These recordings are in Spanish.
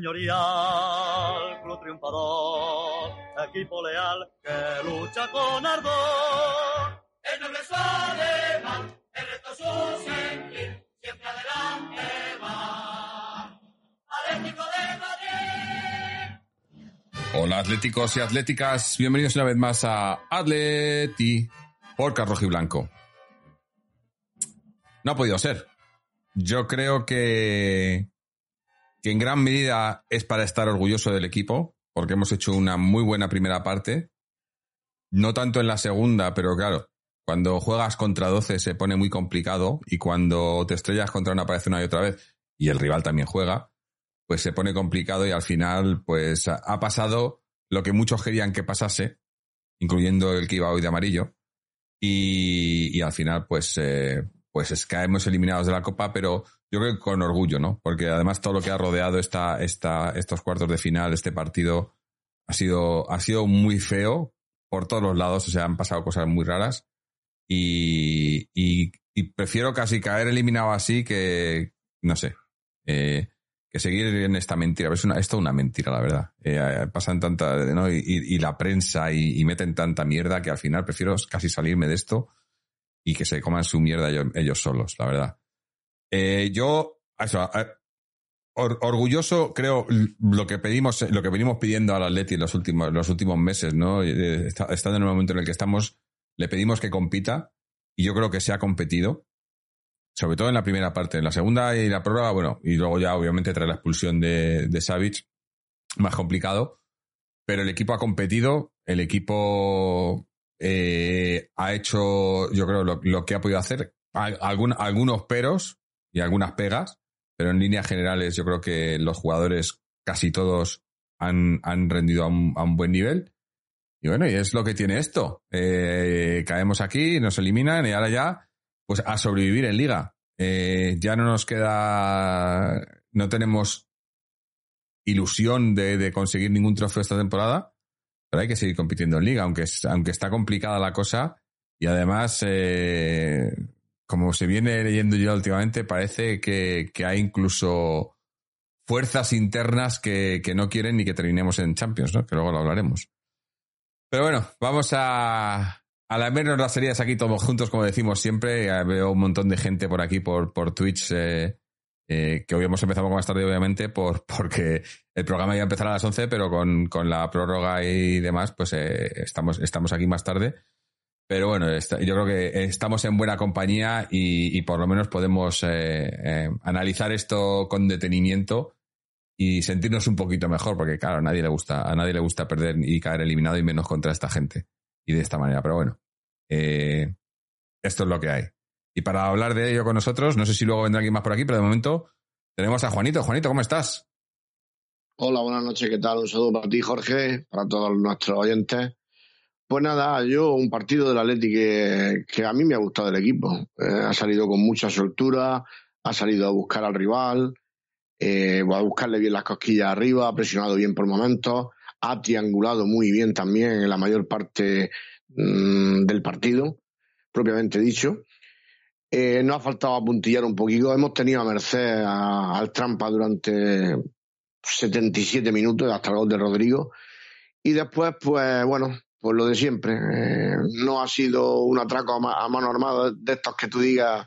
señorial, club triunfador, equipo leal que lucha con ardor. El noble es alemán, el reto su sentir, siempre adelante va. Atlético de Madrid. Hola atléticos y atléticas, bienvenidos una vez más a Atleti por Carrojo y Blanco. No ha podido ser. Yo creo que, que en gran medida es para estar orgulloso del equipo, porque hemos hecho una muy buena primera parte. No tanto en la segunda, pero claro, cuando juegas contra 12 se pone muy complicado y cuando te estrellas contra una pared una y otra vez, y el rival también juega, pues se pone complicado y al final pues ha pasado lo que muchos querían que pasase, incluyendo el que iba hoy de amarillo, y, y al final pues eh, pues es caemos eliminados de la Copa, pero yo creo que con orgullo, ¿no? Porque además todo lo que ha rodeado esta, esta, estos cuartos de final, este partido, ha sido, ha sido muy feo por todos los lados, o sea, han pasado cosas muy raras y, prefiero casi caer eliminado así que, no sé, eh, que seguir en esta mentira. Es, una, es toda una mentira, la verdad. Eh, pasan tanta, ¿no? Y, la prensa y meten tanta mierda que al final prefiero casi salirme de esto y que se coman su mierda ellos, solos, la verdad. Eh, yo, eso, eh, or, orgulloso, creo, lo que pedimos, lo que venimos pidiendo al Atleti en los últimos, los últimos meses, ¿no? Eh, está, en el momento en el que estamos, le pedimos que compita y yo creo que se ha competido, sobre todo en la primera parte. En la segunda y la prórroga, bueno, y luego ya obviamente tras la expulsión de, de Savic, más complicado, pero el equipo ha competido, el equipo eh, ha hecho, yo creo, lo, que ha podido hacer. Algun, algunos peros y algunas pegas, pero en líneas generales yo creo que los jugadores casi todos han, rendido a un, buen nivel. Y bueno, y es lo que tiene esto. Eh, caemos aquí, nos eliminan y ahora ya, pues a sobrevivir en liga. Eh, ya no nos queda, no tenemos ilusión de conseguir ningún trofeo esta temporada pero hay que seguir compitiendo en liga, aunque, aunque está complicada la cosa. Y además, eh, como se viene leyendo yo últimamente, parece que, que hay incluso fuerzas internas que, que, no quieren ni que terminemos en Champions, ¿no? Que luego lo hablaremos. Pero bueno, vamos a, a la menos las series aquí todos juntos, como decimos siempre. Veo un montón de gente por aquí, por, por Twitch, eh, eh, que hoy hemos empezado más tarde, obviamente, por, porque el programa iba a empezar a las 11, pero con, con la prórroga y demás, pues eh, estamos, estamos aquí más tarde. Pero bueno, yo creo que estamos en buena compañía y, por lo menos podemos eh, analizar esto con detenimiento y sentirnos un poquito mejor, porque claro, a nadie le gusta, a nadie le gusta perder y caer eliminado y menos contra esta gente. Y de esta manera, pero bueno, esto es lo que hay. Y para hablar de ello con nosotros, no sé si luego vendrá alguien más por aquí, pero de momento tenemos a Juanito. Juanito, ¿cómo estás? Hola, buenas noches, ¿qué tal? Un saludo para ti, Jorge, para todos nuestros oyentes. Pues nada, yo un partido del Atleti que, a mí me ha gustado el equipo. Eh, ha salido con mucha soltura, ha salido a buscar al rival, eh, a buscarle bien las cosquillas arriba, ha presionado bien por momentos, ha triangulado muy bien también en la mayor parte mmm, del partido, propiamente dicho. Eh, nos ha faltado apuntillar un poquito. Hemos tenido a merced al trampa durante 77 minutos hasta el gol de Rodrigo. Y después, pues bueno, pues lo de siempre. Eh, no ha sido un atraco a, mano armada de estos que tú digas,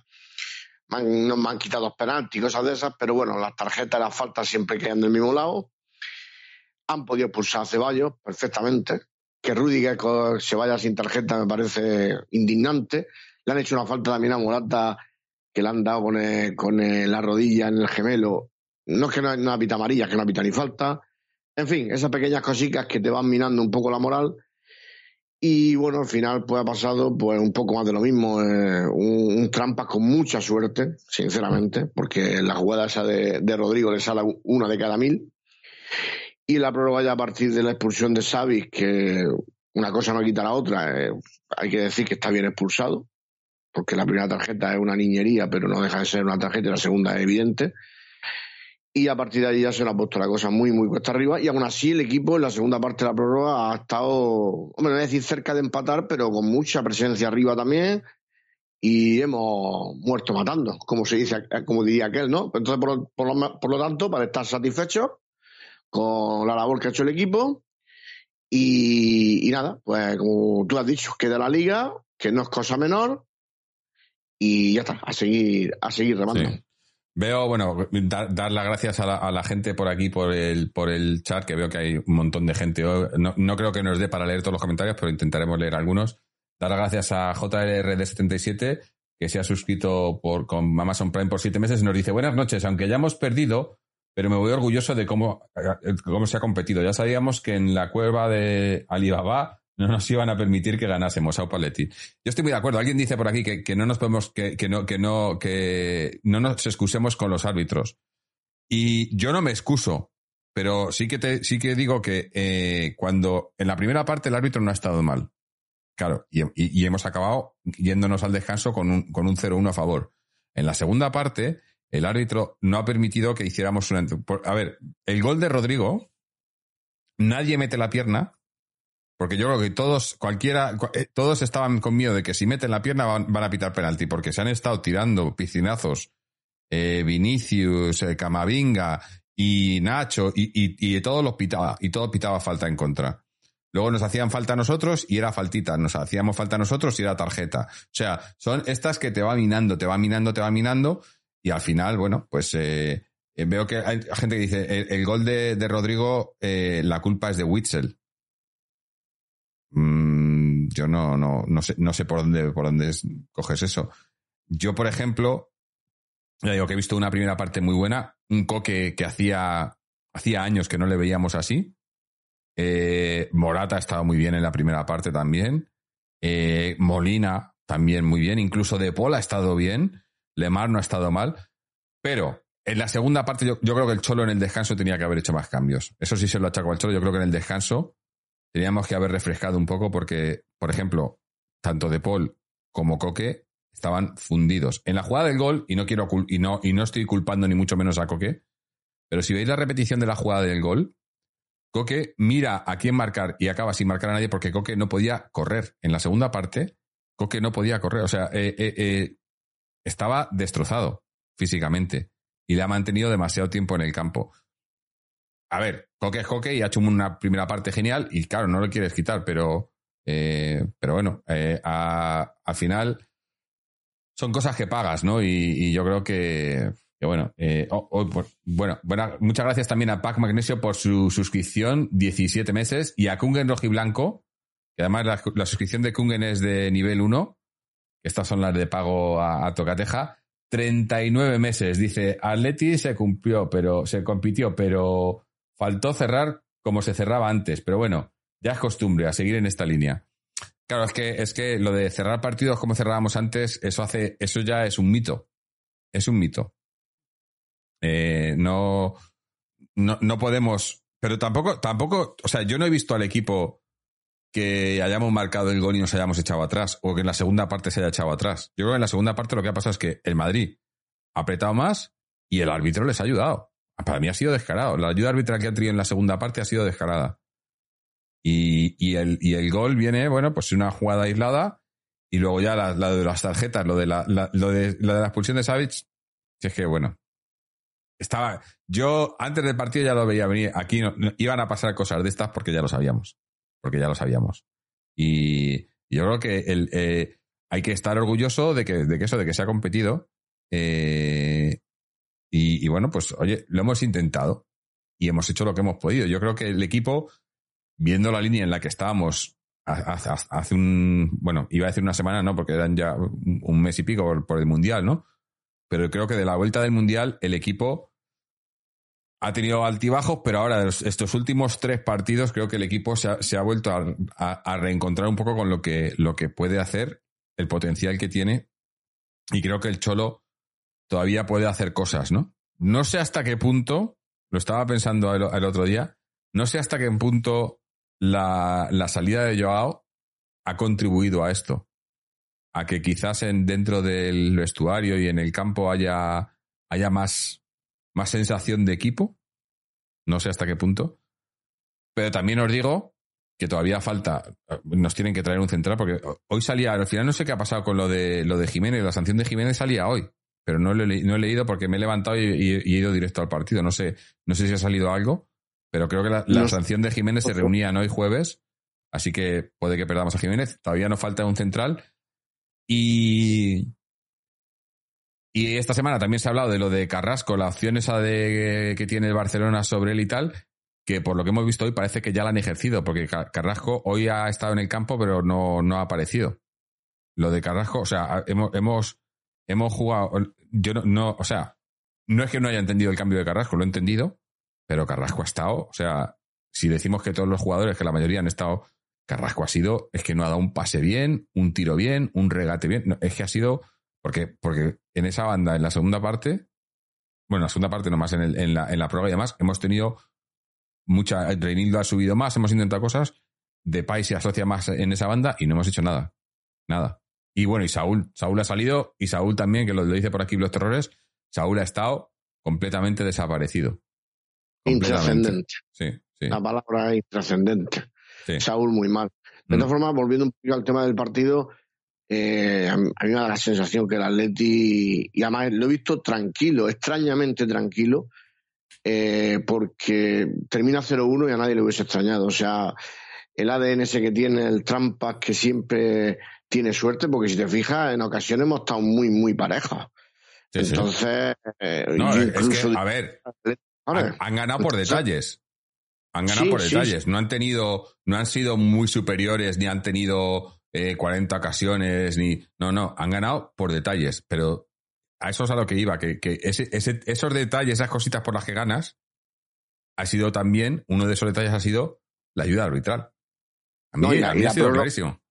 man, no me han quitado los penaltis, cosas de esas, pero bueno, las tarjetas, las faltas siempre quedan del mismo lado. Han podido expulsar a Ceballos perfectamente. Que Rudiger se vaya sin tarjeta me parece indignante. Le han hecho una falta también a Morata que le han dado con, con la rodilla en el gemelo. No es que no, no pita amarilla, es que no pita ni falta. En fin, esas pequeñas cositas que te van minando un poco la moral. Y bueno, al final pues ha pasado pues un poco más de lo mismo. Eh, un, un, trampas con mucha suerte, sinceramente, porque la jugada esa de, de Rodrigo le sale una de cada mil. Y la prórroga ya a partir de la expulsión de Xavi, que una cosa no quita la otra, eh, hay que decir que está bien expulsado, porque la primera tarjeta es una niñería, pero no deja de ser una tarjeta y la segunda es evidente. Y a partir de ahí ya se le ha puesto la cosa muy, muy cuesta arriba. Y aún así el equipo en la segunda parte de la prórroga ha estado, hombre, no voy a decir cerca de empatar, pero con mucha presencia arriba también. Y hemos muerto matando, como se dice, como diría aquel, ¿no? Entonces, por, por, lo, por lo tanto, para estar satisfechos, con la labor que ha hecho el equipo. Y, nada, pues como tú has dicho, queda la liga, que no es cosa menor, y ya está, a seguir, a seguir remando. Veo, bueno, dar, las gracias a la, gente por aquí, por el, por el chat, que veo que hay un montón de gente. No, no creo que nos dé para leer todos los comentarios, pero intentaremos leer algunos. Dar las gracias a JRD77, que se ha suscrito por, con Amazon Prime por siete meses y nos dice, buenas noches, aunque ya hemos perdido, pero me voy orgulloso de cómo, cómo se ha competido. Ya sabíamos que en la cueva de Alibaba no nos iban a permitir que ganásemos a Opaletti. Yo estoy muy de acuerdo. Alguien dice por aquí que, no nos podemos, que, que, no, que no, que no nos excusemos con los árbitros. Y yo no me excuso, pero sí que te, sí que digo que eh, cuando en la primera parte el árbitro no ha estado mal. Claro, y, hemos acabado yéndonos al descanso con un, con un 0-1 a favor. En la segunda parte, el árbitro no ha permitido que hiciéramos una... A ver, el gol de Rodrigo, nadie mete la pierna, porque yo creo que todos, cualquiera, eh, todos estaban con miedo de que si meten la pierna van, a pitar penalti, porque se han estado tirando piscinazos eh, Vinicius, eh, Camavinga y Nacho, y, y, y todos los pitaba, y todo pitaba falta en contra. Luego nos hacían falta a nosotros y era faltita. Nos hacíamos falta a nosotros y era tarjeta. O sea, son estas que te va minando, te va minando, te va minando. Y al final, bueno, pues eh, eh, veo que hay gente que dice, el, gol de, Rodrigo, eh, la culpa es de Witzel. Yo no, no, no sé, no sé por dónde, por dónde coges eso. Yo, por ejemplo, ya digo que he visto una primera parte muy buena, un coque que hacía, hacía años que no le veíamos así eh, Morata ha estado muy bien en la primera parte también. Eh, Molina también muy bien. Incluso De Paul ha estado bien. Lemar no ha estado mal. Pero en la segunda parte yo, creo que el Cholo en el descanso tenía que haber hecho más cambios. Eso sí se lo achaco al Cholo. Yo creo que en el descanso teníamos que haber refrescado un poco porque, por ejemplo, tanto De Paul como Coque estaban fundidos. En la jugada del gol, y no quiero y no, y no estoy culpando ni mucho menos a Coque, pero si veis la repetición de la jugada del gol, Coque mira a quién marcar y acaba sin marcar a nadie porque Coque no podía correr. En la segunda parte, Coque no podía correr. O sea, eh, eh, eh, estaba destrozado físicamente y le ha mantenido demasiado tiempo en el campo. A ver, Coque es Coque y ha hecho una primera parte genial y claro, no lo quieres quitar, pero, pero bueno, al final son cosas que pagas, ¿no? y yo creo que, bueno, eh, bueno, muchas gracias también a Pac Magnesio por su suscripción, 17 meses, y a Kungen Rojiblanco, que además la, suscripción de Kungen es de nivel 1, estas son las de pago a, Tocateja, 39 meses. Dice, Atleti se cumplió, pero se compitió, pero faltó cerrar como se cerraba antes. Pero bueno, ya es costumbre a seguir en esta línea. Claro, es que, es que lo de cerrar partidos como cerrábamos antes, eso hace, eso ya es un mito. Es un mito. Eh, no, no, podemos. Pero tampoco, tampoco, o sea, yo no he visto al equipo que hayamos marcado el gol y nos hayamos echado atrás, o que en la segunda parte se haya echado atrás. Yo creo que en la segunda parte lo que ha pasado es que el Madrid ha apretado más y el árbitro les ha ayudado. Para mí ha sido descarado. La ayuda arbitral que ha tenido en la segunda parte ha sido descarada. Y, el, y el gol viene, bueno, pues una jugada aislada y luego ya la, de las tarjetas, lo de la, lo de, la expulsión de Savic, si es que, bueno, estaba, yo antes del partido ya lo veía venir. Aquí no, iban a pasar cosas de estas porque ya lo sabíamos. Porque ya lo sabíamos. Y, yo creo que eh, hay que estar orgulloso de que, de que eso, de que se ha competido. Eh, y, bueno, pues oye, lo hemos intentado y hemos hecho lo que hemos podido. Yo creo que el equipo, viendo la línea en la que estábamos hace, un, bueno, iba a decir una semana, no, porque eran ya un mes y pico por el Mundial, ¿no? Pero creo que de la vuelta del Mundial el equipo ha tenido altibajos, pero ahora estos últimos tres partidos creo que el equipo se ha, vuelto a, reencontrar un poco con lo que, lo que puede hacer, el potencial que tiene. Y creo que el Cholo todavía puede hacer cosas, ¿no? No sé hasta qué punto, lo estaba pensando el, otro día, no sé hasta qué punto la, salida de Joao ha contribuido a esto. A que quizás en, dentro del vestuario y en el campo haya, haya más, más sensación de equipo. No sé hasta qué punto. Pero también os digo que todavía falta, nos tienen que traer un central, porque hoy salía, al final no sé qué ha pasado con lo de, lo de Jiménez, la sanción de Jiménez salía hoy, pero no, no he leído porque me he levantado y, he ido directo al partido. No sé, no sé si ha salido algo, pero creo que la, sanción de Jiménez se reunía hoy jueves, así que puede que perdamos a Jiménez. Todavía nos falta un central. Y, y esta semana también se ha hablado de lo de Carrasco, la opción esa de, que tiene el Barcelona sobre él y tal, que por lo que hemos visto hoy parece que ya la han ejercido, porque Carrasco hoy ha estado en el campo, pero no, no ha aparecido. Lo de Carrasco, o sea, hemos, hemos, hemos jugado. Yo no, no, o sea, no es que no haya entendido el cambio de Carrasco, lo he entendido, pero Carrasco ha estado, o sea, si decimos que todos los jugadores, que la mayoría han estado, Carrasco ha sido, es que no ha dado un pase bien, un tiro bien, un regate bien, es que ha sido, porque, porque en esa banda, en la segunda parte, bueno, en la segunda parte nomás en, el, en, la, en la prueba y demás, hemos tenido mucha, Reinildo ha subido más, hemos intentado cosas, Depay se asocia más en esa banda y no hemos hecho nada, nada. Y bueno, y Saúl, Saúl ha salido y Saúl también, que lo, dice por aquí los terrores, Saúl ha estado completamente desaparecido. Intrascendente. Sí, sí. La palabra intrascendente. Saúl muy mal. De todas mm. formas, volviendo un poco al tema del partido, eh, a mí me da la sensación que el Atleti, y además lo he visto tranquilo, extrañamente tranquilo, eh, porque termina 0-1 y a nadie le hubiese extrañado. O sea, el ADN ese que tiene, el Trampas que siempre tiene suerte, porque si te fijas, en ocasiones hemos estado muy, muy parejos. Entonces, eh, incluso... a ver, han, ganado por detalles. Han ganado por detalles. No han tenido, no han sido muy superiores, ni han tenido eh, 40 ocasiones, ni. No, no, han ganado por detalles. Pero a eso es a lo que iba, que, que ese, esos detalles, esas cositas por las que ganas, ha sido también, uno de esos detalles ha sido la ayuda arbitral. A mí, ha sido clarísimo.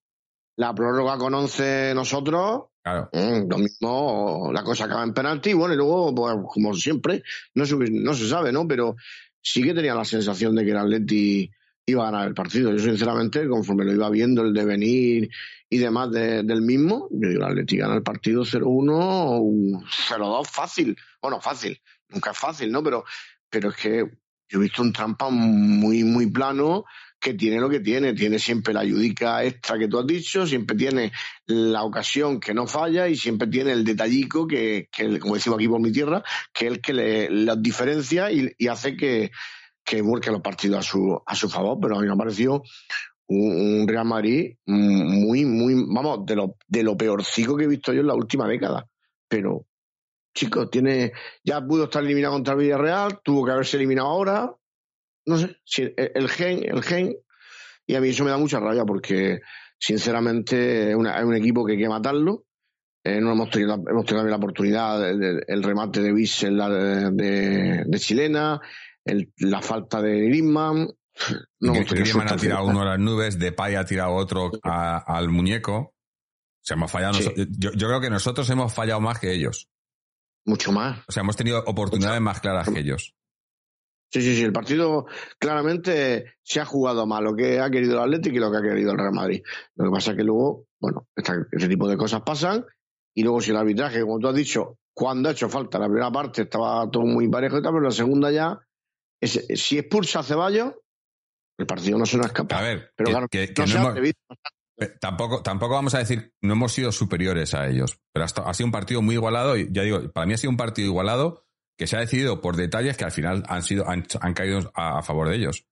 La prórroga con 11 nosotros, claro. Mm, lo mismo, la cosa acaba en penalti, y bueno, y luego, pues, como siempre, no se, no se sabe, ¿no? Pero sí que tenía la sensación de que el Atleti iba a ganar el partido. Yo, sinceramente, conforme lo iba viendo, el devenir y demás del mismo, yo digo, el Atleti gana el partido 0-1 0-2 fácil. Bueno, fácil, nunca es fácil, ¿no? Pero, pero es que yo he visto un trampa muy, muy plano que tiene lo que tiene, tiene siempre la ayudica extra que tú has dicho, siempre tiene la ocasión que no falla y siempre tiene el detallico que, como decimos aquí por mi tierra, que es el que le, diferencia y, hace que, que vuelque los partidos a su, a su favor. Pero a mí me ha parecido un, Real Madrid muy, muy, vamos, de lo, de lo peorcico que he visto yo en la última década. Pero, chicos, tiene, ya pudo estar eliminado contra Villarreal, tuvo que haberse eliminado ahora, no sé, el gen, el gen, y a mí eso me da mucha rabia porque, sinceramente, es, un equipo que hay que matarlo. Eh, no hemos tenido, hemos tenido la oportunidad, el, remate de Wiesel de, de, chilena, la falta de Griezmann. No Griezmann ha tirado uno a las nubes, Depay ha tirado otro al muñeco. Hemos fallado. Yo, yo, creo que nosotros hemos fallado más que ellos. Mucho más. O sea, hemos tenido oportunidades más claras que ellos. Sí, sí, sí. El partido claramente se ha jugado más lo que ha querido el Atlético y lo que ha querido el Real Madrid. Lo que pasa es que luego, bueno, ese tipo de cosas pasan y luego si el arbitraje, como tú has dicho, cuando ha hecho falta la primera parte estaba todo muy parejo y tal, pero la segunda ya, si expulsa a Ceballos, el partido no se nos escapa. A ver, pero claro, que, no, Tampoco, tampoco vamos a decir, no hemos sido superiores a ellos, pero ha sido un partido muy igualado y ya digo, para mí ha sido un partido igualado que se ha decidido por detalles que al final han sido han, caído a, favor de ellos.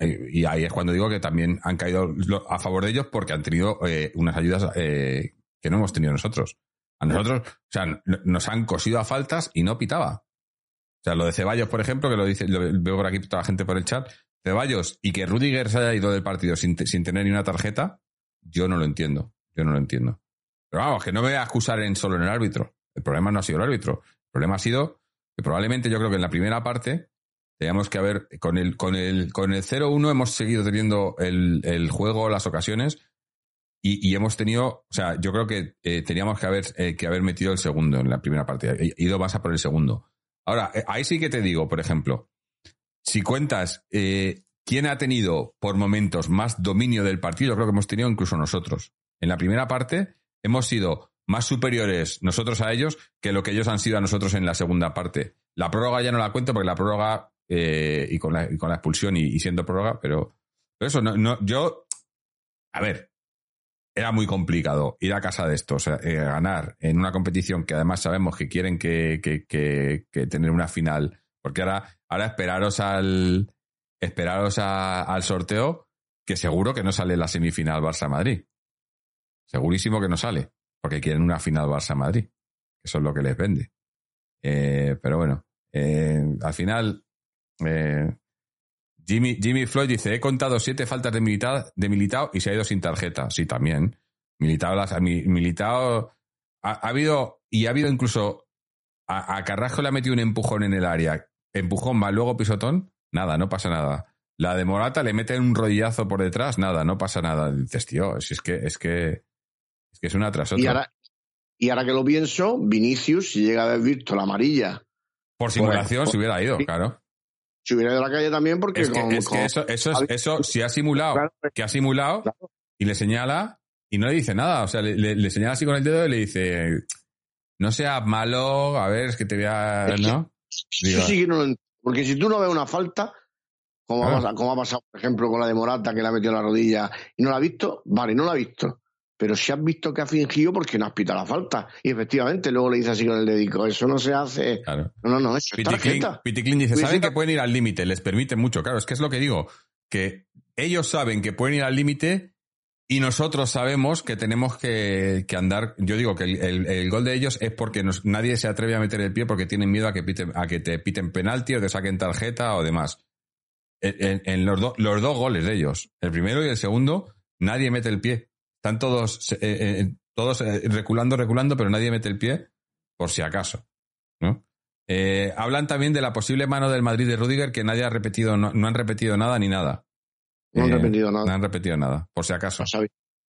Y ahí es cuando digo que también han caído a favor de ellos porque han tenido eh, unas ayudas eh, que no hemos tenido nosotros. A nosotros, o sea, nos han cosido a faltas y no pitaba. O sea, lo de Ceballos, por ejemplo, que lo dice, lo veo por aquí toda la gente por el chat, Ceballos y que Rudiger se haya ido del partido sin, sin tener ni una tarjeta, yo no lo entiendo. Yo no lo entiendo. Pero vamos, que no me voy a acusar en solo en el árbitro. El problema no ha sido el árbitro. Problema ha sido que probablemente yo creo que en la primera parte teníamos que haber, con el, con el, con el 0-1 hemos seguido teniendo el, el, juego, las ocasiones, y, y, hemos tenido, o sea, yo creo que eh, teníamos que haber, eh, que haber metido el segundo en la primera parte, he ido más a por el segundo. Ahora, eh, ahí sí que te digo, por ejemplo, si cuentas quién ha tenido por momentos más dominio del partido, creo que hemos tenido incluso nosotros. En la primera parte hemos sido más superiores nosotros a ellos que lo que ellos han sido a nosotros en la segunda parte. La prórroga ya no la cuento porque la prórroga eh, y, con la, con la expulsión y, siendo prórroga, pero, eso, no, no, yo, a ver, era muy complicado ir a casa de estos, eh, ganar en una competición que además sabemos que quieren que, que, que, tener una final, porque ahora, ahora esperaros al, esperaros al sorteo, que seguro que no sale la semifinal Barça-Madrid. Segurísimo que no sale, porque quieren una final Barça-Madrid. Eso es lo que les vende. Eh, pero bueno, eh, al final, eh, Jimmy, Jimmy Floyd dice, he contado siete faltas de militado, de militado y se ha ido sin tarjeta. Sí, también. Militado, las, militado ha, habido, y ha habido incluso, a, a, Carrasco le ha metido un empujón en el área. Empujón más luego pisotón, nada, no pasa nada. La de Morata le mete un rodillazo por detrás, nada, no pasa nada. Dices, tío, es que, es que, que es una tras otra. Y ahora, y ahora que lo pienso, Vinicius, si llega a haber visto la amarilla. Por simulación, se hubiera ido, claro. Se hubiera ido a la calle también porque. Es que, eso, eso, eso, si ha simulado, que ha simulado y le señala y no le dice nada. O sea, le, señala así con el dedo y le dice: No seas malo, a ver, es que te voy a. ¿No? Eso sí que no lo Porque si tú no ves una falta, como, ha pasado, por ejemplo, con la de Morata, que le ha metido la rodilla y no la ha visto, vale, no la ha visto. Pero si has visto que ha fingido porque no has pitado la falta. Y efectivamente, luego le dice así con el dedico, eso no se hace. Claro. No, no, no, eso es tarjeta. Piticlin dice, saben que pueden ir al límite, les permite mucho. Claro, es que es lo que digo, que ellos saben que pueden ir al límite y nosotros sabemos que tenemos que, andar. Yo digo que el, gol de ellos es porque nadie se atreve a meter el pie porque tienen miedo a que, a que te piten penalti o te saquen tarjeta o demás en, los, los, dos goles de ellos, el primero y el segundo, nadie mete el pie. Están todos, eh, eh, todos eh, reculando, reculando, pero nadie mete el pie por si acaso. ¿no? hablan también de la posible mano del Madrid de Rudiger que nadie ha repetido, no, han repetido nada ni nada. No han repetido nada. No han repetido nada, por si acaso.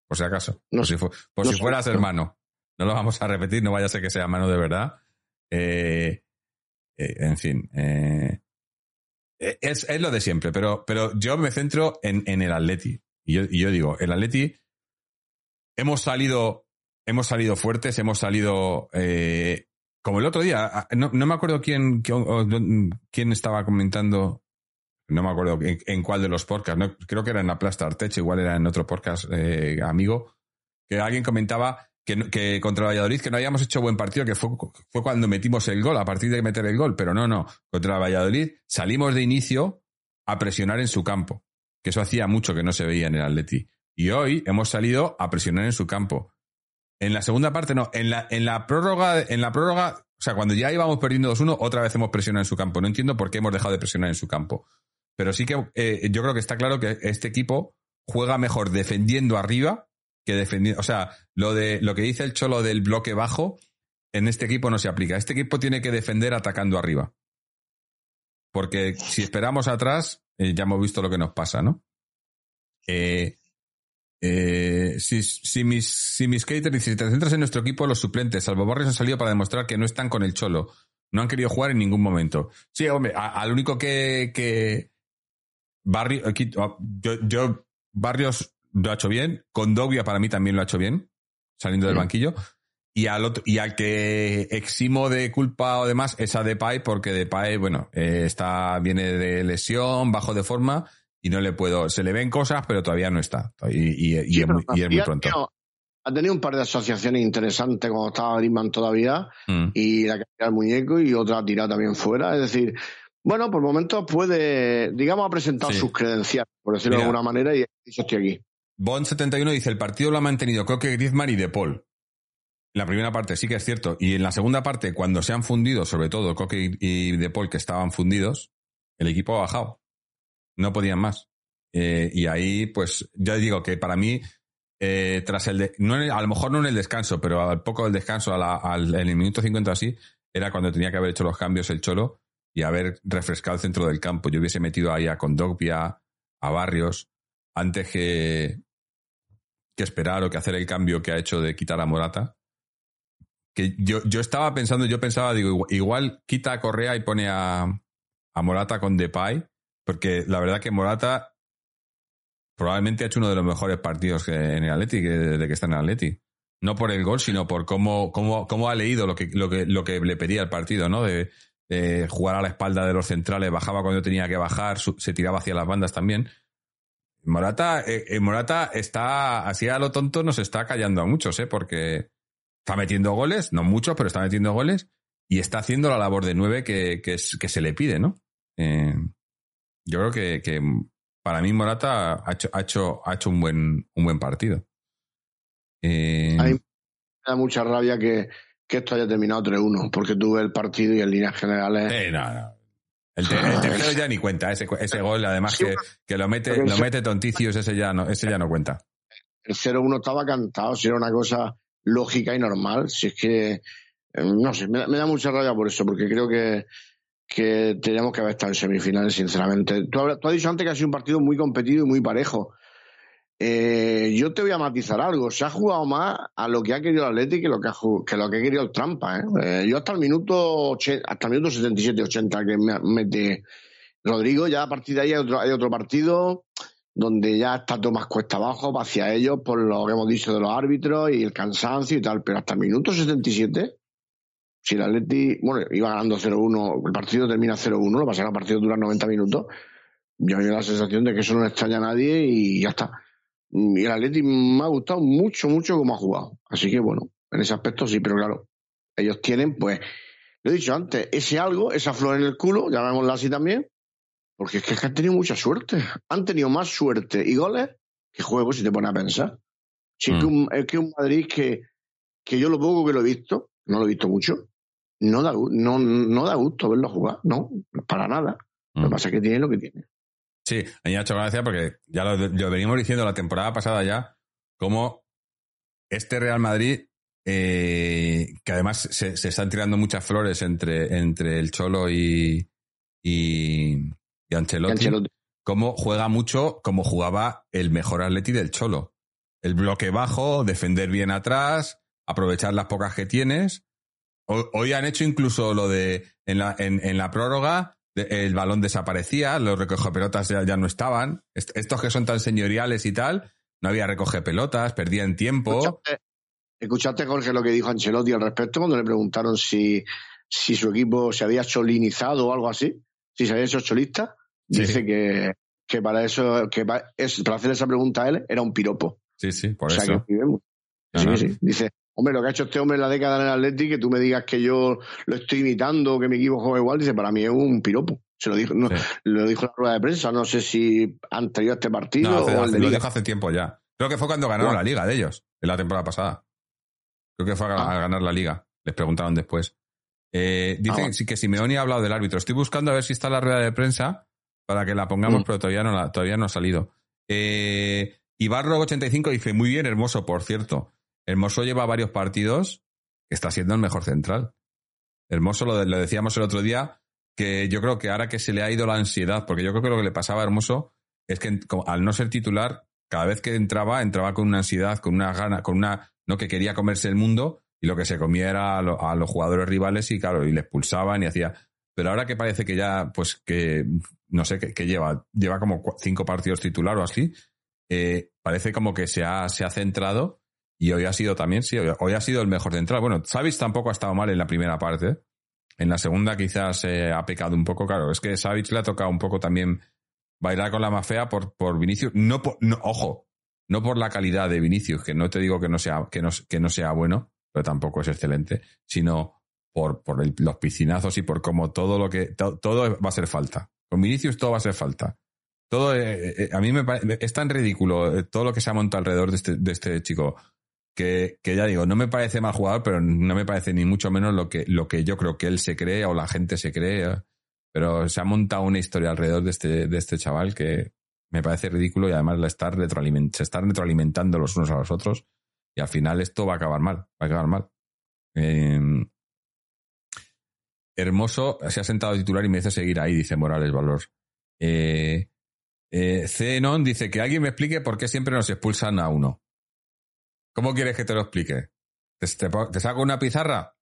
por si acaso. por si, por si fuera a ser mano. No lo vamos a repetir, no vaya a ser que sea mano de verdad. en fin. Eh, es, es, lo de siempre, pero, pero yo me centro en, en el Atleti. Y yo, y yo, digo, el Atleti hemos salido, hemos salido fuertes, hemos salido eh, como el otro día. No, no me acuerdo quién, quién, estaba comentando, no me acuerdo en, cuál de los podcasts, no, creo que era en la Plasta Artech, igual era en otro podcast eh, amigo, que alguien comentaba que, que, contra Valladolid que no habíamos hecho buen partido, que fue, fue cuando metimos el gol, a partir de meter el gol, pero no, no, contra Valladolid salimos de inicio a presionar en su campo, que eso hacía mucho que no se veía en el Atleti. Y hoy hemos salido a presionar en su campo. En la segunda parte no, en la, en la prórroga, en la prórroga, o sea, cuando ya íbamos perdiendo 2-1, otra vez hemos presionado en su campo. No entiendo por qué hemos dejado de presionar en su campo. Pero sí que eh, yo creo que está claro que este equipo juega mejor defendiendo arriba que defendiendo. O sea, lo, de, lo que dice el Cholo del bloque bajo, en este equipo no se aplica. Este equipo tiene que defender atacando arriba. Porque si esperamos atrás, eh, ya hemos visto lo que nos pasa, ¿no? Eh, eh, si, si, mis, si mis si te centras en nuestro equipo, los suplentes, salvo Barrios, han salido para demostrar que no están con el Cholo. No han querido jugar en ningún momento. Sí, hombre, al único que, que Barrio, yo, yo, Barrios lo ha hecho bien. Condovia para mí también lo ha hecho bien, saliendo del banquillo. Y al, otro, y al que eximo de culpa o demás es a Depay, porque Depay, bueno, eh, está, viene de lesión, bajo de forma, y no le puedo, se le ven cosas, pero todavía no está. Y, es, muy, pronto. ha tenido un par de asociaciones interesantes cuando estaba Griezmann todavía, mm. y la que del muñeco y otra tirada también fuera. Es decir, bueno, por momentos puede, digamos, ha presentado sus credenciales, por decirlo de alguna manera, y yo estoy aquí. Bond71 dice, el partido lo ha mantenido Coque, Griezmann y De Paul. La primera parte sí que es cierto. Y en la segunda parte, cuando se han fundido, sobre todo Coque y De Paul, que estaban fundidos, el equipo ha bajado. No podían más. Eh, y ahí, pues, ya digo que para mí, eh, tras el... no a lo mejor no en el descanso, pero al poco del descanso, al, en el minuto 50 así, era cuando tenía que haber hecho los cambios el Cholo y haber refrescado el centro del campo. Yo hubiese metido ahí a Condogbia, a Barrios, antes que, que esperar o que hacer el cambio que ha hecho de quitar a Morata. Que yo, yo estaba pensando, yo pensaba, digo, igual, quita a Correa y pone a, a Morata con Depay, porque la verdad que Morata probablemente ha hecho uno de los mejores partidos en el Atleti, desde que está en el Atleti. No por el gol, sino por cómo, cómo, cómo ha leído lo que, lo, que, lo que le pedía el partido, ¿no? De, jugar a la espalda de los centrales, bajaba cuando tenía que bajar, se tiraba hacia las bandas también. Morata, eh, eh, Morata está, así a lo tonto, nos está callando a muchos, ¿eh? Porque está metiendo goles, no muchos, pero está metiendo goles y está haciendo la labor de nueve que, que, se le pide, ¿no? Eh, yo creo que, que para mí Morata ha hecho, ha hecho, ha hecho un, buen, un buen partido. Eh, A mí me da mucha rabia que, que esto haya terminado 3-1, porque tuve el partido y en líneas generales. eh, no, no. El, te- el tercero ya ni cuenta, ese, ese gol, además que, que lo mete, lo mete tonticios, ese ya no, ese ya no cuenta. El 0-1 estaba cantado, si era una cosa lógica y normal. Si es que, eh, no sé, me, da- me da mucha rabia por eso, porque creo que, que teníamos que haber estado en semifinales, sinceramente. Tú, tú has dicho antes que ha sido un partido muy competido y muy parejo. Eh, yo te voy a matizar algo. Se ha jugado más a lo que ha querido el Atlético que lo que ha, que querido el Trampa. ¿eh? Eh, yo hasta el minuto hasta el minuto 77-80 que me mete Rodrigo, ya a partir de ahí hay otro, hay otro partido donde ya está todo más cuesta abajo hacia ellos por lo que hemos dicho de los árbitros y el cansancio y tal. Pero hasta el minuto 77, si el Atleti, bueno, iba ganando 0-1, el partido termina 0-1, lo que pasa es que el partido dura 90 minutos. Yo me la sensación de que eso no le extraña a nadie y ya está. Y el Atleti me ha gustado mucho, mucho cómo ha jugado. Así que bueno, en ese aspecto sí, pero claro, ellos tienen, pues, lo he dicho antes, ese algo, esa flor en el culo, llamémosla así también, porque es que, es que han tenido mucha suerte. Han tenido más suerte y goles que juegos, si te pones a pensar. Si es, que un, es que un Madrid que, que yo lo poco que lo he visto, no lo he visto mucho, no da, no, no da gusto verlo jugar, no, para nada. Lo que Mm. pasa es que tiene lo que tiene. Sí, a mí me ha hecho gracia porque ya lo, lo venimos diciendo la temporada pasada ya, como este Real Madrid, eh, que además se, se están tirando muchas flores entre, entre el Cholo y, y, y Ancelotti, Ancelotti. cómo juega mucho como jugaba el mejor Atleti del Cholo. El bloque bajo, defender bien atrás, aprovechar las pocas que tienes. Hoy, hoy han hecho incluso lo de en la, en, en la prórroga, el balón desaparecía, los recogepelotas ya, ya no estaban. Est- Estos que son tan señoriales y tal, no había recogepelotas, perdían tiempo. ¿Escuchaste, escuchaste, Jorge, lo que dijo Ancelotti al respecto cuando le preguntaron si, si su equipo se había cholinizado o algo así? Si se había hecho cholista. Sí. Dice que, que para eso, que es- para hacer esa pregunta a él era un piropo. Sí, sí, por o sea eso. que. Sí, sí. Dice, hombre, lo que ha hecho este hombre en la década en el Atleti, que tú me digas que yo lo estoy imitando, que mi equipo juega igual, dice, para mí es un piropo. Se lo dijo, no, Sí. lo dijo en la rueda de prensa, no sé si anterior a este partido No, hace- o de lo dijo hace tiempo ya. Creo que fue cuando ganaron Bueno. la liga de ellos, en la temporada pasada. Creo que fue a, Ah. a ganar la liga. Les preguntaron después. Eh, dicen bueno. sí que Simeone ha hablado del árbitro. Estoy buscando a ver si está la rueda de prensa para que la pongamos, Mm. pero todavía no, la- todavía no ha salido. Eh, Ibarro85 dice, muy bien, Hermoso, por cierto. Hermoso lleva varios partidos que está siendo el mejor central. Hermoso, lo, lo decíamos el otro día, que yo creo que ahora que se le ha ido la ansiedad, porque yo creo que lo que le pasaba a Hermoso es que al no ser titular, cada vez que entraba, entraba con una ansiedad, con una gana, con una, no que quería comerse el mundo y lo que se comía era a, lo- a los jugadores rivales y claro, y le expulsaban y hacía. Pero ahora que parece que ya, pues que, no sé, que, lleva, lleva como cinco partidos titular o así, eh, parece como que se ha, se ha centrado y hoy ha sido también, sí, hoy, ha sido el mejor central. Bueno, Savic tampoco ha estado mal en la primera parte. En la segunda quizás eh, ha pecado un poco, claro. Es que Savic le ha tocado un poco también bailar con la más fea por, por Vinicius. No por, no, ojo, no por la calidad de Vinicius, que no te digo que no sea, que no, que no sea bueno, pero tampoco es excelente, sino por, por los piscinazos y por cómo todo lo que, to- todo va a ser falta. Con Vinicius todo va a ser falta. Todo, eh, eh, a mí me parece, es tan ridículo todo lo que se ha montado alrededor de este, de este chico que, que ya digo, no me parece mal jugador, pero no me parece ni mucho menos lo que, lo que yo creo que él se cree o la gente se cree. eh. Pero se ha montado una historia alrededor de este, de este chaval que me parece ridículo y además la se están retroalimentando los unos a los otros y al final esto va a acabar mal, va a acabar mal. Eh, Hermoso se ha sentado titular y me dice seguir ahí, dice Morales Valor. Eh, eh, dice que alguien me explique por qué siempre nos expulsan a uno. ¿Cómo quieres que te lo explique? ¿Te, te, te saco una pizarra?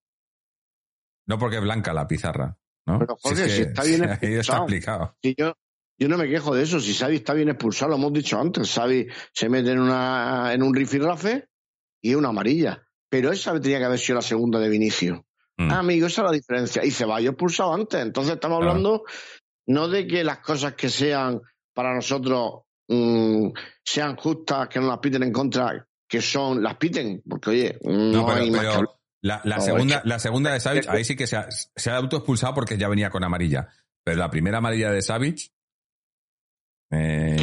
No porque es blanca la pizarra, ¿no? Pero, Jorge, es si está bien ahí está expulsado. explicado. Yo, yo no me quejo de eso. Si Xavi está bien expulsado, lo hemos dicho antes. Xavi se mete en, una, en un rifirrafe y es una amarilla. Pero esa tenía que haber sido la segunda de Vinicius. Mm. Ah, amigo, esa es la diferencia. Y Ceballos expulsado antes. Entonces estamos Claro. hablando no de que las cosas que sean para nosotros mm, sean justas, que no las piten en contra, que son, las piten. Porque, oye, no, No, pero, hay más pero la, la No, segunda, la segunda de que- ahí sí que se ha, se ha autoexpulsado porque ya venía con amarilla. Pero la primera amarilla de Savic Eh,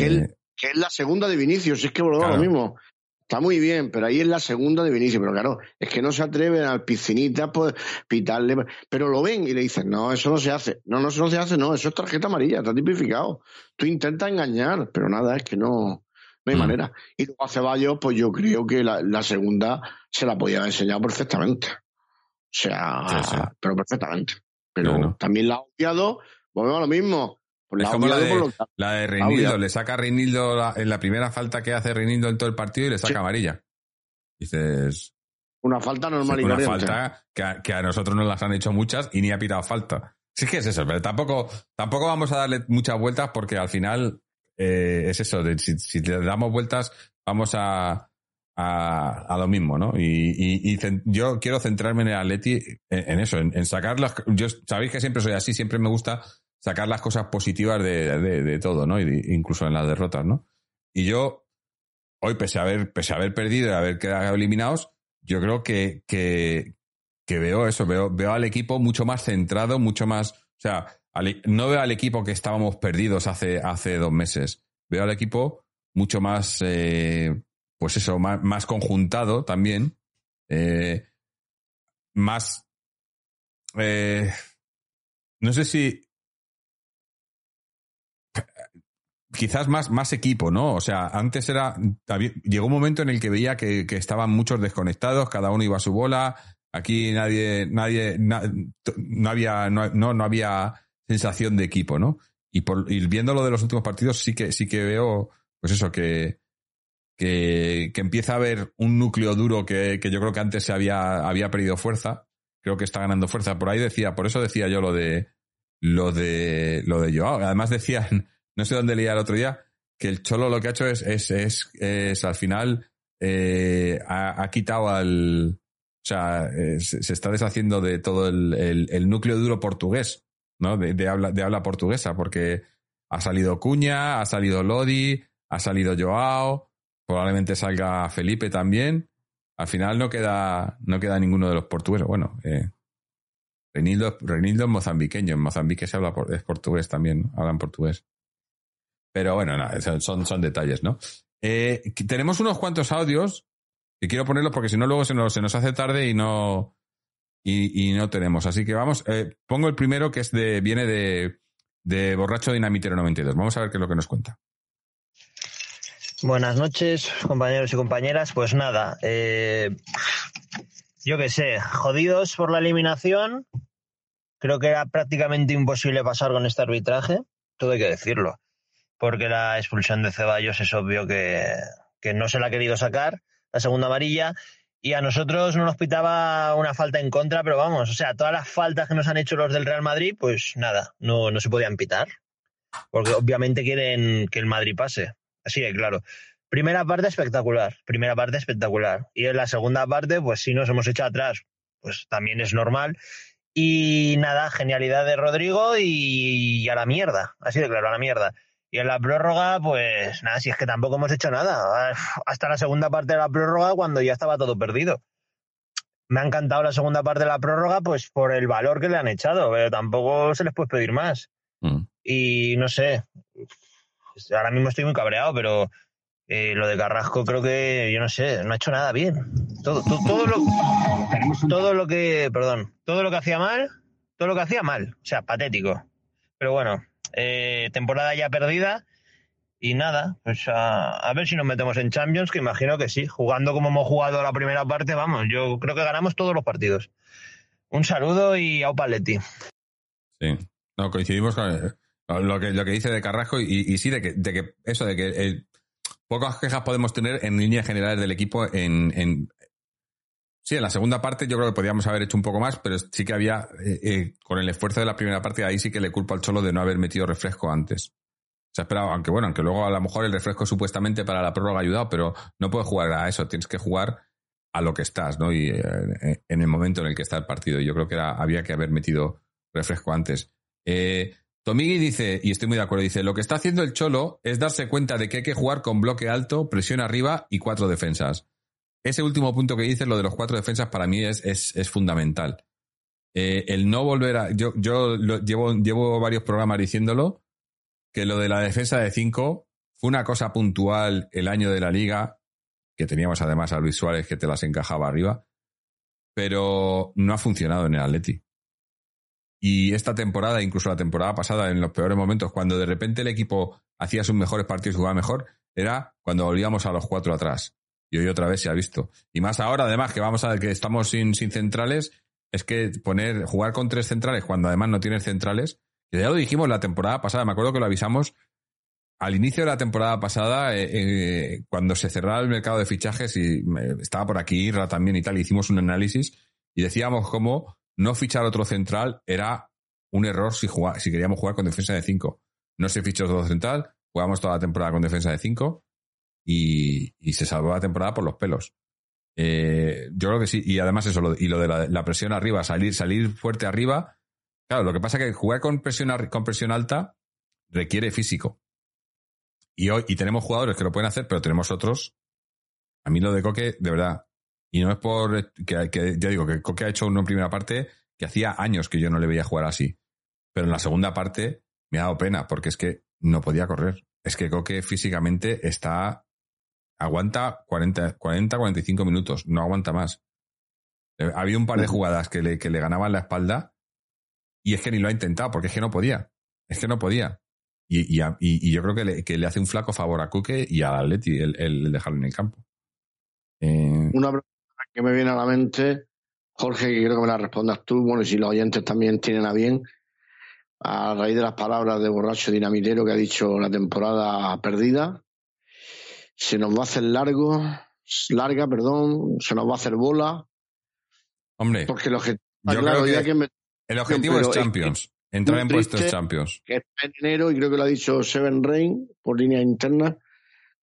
que, es la segunda de Vinicius, es que volvemos lo mismo. Está muy bien, pero ahí es la segunda de Vinicius. Pero claro, es que no se atreven al piscinita pues pitarle. Pero lo ven y le dicen, no, eso no se hace. No, no, eso no se hace, no, eso es tarjeta amarilla, está tipificado. Tú intentas engañar, pero nada, es que no, no hay mm. manera. Y luego a Ceballos, pues yo creo que la, segunda se la podía haber enseñado perfectamente. O sea, pero perfectamente. Pero también la ha odiado, volvemos a lo mismo es como la de, la de Reinildo, le saca a Reinildo en la primera falta que hace Reinildo en todo el partido y le saca amarilla. Dices. Una falta normal y Una falta que a, nosotros nos las han hecho muchas y ni ha pitado falta. Sí que es eso, pero tampoco, tampoco vamos a darle muchas vueltas porque al final eh, es eso, de, si, le damos vueltas vamos a, a, lo mismo, ¿no? Y, yo quiero centrarme en el Atleti en, eso, en, en sacar las... Yo, sabéis que siempre soy así, siempre me gusta sacar las cosas positivas de, todo, ¿no? incluso en las derrotas, ¿no? Y yo, hoy, pese a haber, pese a haber perdido y haber quedado eliminados, yo creo que, que, veo eso, veo, veo al equipo mucho más centrado, mucho más. O sea, no veo al equipo que estábamos perdidos hace, hace dos meses. Veo al equipo mucho más, eh, pues eso, más, conjuntado también. Eh, más. Eh, no sé si quizás más, más equipo, ¿no? O sea, antes era. Llegó un momento en el que veía que, estaban muchos desconectados, cada uno iba a su bola. Aquí nadie, nadie, no había, no, no, había sensación de equipo, ¿no? Y por viendo lo de los últimos partidos, sí que, sí que veo, pues eso, que, que, empieza a haber un núcleo duro que, yo creo que antes se había, había perdido fuerza. Creo que está ganando fuerza. Por ahí decía, por eso decía yo lo de lo de lo de Joao. Además decían, no sé dónde leía el otro día, que el Cholo lo que ha hecho es, es, es, al final eh, ha, quitado al... O sea, eh, se, está deshaciendo de todo el, el, núcleo duro portugués, ¿no? De, habla, de habla portuguesa, porque ha salido Cuña, ha salido Lodi, ha salido Joao, probablemente salga Felipe también. Al final no queda, no queda ninguno de los portugueses. Bueno, eh, Renildo, es mozambiqueño, en Mozambique se habla es portugués también, hablan portugués. Pero bueno, son, son detalles, ¿no? Eh, tenemos unos cuantos audios y quiero ponerlos porque si no luego se nos, se nos hace tarde y no, y, no tenemos. Así que vamos, eh, pongo el primero que es de, viene de, de Borracho Dinamitero 92. Vamos a ver qué es lo que nos cuenta. Buenas noches, compañeros y compañeras. Pues nada, eh, yo qué sé, jodidos por la eliminación. Creo que era prácticamente imposible pasar con este arbitraje, todo hay que decirlo porque la expulsión de Ceballos es obvio que, no se la ha querido sacar, la segunda amarilla, y a nosotros no nos pitaba una falta en contra, pero vamos, o sea, todas las faltas que nos han hecho los del Real Madrid, pues nada, no, no se podían pitar, porque obviamente quieren que el Madrid pase, así de claro. Primera parte espectacular, primera parte espectacular. Y en la segunda parte, pues si nos hemos hecho atrás, pues también es normal. Y nada, genialidad de Rodrigo y a la mierda, así de claro, a la mierda. Y en la prórroga, pues nada, si es que tampoco hemos hecho nada. Hasta la segunda parte de la prórroga, cuando ya estaba todo perdido. Me ha encantado la segunda parte de la prórroga, pues por el valor que le han echado, pero tampoco se les puede pedir más. Mm. Y no sé, ahora mismo estoy muy cabreado, pero eh, lo de Carrasco creo que, yo no sé, no ha hecho nada bien. Todo, todo, todo, lo, todo lo que, perdón, todo lo que hacía mal, todo lo que hacía mal, o sea, patético. Pero bueno, eh, temporada ya perdida. Y nada, pues a, ver si nos metemos en Champions, que imagino que sí. Jugando como hemos jugado la primera parte, vamos, yo creo que ganamos todos los partidos. Un saludo y a Paletti. Sí, no, coincidimos con lo que, lo que dice de Carrasco y, sí, de que, de que eso, de que pocas quejas podemos tener en líneas generales del equipo en, Sí, en la segunda parte yo creo que podíamos haber hecho un poco más, pero sí que había, eh, eh, con el esfuerzo de la primera parte, ahí sí que le culpo al Cholo de no haber metido refresco antes. Se ha esperado, aunque bueno, aunque luego a lo mejor el refresco supuestamente para la prórroga ha ayudado, pero no puedes jugar a eso, tienes que jugar a lo que estás, ¿no? Y eh, en el momento en el que está el partido. Yo creo que había que haber metido refresco antes. Eh, Tomigui dice, y estoy muy de acuerdo, dice, lo que está haciendo el Cholo es darse cuenta de que hay que jugar con bloque alto, presión arriba y cuatro defensas ese último punto que dices, lo de los cuatro defensas, para mí es, es, fundamental. Eh, el no volver a. Yo, yo llevo, llevo varios programas diciéndolo. que lo de la defensa de 5 fue una cosa puntual el año de la liga, que teníamos además a Luis Suárez que te las encajaba arriba, pero no ha funcionado en el Atleti. Y esta temporada, incluso la temporada pasada, en los peores momentos, cuando de repente el equipo hacía sus mejores partidos y jugaba mejor, era cuando volvíamos a los cuatro atrás. Y hoy otra vez se ha visto. Y más ahora, además, que vamos a que estamos sin, sin centrales, es que poner, jugar con tres centrales cuando además no tienes centrales, ya lo dijimos la temporada pasada, me acuerdo que lo avisamos al inicio de la temporada pasada, eh, eh, cuando se cerraba el mercado de fichajes, y estaba por aquí Irra también y tal, hicimos un análisis y decíamos cómo no fichar otro central era un error si, si queríamos jugar con defensa de 5. No se fichó otro central, jugamos toda la temporada con defensa de 5 y, se salvó la temporada por los pelos. Eh, yo creo que sí, y además eso, y lo de la, presión arriba, salir, salir fuerte arriba. Claro, lo que pasa es que jugar con presión, con presión alta requiere físico. Y hoy, y tenemos jugadores que lo pueden hacer, pero tenemos otros. A mí lo de Coque, de verdad, y no es por que, ya digo que Coque ha hecho una primera parte que hacía años que yo no le veía jugar así. Pero en la segunda parte me ha dado pena porque es que no podía correr. Es que Coque físicamente está aguanta 40, 40 45 minutos, no aguanta más. Eh, ha habido un par de jugadas que le, que le ganaban la espalda y es que ni lo ha intentado porque es que no podía. Es que no podía. Y, y, yo creo que le, que le, hace un flaco favor a Coque y a Atleti el, el dejarlo en el campo. Eh, una que me viene a la mente, Jorge, que quiero que me la respondas tú, bueno, y si los oyentes también tienen a bien, a raíz de las palabras de borracho dinamitero que ha dicho la temporada perdida, se nos va a hacer largo, larga, perdón, se nos va a hacer bola. Hombre, porque el objetivo, el objetivo es Champions, entrar en puestos Champions. Que es en enero, y creo que lo ha dicho Seven Rain por línea interna,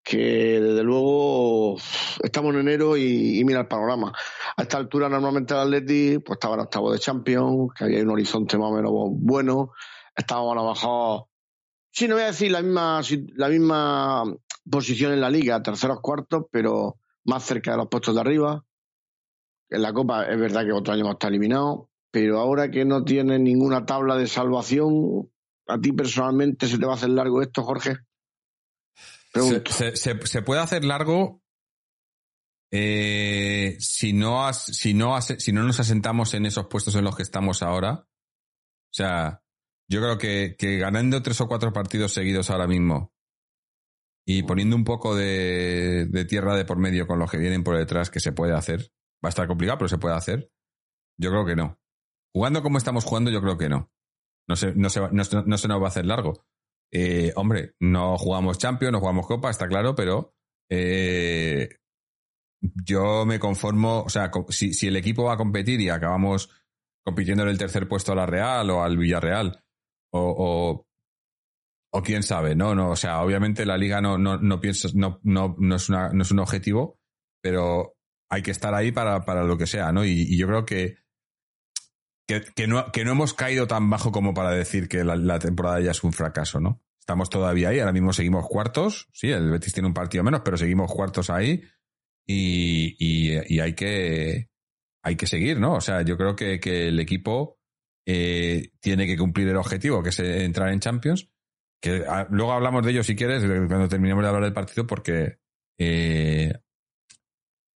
que desde luego estamos en enero y, mira el panorama. A esta altura normalmente el Atleti pues estaba en octavo de Champions, que había un horizonte más o menos bueno, estábamos a lo mejor, sí, no voy a decir la misma, la misma posición en la liga, terceros, cuartos, pero más cerca de los puestos de arriba. En la Copa es verdad que otro año hemos estado eliminados, pero ahora que no tiene ninguna tabla de salvación, ¿a ti personalmente se te va a hacer largo esto, Jorge? Se, puede hacer largo eh, si, no no si no nos asentamos en esos puestos en los que estamos ahora. O sea, yo creo que ganando tres o cuatro partidos seguidos ahora mismo y poniendo un poco de, tierra de por medio con los que vienen por detrás, que se puede hacer. Va a estar complicado, pero se puede hacer. Yo creo que no. Jugando como estamos jugando, yo creo que no. No se, no se, no se nos va a hacer largo. Eh, hombre, no jugamos Champions, no jugamos Copa, está claro, pero eh, yo me conformo, o sea, si, si, el equipo va a competir y acabamos compitiendo en el tercer puesto a la Real o al Villarreal, o, quién sabe, ¿no? no O sea, obviamente la liga no, no, no, piensa, no, no, no, es una, no es un objetivo, pero hay que estar ahí para, para lo que sea, ¿no? Y, yo creo que, que, no, que no hemos caído tan bajo como para decir que la, temporada ya es un fracaso, ¿no? Estamos todavía ahí, ahora mismo seguimos cuartos, sí, el Betis tiene un partido menos, pero seguimos cuartos ahí y, y, hay que hay que seguir, ¿no? O sea, yo creo que, que el equipo eh, tiene que cumplir el objetivo, que es entrar en Champions. Que ah, luego hablamos de ello si quieres, cuando terminemos de hablar del partido, porque eh,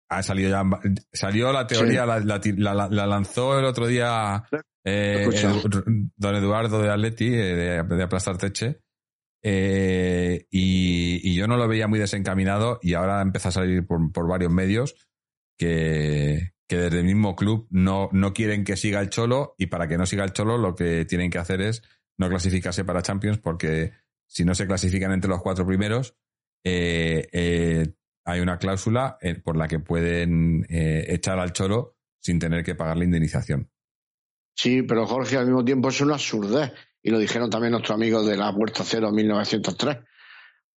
ha salido ya, salió la teoría, la, la, lanzó el otro día eh, don Eduardo de Atleti, eh, de, de Aplastar Teche, eh, y, yo no lo veía muy desencaminado y ahora empieza a salir por, por varios medios que, que, desde el mismo club no, no quieren que siga el Cholo y para que no siga el Cholo lo que tienen que hacer es no clasificarse para Champions porque si no se clasifican entre los cuatro primeros, eh, eh, hay una cláusula eh, por la que pueden echar al cholo sin tener que pagar la indemnización. Sí, pero Jorge, al mismo tiempo es una absurdez. Y lo dijeron también nuestros amigos de la Puerta Cero 1903.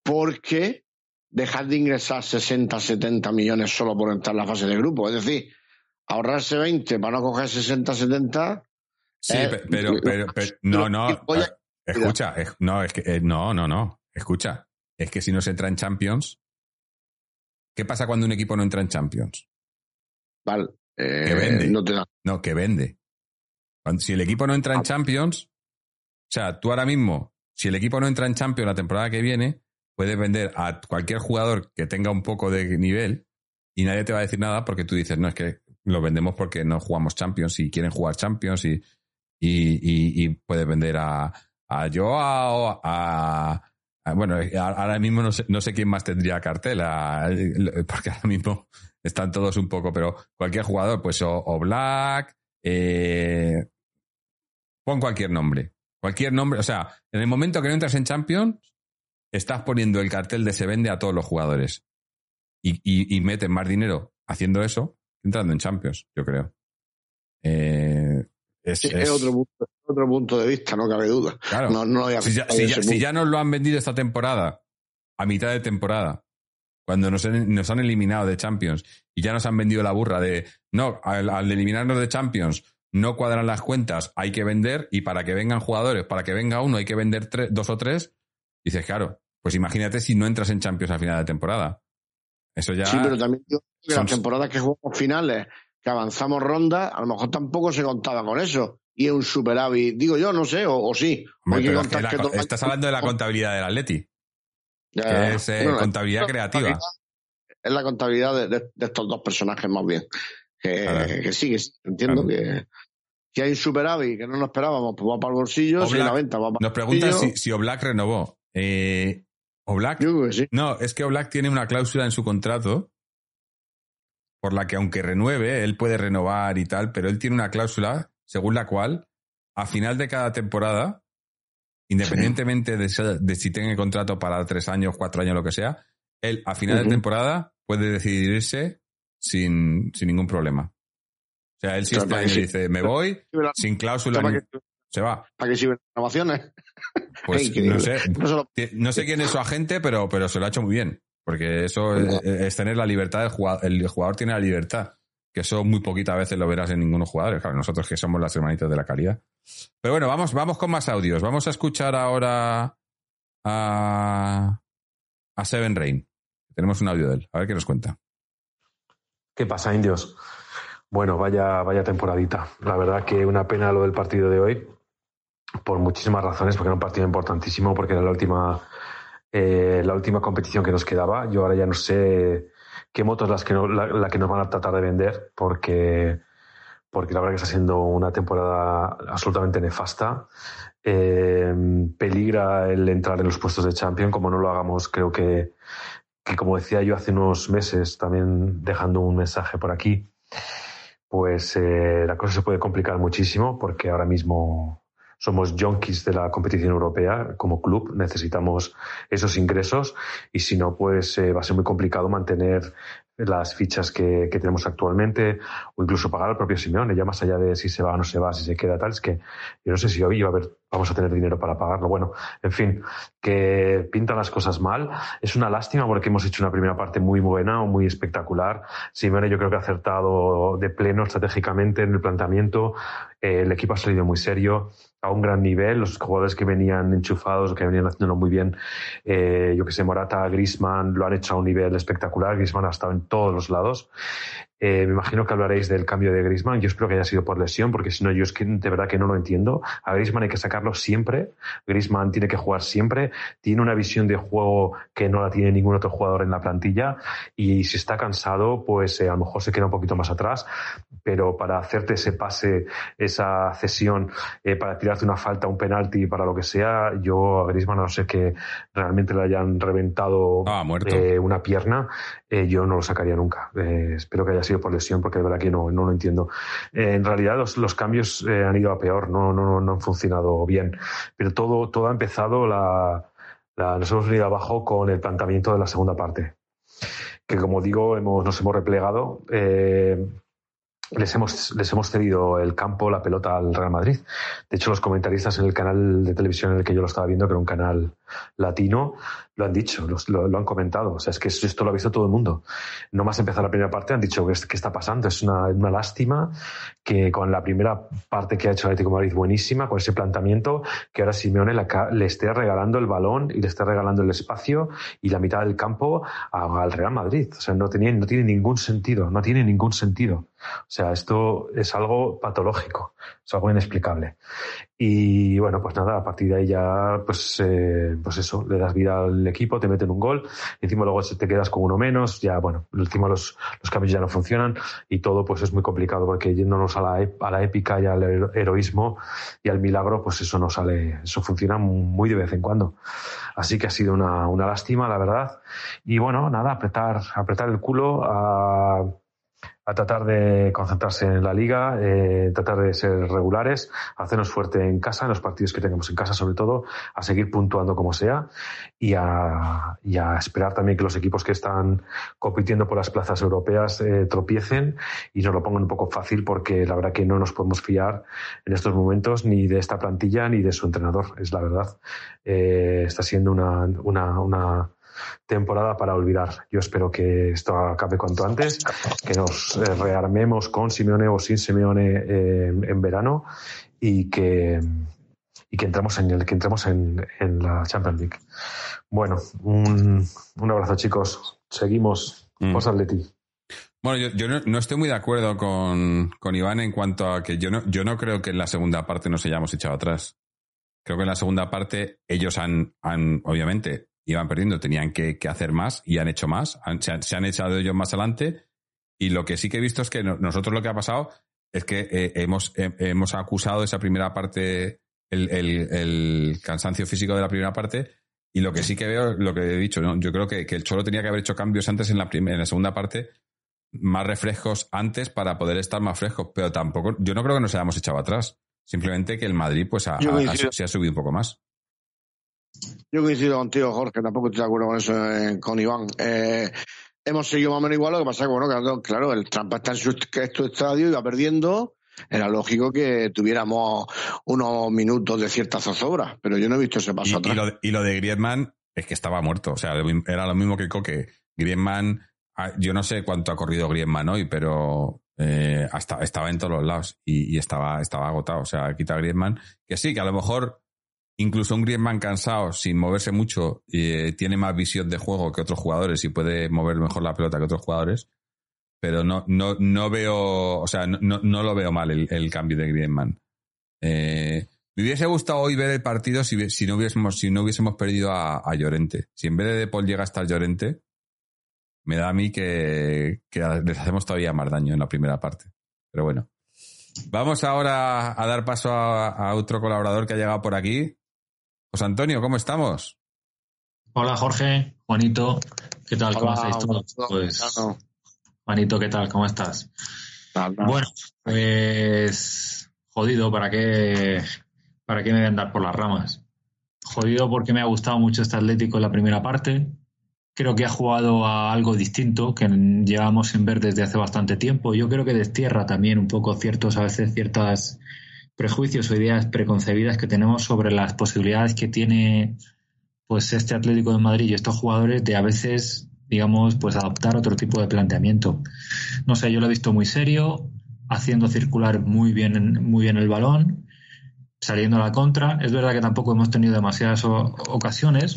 Porque dejar de ingresar 60, 70 millones solo por entrar en la fase de grupo. Es decir, ahorrarse 20 para no coger 60, 70. Sí, pero, pero, no, no. Escucha, no, es que, eh, no, no, no. Escucha, es que si no se entra en Champions, ¿Qué pasa cuando un equipo no entra en Champions? Vale. que eh, vende. No, te da. no, que vende. si el equipo no entra en ah. Champions, o sea, tú ahora mismo si el equipo no entra en Champions la temporada que viene, puedes vender a cualquier jugador que tenga un poco de nivel y nadie te va a decir nada porque tú dices, no, es que lo vendemos porque no jugamos Champions y quieren jugar Champions y, y, y, puedes vender a, Joao, a, bueno, ahora mismo no sé, no sé quién más tendría cartela, porque ahora mismo están todos un poco, pero cualquier jugador, pues o, Black, eh, pon cualquier nombre, cualquier nombre, o sea, en el momento que no entras en Champions, estás poniendo el cartel de se vende a todos los jugadores y, y, y meten más dinero haciendo eso entrando en Champions, yo creo. Eh, es, otro, punto, de vista, no cabe duda. Claro. si, ya, nos lo han vendido esta temporada, a mitad de temporada, cuando nos, nos, han eliminado de Champions y ya nos han vendido la burra de, no, al, eliminarnos de Champions no cuadran las cuentas, hay que vender y para que vengan jugadores, para que venga uno hay que vender dos o tres, dices, claro, pues imagínate si no entras en Champions a final de temporada. Eso ya... Sí, pero también que las temporadas que jugamos finales, que avanzamos ronda, a lo mejor tampoco se contaba con eso. Y es un superávit, digo yo, no sé, o, sí. estás hablando de la contabilidad del Atleti. que es eh, contabilidad creativa. Es la contabilidad de, estos dos personajes más bien. Que, sí, que entiendo que, que hay un superávit que no nos esperábamos, pues va para el bolsillo, si la venta va para Nos preguntan si, si Oblak renovó. Eh, Oblak. No, es que Oblak tiene una cláusula en su contrato por la que aunque renueve, él puede renovar y tal, pero él tiene una cláusula según la cual a final de cada temporada, independientemente de, si tiene contrato para tres años, cuatro años, lo que sea, él a final de temporada puede decidirse sin, sin ningún problema. O sea, él si este año dice, me voy, sin cláusula, se va. ¿Para qué sirven renovaciones? Pues no sé, no sé quién es su agente, pero, pero se lo ha hecho muy bien. Porque eso es, tener la libertad del jugador. El jugador tiene la libertad. Que eso muy poquitas veces lo verás en ninguno jugador. Claro, nosotros que somos las hermanitas de la calidad. Pero bueno, vamos, vamos con más audios. Vamos a escuchar ahora a, a Seven Rain. Tenemos un audio de él. A ver qué nos cuenta. ¿Qué pasa, indios? Bueno, vaya, vaya temporadita. La verdad que una pena lo del partido de hoy, por muchísimas razones, porque era un partido importantísimo, porque era la última eh, la última competición que nos quedaba. Yo ahora ya no sé qué motos las que la, que nos van a tratar de vender, porque, porque la verdad que está siendo una temporada absolutamente nefasta. Eh, peligra el entrar en los puestos de champion, como no lo hagamos, creo que, que como decía yo hace unos meses, también dejando un mensaje por aquí, pues eh, la cosa se puede complicar muchísimo porque ahora mismo somos junkies de la competición europea. Como club, necesitamos esos ingresos y si no, pues eh, va a ser muy complicado mantener las fichas que, tenemos actualmente o incluso pagar al propio Simeone, ya más allá de si se va o no se va, si se queda tal, es que yo no sé si hoy va a haber, vamos a tener dinero para pagarlo. Bueno, en fin, que pintan las cosas mal. Es una lástima porque hemos hecho una primera parte muy buena o muy espectacular. Simeone yo creo que ha acertado de pleno estratégicamente en el planteamiento. Eh, el equipo ha salido muy serio a un gran nivel, los jugadores que venían enchufados, que venían haciéndolo muy bien, eh, yo que sé, Morata, Grisman, lo han hecho a un nivel espectacular, Grisman ha estado en todos los lados, eh, me imagino que hablaréis del cambio de Grisman. Yo espero que haya sido por lesión, porque si no, yo es que de verdad que no lo entiendo. A Grisman hay que sacarlo siempre. Grisman tiene que jugar siempre. Tiene una visión de juego que no la tiene ningún otro jugador en la plantilla. Y si está cansado, pues eh, a lo mejor se queda un poquito más atrás. Pero para hacerte ese pase, esa cesión, eh, para tirarte una falta, un penalti, para lo que sea, yo a Grisman, a no sé que realmente le hayan reventado ah, una pierna, yo no lo sacaría nunca. espero que haya sido por lesión, porque de verdad que no, no lo entiendo. Eh, en realidad los, los cambios eh, han ido a peor, no, no, no han funcionado bien. Pero todo, todo ha empezado, la, nos hemos venido abajo con el planteamiento de la segunda parte. Que como digo, hemos, nos hemos replegado. Eh, les hemos, les hemos cedido el campo, la pelota al Real Madrid. De hecho, los comentaristas en el canal de televisión en el que yo lo estaba viendo, que era un canal latino, lo han dicho, lo, han comentado. O sea, es que esto lo ha visto todo el mundo. No más empezar la primera parte, han dicho que qué está pasando. Es una, una, lástima que con la primera parte que ha hecho el Atlético de Madrid buenísima, con ese planteamiento, que ahora Simeone le esté regalando el balón y le esté regalando el espacio y la mitad del campo al Real Madrid. O sea, no, tenía, no tiene ningún sentido, no tiene ningún sentido. O sea, esto es algo patológico, es algo inexplicable. Y bueno, pues nada, a partir de ahí ya, pues, eh, pues eso, le das vida al equipo, te meten un gol, encima luego te quedas con uno menos, ya bueno, encima los, los cambios ya no funcionan y todo pues es muy complicado porque yéndonos a la, a la épica y al heroísmo y al milagro, pues eso no sale, eso funciona muy de vez en cuando. Así que ha sido una, una lástima, la verdad. Y bueno, nada, apretar, apretar el culo a a tratar de concentrarse en la liga, eh, tratar de ser regulares, hacernos fuerte en casa, en los partidos que tengamos en casa sobre todo, a seguir puntuando como sea y a, y a esperar también que los equipos que están compitiendo por las plazas europeas eh, tropiecen y nos lo pongan un poco fácil porque la verdad que no nos podemos fiar en estos momentos ni de esta plantilla ni de su entrenador, es la verdad. Eh, está siendo una, una, una temporada para olvidar. Yo espero que esto acabe cuanto antes, que nos eh, rearmemos con Simeone o sin Simeone eh, en verano y que y que entremos en el que entremos en, la Champions League. Bueno, un, abrazo chicos. Seguimos. Mm. Atleti. Bueno, yo, no, estoy muy de acuerdo con, con, Iván en cuanto a que yo no, yo no creo que en la segunda parte nos hayamos echado atrás. Creo que en la segunda parte ellos han, han obviamente, iban perdiendo, tenían que, hacer más y han hecho más, se, han, echado ellos más adelante. Y lo que sí que he visto es que nosotros lo que ha pasado es que eh, hemos, hemos acusado esa primera parte, el, cansancio físico de la primera parte. Y lo que sí que veo, lo que he dicho, yo creo que, el Cholo tenía que haber hecho cambios antes en la, en la segunda parte, más refrescos antes para poder estar más frescos. Pero tampoco, yo no creo que nos hayamos echado atrás. Simplemente que el Madrid pues se ha subido un poco más. Yo coincido contigo, Jorge, tampoco estoy de acuerdo con eso eh, con Iván. Eh, hemos seguido más o menos igual, lo que pasa es que, bueno, claro, el Trampa está en su, estadio y va perdiendo. Era lógico que tuviéramos unos minutos de cierta zozobra, pero yo no he visto ese paso y, atrás. Y lo, de, y lo de Griezmann es que estaba muerto, o sea, era lo mismo que Coque. Griezmann, ah, yo no sé cuánto ha corrido Griezmann hoy, pero eh, hasta, estaba en todos los lados y, estaba, estaba agotado. O sea, quita Griezmann, que sí, que a lo mejor incluso un Griezmann cansado, sin moverse mucho, eh, tiene más visión de juego que otros jugadores y puede mover mejor la pelota que otros jugadores. Pero no, no, no veo, o sea, no, no lo veo mal el, cambio de Griezmann. Eh, me hubiese gustado hoy ver el partido si, si, no, hubiésemos, si no hubiésemos perdido a, Llorente. Si en vez de De Paul llega a estar Llorente, me da a mí que, les hacemos todavía más daño en la primera parte. Pero bueno. Vamos ahora a dar paso a otro colaborador que ha llegado por aquí, José Antonio, ¿cómo estamos? Hola Jorge, Juanito, ¿qué tal? ¿Cómo estáis todos? Pues, Juanito, ¿qué tal? ¿Cómo estás? Bueno, pues jodido, ¿para qué, ¿para qué me voy a andar por las ramas? Jodido porque me ha gustado mucho este Atlético en la primera parte. Creo que ha jugado a algo distinto que llevamos sin ver desde hace bastante tiempo. Yo creo que destierra también un poco ciertos, a veces ciertas prejuicios o ideas preconcebidas que tenemos sobre las posibilidades que tiene pues este Atlético de Madrid y estos jugadores de a veces digamos pues adoptar otro tipo de planteamiento. No sé yo lo he visto muy serio haciendo circular muy bien muy bien el balón saliendo a la contra. Es verdad que tampoco hemos tenido demasiadas ocasiones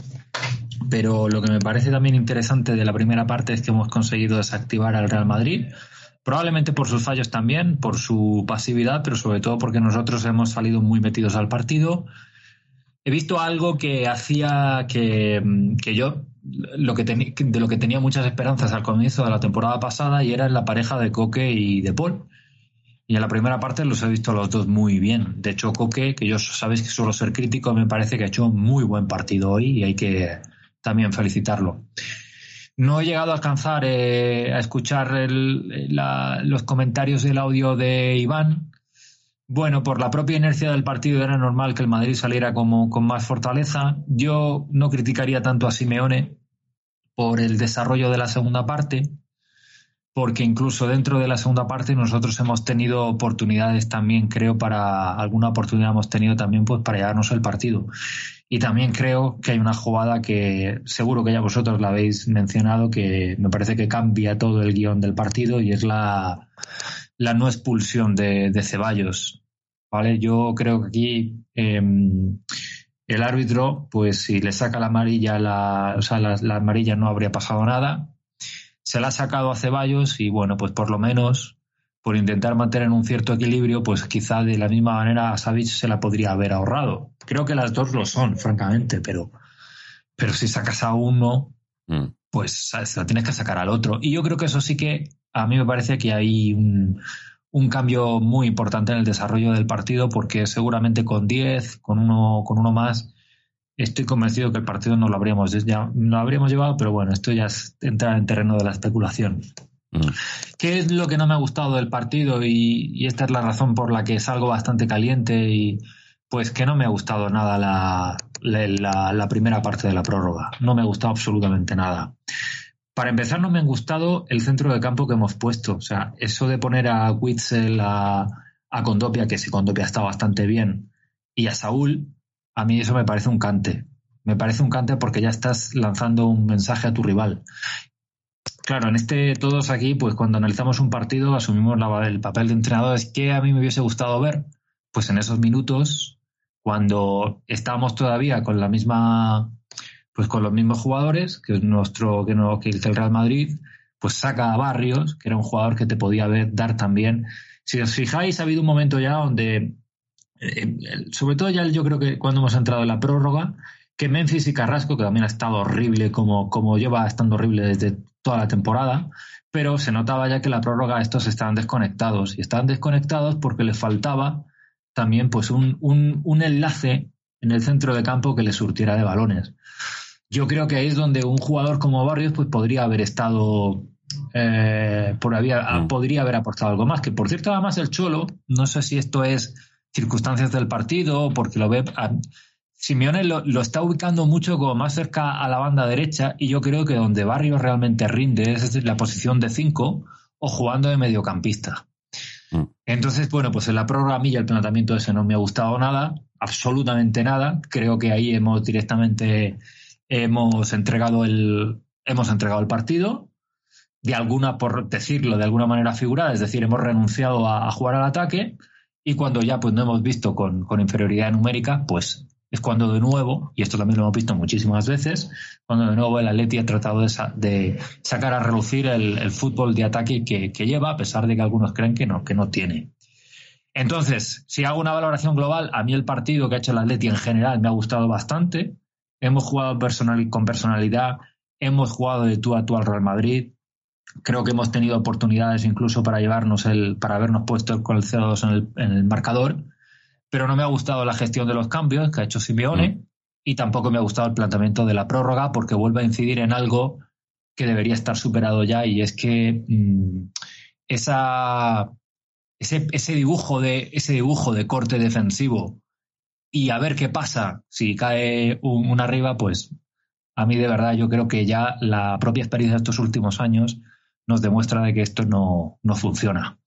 pero lo que me parece también interesante de la primera parte es que hemos conseguido desactivar al Real Madrid Probablemente por sus fallos también, por su pasividad, pero sobre todo porque nosotros hemos salido muy metidos al partido. He visto algo que hacía que, yo lo que de lo que tenía muchas esperanzas al comienzo de la temporada pasada y era en la pareja de Coque y de Paul. Y en la primera parte los he visto los dos muy bien. De hecho, Coque, que yo sabéis que suelo ser crítico, me parece que ha hecho un muy buen partido hoy y hay que también felicitarlo. No he llegado a alcanzar eh, a escuchar los comentarios del audio de Iván. Bueno, por la propia inercia del partido era normal que el Madrid saliera como, con más fortaleza. Yo no criticaría tanto a Simeone por el desarrollo de la segunda parte, porque incluso dentro de la segunda parte nosotros hemos tenido oportunidades también, creo, para alguna oportunidad hemos tenido también pues para llevarnos el partido. Y también creo que hay una jugada que seguro que ya vosotros la habéis mencionado, que me parece que cambia todo el guion del partido y es la, la no expulsión de, Ceballos. ¿Vale? Yo creo que aquí em, el árbitro, pues si le saca la amarilla, la, o sea, la amarilla no habría pasado nada se la ha sacado a Ceballos y bueno, pues por lo menos por intentar mantener un cierto equilibrio, pues quizá de la misma manera a Savic se la podría haber ahorrado. Creo que las dos lo son, francamente, pero, pero si sacas a uno, mm. pues se la tienes que sacar al otro. Y yo creo que eso sí que a mí me parece que hay un, un cambio muy importante en el desarrollo del partido, porque seguramente con 10, con uno, con uno más, estoy convencido que el partido no lo habríamos, ya, no lo habríamos llevado, pero bueno, esto ya es entrar en terreno de la especulación. Mm. ¿Qué es lo que no me ha gustado del partido? Y, esta es la razón por la que salgo bastante caliente y pues que no me ha gustado nada la, la, primera parte de la prórroga. No me ha gustado absolutamente nada. Para empezar, no me ha gustado el centro de campo que hemos puesto. O sea, eso de poner a Witzel, a, a Condopia, que si Condopia está bastante bien, y a Saúl, a mí eso me parece un cante. Me parece un cante porque ya estás lanzando un mensaje a tu rival. Claro, en este todos aquí, pues cuando analizamos un partido, asumimos el papel de entrenador. Es que a mí me hubiese gustado ver, pues en esos minutos, cuando estábamos todavía con la misma, pues con los mismos jugadores, que es nuestro, que no, que el Real Madrid, pues saca a Barrios, que era un jugador que te podía ver, dar también. Si os fijáis, ha habido un momento ya donde sobre todo ya yo creo que cuando hemos entrado en la prórroga, que Memphis y Carrasco, que también ha estado horrible, como, como lleva estando horrible desde toda la temporada, pero se notaba ya que la prórroga estos estaban desconectados y estaban desconectados porque les faltaba también pues un, un, enlace en el centro de campo que les surtiera de balones. Yo creo que ahí es donde un jugador como Barrios pues podría haber estado eh, por había, mm. podría haber aportado algo más. Que por cierto, además el Cholo, no sé si esto es circunstancias del partido, porque lo ve. Simeone lo, está ubicando mucho como más cerca a la banda derecha y yo creo que donde Barrios realmente rinde es la posición de 5 o jugando de mediocampista. Mm. Entonces, bueno, pues en la programilla el planteamiento ese no me ha gustado nada, absolutamente nada. Creo que ahí hemos directamente hemos entregado el hemos entregado el partido de alguna por decirlo de alguna manera figurada, es decir, hemos renunciado a jugar al ataque y cuando ya pues no hemos visto con, inferioridad numérica, pues es cuando de nuevo, y esto también lo hemos visto muchísimas veces, cuando de nuevo el Atleti ha tratado de, sacar a relucir el, fútbol de ataque que, lleva, a pesar de que algunos creen que no, que no tiene. Entonces, si hago una valoración global, a mí el partido que ha hecho el Atleti en general me ha gustado bastante. Hemos jugado con personalidad, hemos jugado de tú a tú al Real Madrid, Creo que hemos tenido oportunidades incluso para llevarnos el, para habernos puesto con el 0-2 en el, en el, marcador, pero no me ha gustado la gestión de los cambios que ha hecho Simeone mm. y tampoco me ha gustado el planteamiento de la prórroga porque vuelve a incidir en algo que debería estar superado ya y es que mm, esa, ese, ese, dibujo de, ese dibujo de corte defensivo y a ver qué pasa si cae un, un arriba, pues a mí de verdad yo creo que ya la propia experiencia de estos últimos años nos demuestra de que esto no, funciona.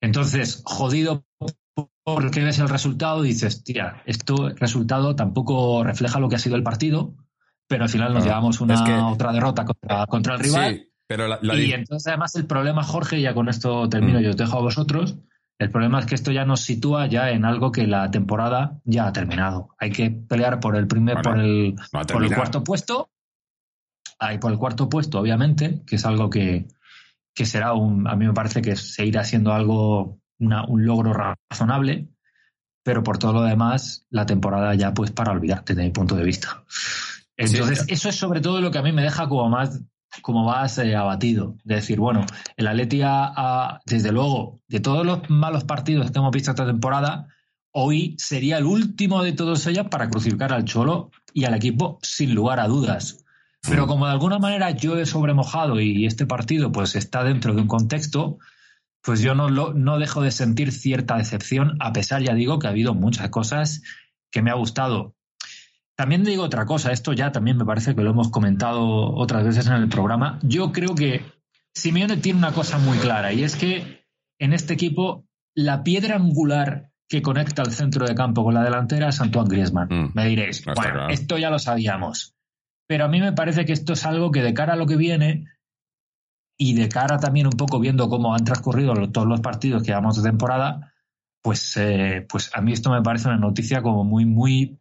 Entonces, jodido porque ves el resultado y dices, tía, esto resultado tampoco refleja lo que ha sido el partido, pero al final nos llevamos una otra derrota contra, el rival. pero y entonces además el problema, Jorge, ya con esto termino, mm. yo os dejo a vosotros, el problema es que esto ya nos sitúa ya en algo que la temporada ya ha terminado. Hay que pelear por el primer, por el, por el cuarto puesto Ahí por el cuarto puesto, obviamente, que es algo que, será un, a mí me parece que seguirá siendo algo, un logro razonable, pero por todo lo demás, la temporada ya pues para olvidarte desde mi punto de vista. Entonces, eso es sobre todo lo que a mí me deja como más, como más eh, abatido. De decir, bueno, el Atleti ha, desde luego, de todos los malos partidos que hemos visto esta temporada, hoy sería el último de todos ellos para crucificar al Cholo y al equipo sin lugar a dudas. Pero como de alguna manera yo he sobremojado y este partido pues está dentro de un contexto, pues yo no, lo, no dejo de sentir cierta decepción, a pesar, ya digo, que ha habido muchas cosas que me ha gustado. También digo otra cosa, esto ya también me parece que lo hemos comentado otras veces en el programa. Yo creo que Simeone tiene una cosa muy clara y es que en este equipo la piedra angular que conecta el centro de campo con la delantera es Antoine Griezmann. Mm. Me diréis, bueno, esto ya lo sabíamos. Pero a mí me parece que esto es algo que de cara a lo que viene y de cara también un poco viendo cómo han transcurrido todos los partidos que llevamos de temporada, pues, eh, pues a mí esto me parece una noticia como muy, muy,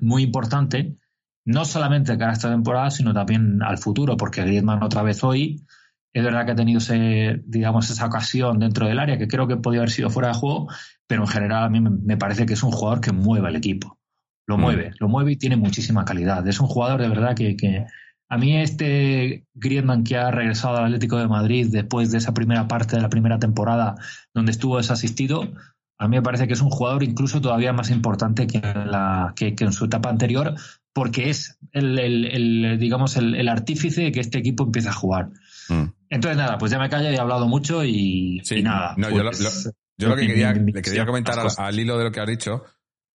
muy importante, no solamente de cara a esta temporada, sino también al futuro, porque Griezmann otra vez hoy es verdad que ha tenido ese, digamos, esa ocasión dentro del área que creo que podía haber sido fuera de juego, pero en general a mí me parece que es un jugador que mueve al equipo. Lo mm. mueve, lo mueve y tiene muchísima calidad. Es un jugador de verdad que, que a mí este Griezmann que ha regresado al Atlético de Madrid después de esa primera parte de la primera temporada donde estuvo desasistido, a mí me parece que es un jugador incluso todavía más importante que en, la, que, en su etapa anterior porque es el, el, digamos el, artífice de que este equipo empiece a jugar. Mm. Entonces, nada, pues ya me callo y he hablado mucho y, nada. yo, lo, pues, que quería, le quería comentar al, hilo de lo que has dicho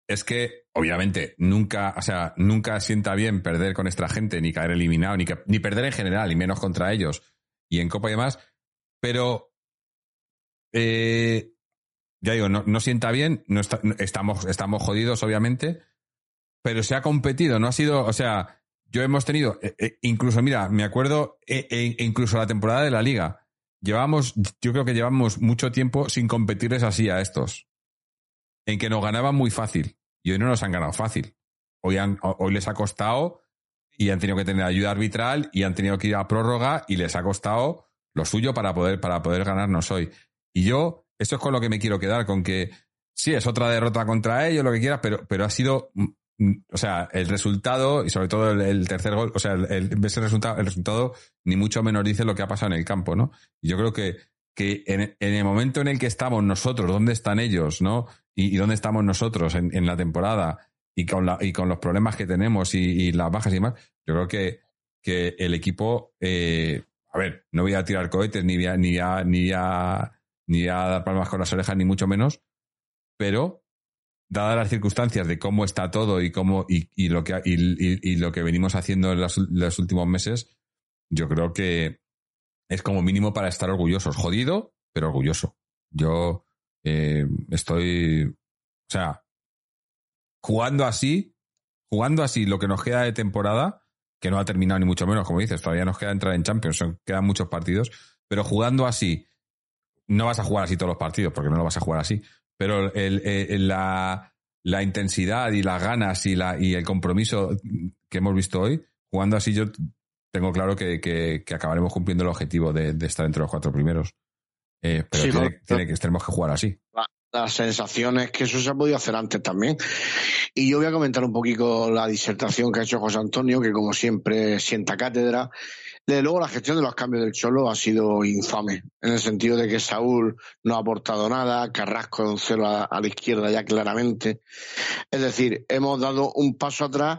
es que, obviamente, nunca, o sea, nunca sienta bien perder con esta gente, ni caer eliminado, ni, ni perder en general, y menos contra ellos, y en Copa y demás. Pero, eh, ya digo, no, sienta bien, no estamos, estamos jodidos, obviamente, pero se ha competido, no ha sido, o sea, yo hemos tenido, eh, eh, incluso, mira, me acuerdo, eh, incluso la temporada de la liga, llevamos, yo creo que llevamos mucho tiempo sin competirles así a estos, en que nos ganaban muy fácil, y hoy no nos han ganado fácil. Hoy, han, hoy les ha costado y han tenido que tener ayuda arbitral y han tenido que ir a prórroga y les ha costado lo suyo para poder, para poder ganarnos hoy. Y yo, esto es con lo que me quiero quedar, con que sí, es otra derrota contra ellos, lo que quieras, pero, pero ha sido Mm, o sea, el resultado y sobre todo el, tercer gol, o sea, el, resultado, el resultado ni mucho menos dice lo que ha pasado en el campo, ¿no? Yo creo que, que en, el momento en el que estamos nosotros, dónde están ellos, ¿no? Y, dónde estamos nosotros en, la temporada y con, la, y con los problemas que tenemos y, las bajas y demás, yo creo que, que el equipo, eh, a ver, no voy a tirar cohetes ni a, ni a, ni a, ni a dar palmas con las orejas, ni mucho menos, pero dadas las circunstancias de cómo está todo y cómo y, lo que y, lo que venimos haciendo en los, últimos meses, yo creo que es como mínimo para estar orgullosos. Jodido, pero orgulloso. Yo estoy, o sea, jugando así, jugando así lo que nos queda de temporada, que no ha terminado ni mucho menos, como dices, todavía nos queda entrar en Champions, quedan muchos partidos, pero jugando así, no vas a jugar así todos los partidos, porque no lo vas a jugar así, pero el, la, la, intensidad y las ganas y, la, y el compromiso que hemos visto hoy, jugando así, yo tengo claro que, que, acabaremos cumpliendo el objetivo de, estar entre los cuatro primeros. Eh, pero tiene, que, tenemos que jugar así. La, sensación es que eso se ha podido hacer antes también. Y yo voy a comentar un poquito la disertación que ha hecho José Antonio, que como siempre sienta cátedra desde luego la gestión de los cambios del Cholo ha sido infame, en el sentido de que Saúl no ha aportado nada, Carrasco es un cero a, la izquierda ya claramente. Es decir, hemos dado un paso atrás,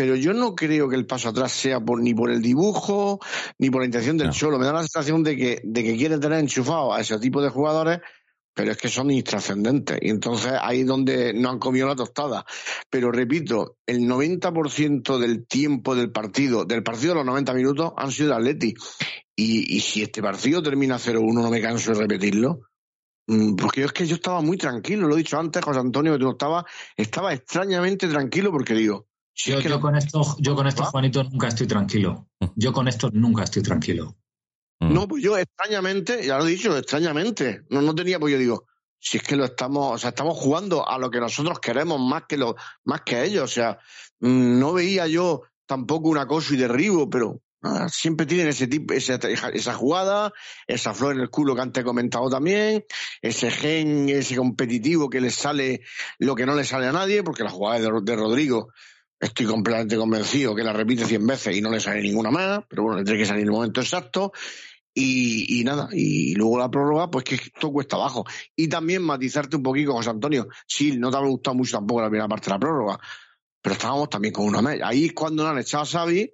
pero yo no creo que el paso atrás sea por, ni por el dibujo ni por la intención del Cholo. Me da la sensación de que, de que quiere tener enchufado a ese tipo de jugadores pero es que son intrascendentes. Y entonces ahí es donde no han comido la tostada. Pero repito, el 90% del tiempo del partido, del partido de los 90 minutos, han sido de Atleti. Y, y si este partido termina 0-1, no me canso de repetirlo. Mm, porque es que yo estaba muy tranquilo, lo he dicho antes, José Antonio, que tú estaba, estaba extrañamente tranquilo porque digo. Yo, con esto, yo con esto, Juanito, nunca estoy tranquilo. Yo con esto nunca estoy tranquilo. Mm. No, pues yo extrañamente, ya lo he dicho, extrañamente, no, no tenía, pues yo digo, si es que lo estamos, o sea, estamos jugando a lo que nosotros queremos más que lo, más que ellos, o sea, mm, no veía yo tampoco un acoso y derribo, pero siempre tienen ese tipo, esa, esa jugada, esa flor en el culo que antes he comentado también, ese gen, ese competitivo que les sale lo que no le sale a nadie, porque la jugada de, de Rodrigo estoy completamente convencido que la repite cien veces y no le sale ninguna más, pero bueno, le tiene que salir en el momento exacto. Y, nada, y luego la prórroga, pues que esto cuesta abajo. Y también matizarte un poquito, José Antonio, sí, no te ha gustado mucho tampoco la primera parte de la prórroga, pero estábamos también con una media. Ahí es cuando nos han echado a Xavi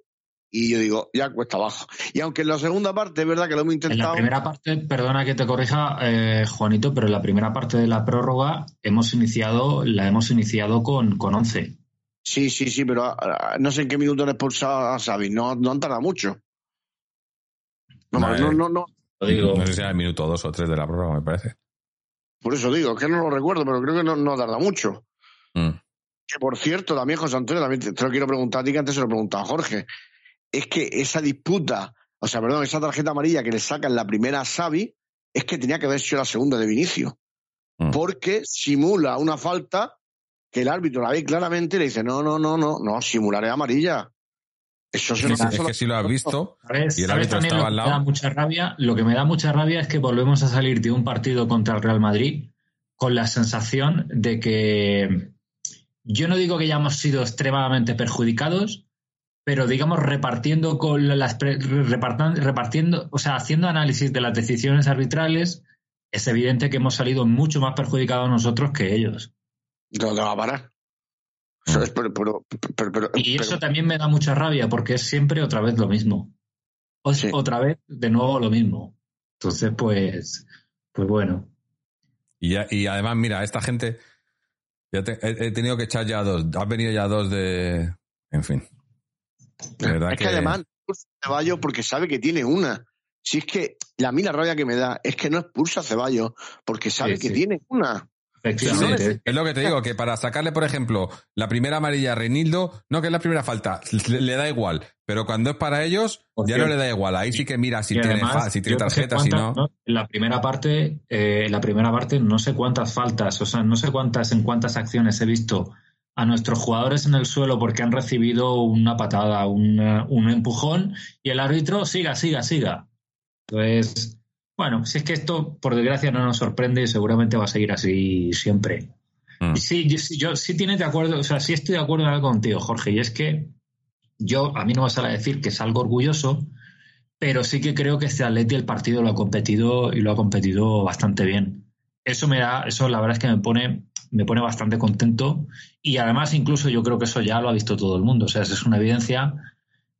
y yo digo, ya cuesta abajo. Y aunque en la segunda parte es verdad que lo hemos intentado. En la primera parte, perdona que te corrija, eh, Juanito, pero en la primera parte de la prórroga hemos iniciado, la hemos iniciado con, con 11. Sí, sí, sí, pero ah, no sé en qué minuto han expulsado a Xavi, no, no han tardado mucho. No, no, no, Lo digo. No sé si era el minuto dos o tres de la prórroga, me parece. Por eso digo, es que no lo recuerdo, pero creo que no, no tarda mucho. Mm. Que por cierto, también José Antonio, también te, te lo quiero preguntar a ti, que antes se lo he preguntado a Jorge. Es que esa disputa, o sea, perdón, esa tarjeta amarilla que le sacan la primera a Xavi, es que tenía que haber sido la segunda de Vinicio. Mm. Porque simula una falta que el árbitro la ve claramente y le dice, no, no, no, no, no, simular es amarilla. Eso se Es, nos es que si lo has visto ¿Sabes, y el árbitro estaba lo al que me da lado. mucha rabia? Lo que me da mucha rabia es que volvemos a salir de un partido contra el Real Madrid con la sensación de que yo no digo que ya hemos sido extremadamente perjudicados, pero digamos repartiendo con las repartiendo, o sea, haciendo análisis de las decisiones arbitrales, es evidente que hemos salido mucho más perjudicados nosotros que ellos. No te va a parar. Eso es, pero, pero, pero- pero- Y pero- eso también me da mucha rabia porque es siempre otra vez lo mismo. O- Sí. Otra vez de nuevo lo mismo. Entonces, pues, pues bueno. Y, ya- y además, mira, esta gente. Ya te- he, he tenido que echar ya dos. Han venido ya dos de. En fin. De verdad es que, además expulsa a Ceballos porque sabe que tiene una. Si es que la a mí la rabia que me da es que no expulsa a Ceballos porque sabe Sí, que sí. tiene una. Efectivamente. Es lo que te digo, que para sacarle, por ejemplo, la primera amarilla a Reinildo, no que es la primera falta, le, le da igual. Pero cuando es para ellos, Por ya cierto. no le da igual. Ahí sí que mira si Y tiene, además, fa- si tiene yo no sé tarjeta, si no. En la primera parte, eh, en la primera parte, no sé cuántas faltas, o sea, no sé cuántas en cuántas acciones he visto a nuestros jugadores en el suelo porque han recibido una patada, una- un empujón, y el árbitro siga, siga, siga. Entonces, bueno, si es que esto, por desgracia, no nos sorprende y seguramente va a seguir así siempre. Mm. Sí, yo, sí- yo sí tienes de acuerdo, o sea, sí estoy de acuerdo en algo contigo, Jorge, y es que yo, a mí no me sale a decir que es algo orgulloso, pero sí que creo que este Atleti el partido lo ha competido y lo ha competido bastante bien. Eso me da, eso la verdad es que me pone, me pone bastante contento y además incluso yo creo que eso ya lo ha visto todo el mundo, o sea, es una evidencia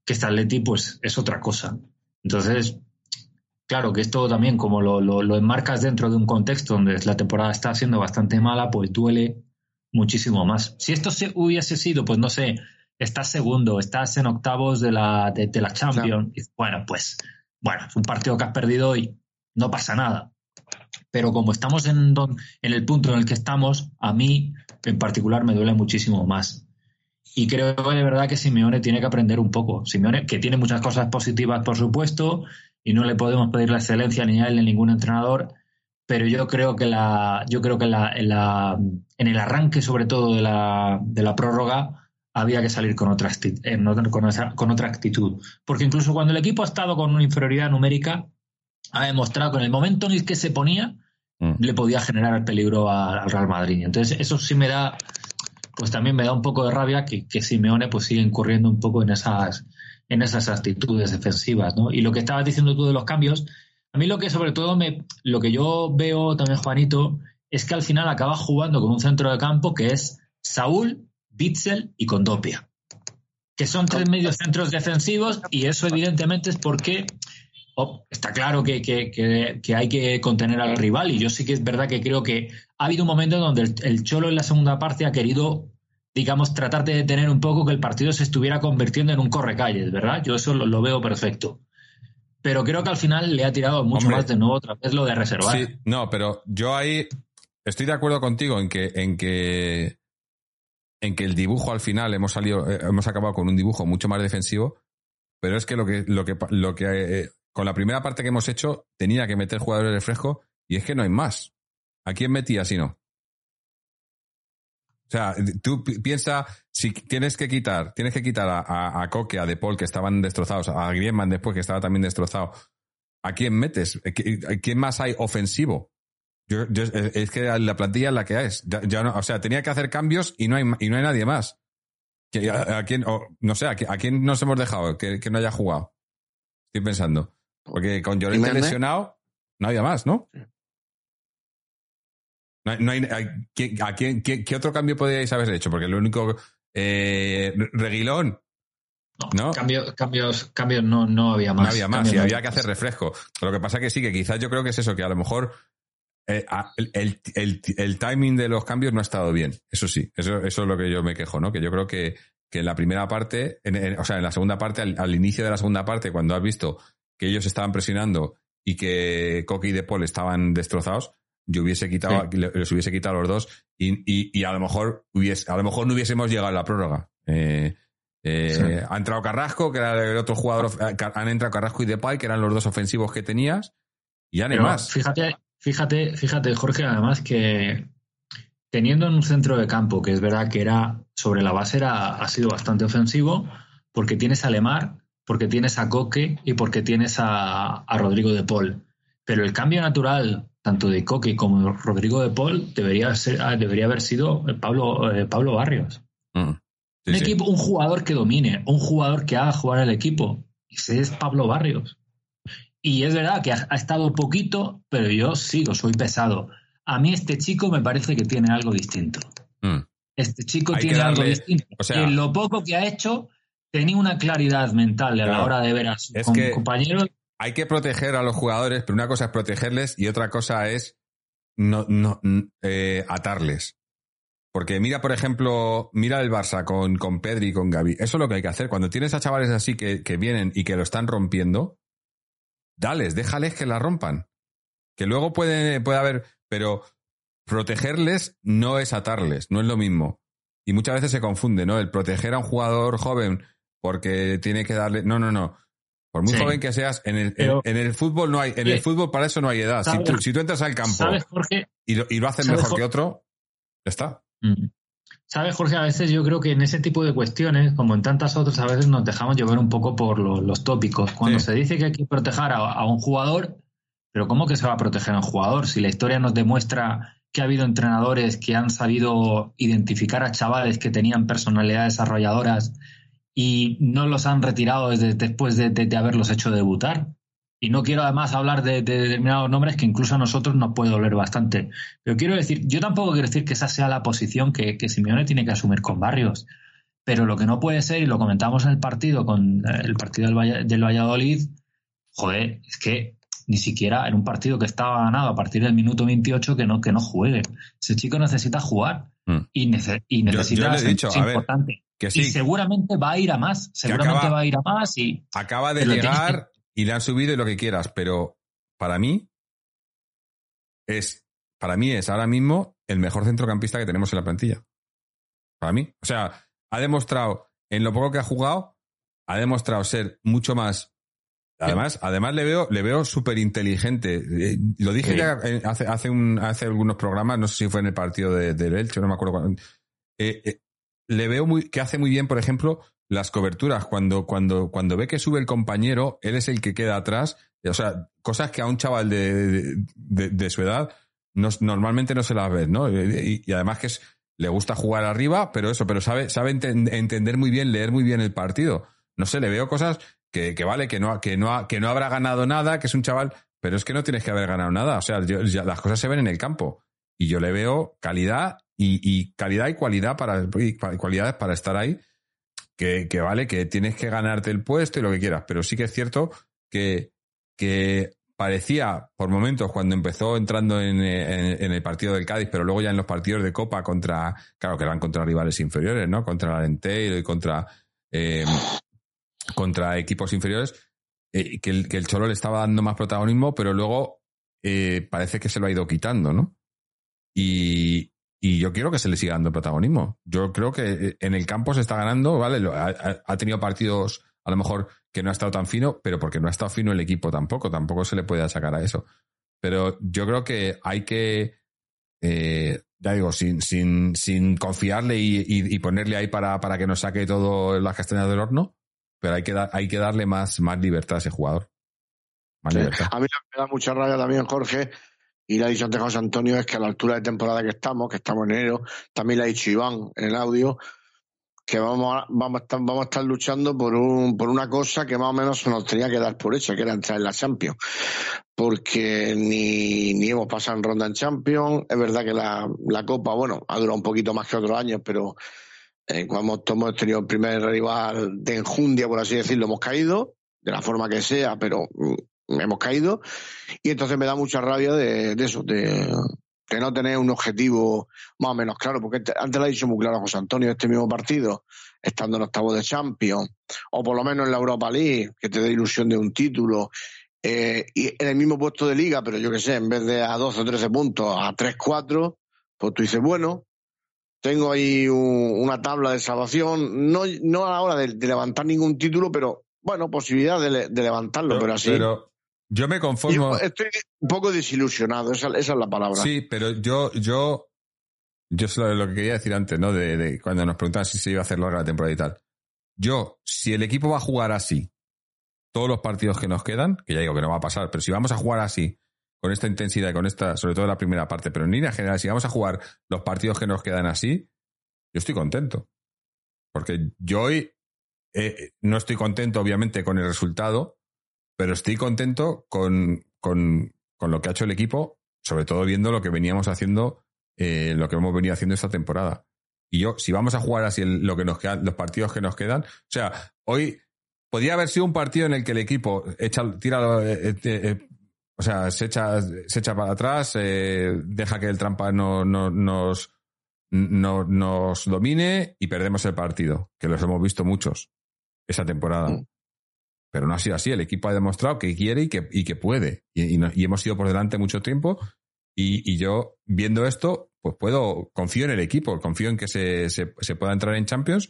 que este Atleti pues es otra cosa. Entonces, claro que esto también como lo, lo, lo enmarcas dentro de un contexto donde la temporada está siendo bastante mala, pues duele muchísimo más. Si esto se hubiese sido, pues no sé, estás segundo, estás en octavos de la, de, de la Champions, y, bueno, pues, bueno, es un partido que has perdido y no pasa nada. Pero como estamos en, don- en el punto en el que estamos, a mí en particular me duele muchísimo más. Y creo de verdad que Simeone tiene que aprender un poco. Simeone, que tiene muchas cosas positivas, por supuesto, y no le podemos pedir la excelencia ni a él ni a ningún entrenador, pero yo creo que la, yo creo que la, en, la, en el arranque, sobre todo de la, de la prórroga, había que salir con otra, eh, con, esa- con otra actitud. Porque incluso cuando el equipo ha estado con una inferioridad numérica, ha demostrado que en el momento en el que se ponía, Mm. le podía generar el peligro al Real Madrid. Entonces, eso sí me da, pues también me da un poco de rabia que, que Simeone pues sigue incurriendo un poco en esas, en esas actitudes defensivas, ¿no? Y lo que estabas diciendo tú de los cambios, a mí lo que sobre todo me, lo que yo veo también, Juanito, es que al final acaba jugando con un centro de campo que es Saúl, Bitzel y Condopia. Que son tres medios centros defensivos y eso evidentemente es porque oh, está claro que, que- que- que hay que contener al rival y yo sí que es verdad que creo que ha habido un momento donde el, el Cholo en la segunda parte ha querido, digamos, tratar de detener un poco que el partido se estuviera convirtiendo en un correcalles, ¿verdad? Yo eso lo, lo veo perfecto. Pero creo que al final le ha tirado mucho Hombre. más de nuevo otra vez lo de reservar. Sí, no, pero yo ahí estoy de acuerdo contigo en que, en que, en que el dibujo al final hemos salido, eh, hemos acabado con un dibujo mucho más defensivo, pero es que lo que, lo que, lo que eh, con la primera parte que hemos hecho tenía que meter jugadores de fresco y es que no hay más. ¿A quién metía si no? O sea, tú pi- piensa si tienes que quitar, tienes que quitar a, a, a Coque, a De Paul, que estaban destrozados, a Griezmann después, que estaba también destrozado. ¿A quién metes? ¿Qui- ¿Quién más hay ofensivo? Yo, yo- es que la plantilla es la que es. Ya, ya no- o sea, tenía que hacer cambios y no hay, y no hay nadie más. ¿A, a quién, o, no sé, ¿a, qui- a quién nos hemos dejado que, que no haya jugado? Estoy pensando. Porque con Llorente lesionado, no había más, ¿no? No hay, no hay- a, ¿quién- a quién- qué, qué otro cambio podríais haber hecho? Porque lo único. Eh, Reguilón, No, ¿No? Cambios, cambios, cambios no, no había más. no había más y había que hacer refresco. Lo que pasa que sí, que quizás yo creo que es eso, que a lo mejor eh, el, el- el- el timing de los cambios no ha estado bien. Eso sí, eso, eso es lo que yo me quejo, ¿no? Que yo creo que, que en la primera parte, en- en- o sea, en la segunda parte, al, al inicio de la segunda parte, cuando has visto que ellos estaban presionando y que Coque y De Paul estaban destrozados, yo hubiese quitado, les hubiese quitado a los dos y, y, a lo mejor hubiese, a lo mejor no hubiésemos llegado a la prórroga. Eh, eh, Ha entrado Carrasco, que era el otro jugador, eh, han entrado Carrasco y Depay, que eran los dos ofensivos que tenías, y ya no hay más. Fíjate, fíjate, fíjate, Jorge, además que teniendo en un centro de campo, que es verdad que era sobre la base era, ha sido bastante ofensivo, porque tienes a Lemar, porque tienes a Coque y porque tienes a, a Rodrigo de Paul. Pero el cambio natural, tanto de Coque como de Rodrigo de Paul, debería, ser, ah, debería haber sido Pablo, eh, Pablo Barrios. Mm. un, equipo, un jugador que domine, un jugador que haga jugar al equipo. Ese es Pablo Barrios. Y es verdad que ha, estado poquito, pero yo sigo, soy pesado. A mí este chico me parece que tiene algo distinto. Mm. Este chico tiene algo distinto. en lo poco que ha hecho, tenía una claridad mental a la hora de ver a sus compañeros hay que proteger a los jugadores, pero una cosa es protegerles y otra cosa es no, no, eh, atarles. Porque mira, por ejemplo, mira el Barça con, con Pedri y con Gaby. Eso es lo que hay que hacer. Cuando tienes a chavales así que, que vienen y que lo están rompiendo, dales, déjales que la rompan. Que luego puede, puede haber, pero protegerles no es atarles, no es lo mismo. Y muchas veces se confunde, ¿no? El proteger a un jugador joven porque tiene que darle. No, no, no. Por muy joven que seas, en el, en, el fútbol no hay, en el fútbol para eso no hay edad. Si tú, si tú, entras al campo y, lo, y, lo, haces mejor que otro, ya está. Mm. ¿Sabes, Jorge? A veces yo creo que en ese tipo de cuestiones, como en tantas otras, a veces nos dejamos llevar un poco por los tópicos. Cuando se dice que hay que proteger a, un jugador, pero ¿cómo que se va a proteger a un jugador? Si la historia nos demuestra que ha habido entrenadores que han sabido identificar a chavales que tenían personalidades arrolladoras y no los han retirado desde, después de, haberlos hecho debutar. Y no quiero además hablar de, determinados nombres que incluso a nosotros nos puede doler bastante. Pero quiero decir, yo tampoco quiero decir que esa sea la posición que, que Simeone tiene que asumir con Barrios. Pero lo que no puede ser, y lo comentamos en el partido, con eh, el partido del, del Valladolid, joder, es que ni siquiera en un partido que estaba ganado a partir del minuto 28 que no, que no juegue. Ese chico necesita jugar mm. y, necesita importante. Que sí. Y seguramente va a ir a más. Seguramente va a ir a más y. Acaba de llegar y le han subido y lo que quieras, pero para mí es. Para mí es ahora mismo el mejor centrocampista que tenemos en la plantilla. Para mí. O sea, ha demostrado, en lo poco que ha jugado, ha demostrado ser mucho más. Además, además le veo, le veo súper inteligente. Eh, lo dije ya hace, hace, un, hace algunos programas, no sé si fue en el partido de, de Elche, no me acuerdo cuándo. Eh, eh, le veo muy, que hace muy bien, por ejemplo, las coberturas. Cuando, cuando, cuando ve que sube el compañero, él es el que queda atrás. O sea, cosas que a un chaval de, de, su edad normalmente no se las ve, ¿no? Y, además que es, le gusta jugar arriba, pero eso, pero sabe, sabe entender muy bien, leer muy bien el partido. No sé, le veo cosas que, que vale, que no, que, no, que no habrá ganado nada, que es un chaval, pero es que no tienes que haber ganado nada. O sea, las cosas se ven en el campo. Y yo le veo calidad y, calidad y cualidad para cualidades para estar ahí que, vale que tienes que ganarte el puesto y lo que quieras. Pero sí que es cierto que, que parecía por momentos cuando empezó entrando en, el partido del Cádiz pero luego ya en los partidos de Copa contra claro que eran contra rivales inferiores no contra el Alenteiro y contra eh, contra equipos inferiores eh, que, el, que el Cholo le estaba dando más protagonismo pero luego eh, parece que se lo ha ido quitando no y, y yo quiero que se le siga dando protagonismo. Yo creo que eh, en el campo se está ganando, ¿vale? Ha, tenido partidos a lo mejor que no ha estado tan fino, pero porque no ha estado fino el equipo tampoco, tampoco se le puede sacar a eso. Pero yo creo que hay que, eh, ya digo, sin, sin, sin confiarle y, ponerle ahí para, para que nos saque todo las castañas del horno, pero hay que, hay que darle más, más libertad a ese jugador. A mí me da mucha rabia también, Jorge, y le ha dicho antes José Antonio es que a la altura de temporada que estamos, que estamos en enero, también le ha dicho Iván en el audio, que vamos a, vamos estar, vamos a estar luchando por, un, por una cosa que más o menos se nos tenía que dar por hecha, que era entrar en la Champions. Porque ni, ni hemos pasado en ronda en Champions. Es verdad que la, la Copa, bueno, ha durado un poquito más que otros años, pero eh, cuando hemos tenido el primer rival de enjundia, por así decirlo, hemos caído, de la forma que sea, pero mm, hemos caído y entonces me da mucha rabia de, eso, de, no tener un objetivo más o menos claro, porque antes lo ha dicho muy claro José Antonio, este mismo partido, estando en octavo de Champions, o por lo menos en la Europa League, que te dé ilusión de un título, eh, y en el mismo puesto de liga, pero yo qué sé, en vez de a 12 o 13 puntos, a 3, 4, pues tú dices, bueno, tengo ahí una tabla de salvación, no, no a la hora de, levantar ningún título, pero bueno, posibilidad de, levantarlo, pero, así. Pero yo me conformo. estoy un poco desilusionado, esa, esa, es la palabra. Sí, pero yo, yo, yo es lo, que quería decir antes, ¿no? De, cuando nos preguntaban si se iba a hacer larga la temporada y tal. Yo, si el equipo va a jugar así, todos los partidos que nos quedan, que ya digo que no va a pasar, pero si vamos a jugar así, con esta intensidad y con esta, sobre todo la primera parte, pero en línea general, si vamos a jugar los partidos que nos quedan así, yo estoy contento. Porque yo hoy eh, no estoy contento, obviamente, con el resultado, pero estoy contento con, con, con, lo que ha hecho el equipo, sobre todo viendo lo que veníamos haciendo, eh, lo que hemos venido haciendo esta temporada. Y yo, si vamos a jugar así lo que nos quedan, los partidos que nos quedan, o sea, hoy podría haber sido un partido en el que el equipo echa, tira, eh, eh, o sea, se echa, se echa para atrás, deja que el trampa no, no, nos, no, nos domine y perdemos el partido, que los hemos visto muchos esa temporada. Mm. Pero no ha sido así. El equipo ha demostrado que quiere y que, y que puede. Y, y, hemos ido por delante mucho tiempo. Y, yo, viendo esto, pues puedo, confío en el equipo, confío en que se, se, se pueda entrar en Champions.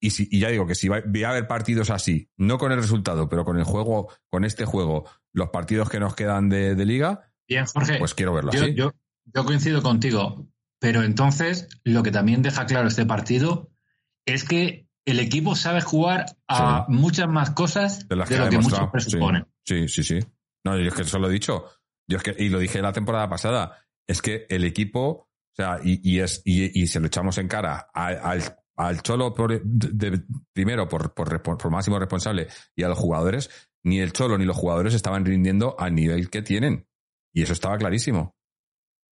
Y, si, y ya digo que si va, a haber partidos así, no con el resultado, pero con el juego, con este juego, los partidos que nos quedan de, de liga, Bien, Jorge, pues quiero verlo así. Yo, yo coincido contigo. Pero entonces, lo que también deja claro este partido es que el equipo sabe jugar a muchas más cosas de, las que lo que muchos presuponen. Sí, sí, sí. No, yo es que eso lo he dicho. Yo es que, y lo dije la temporada pasada, es que el equipo, o sea, y, es, y, se lo echamos en cara al, al Cholo por, primero por, por, por, máximo responsable y a los jugadores, ni el Cholo ni los jugadores estaban rindiendo al nivel que tienen. Y eso estaba clarísimo.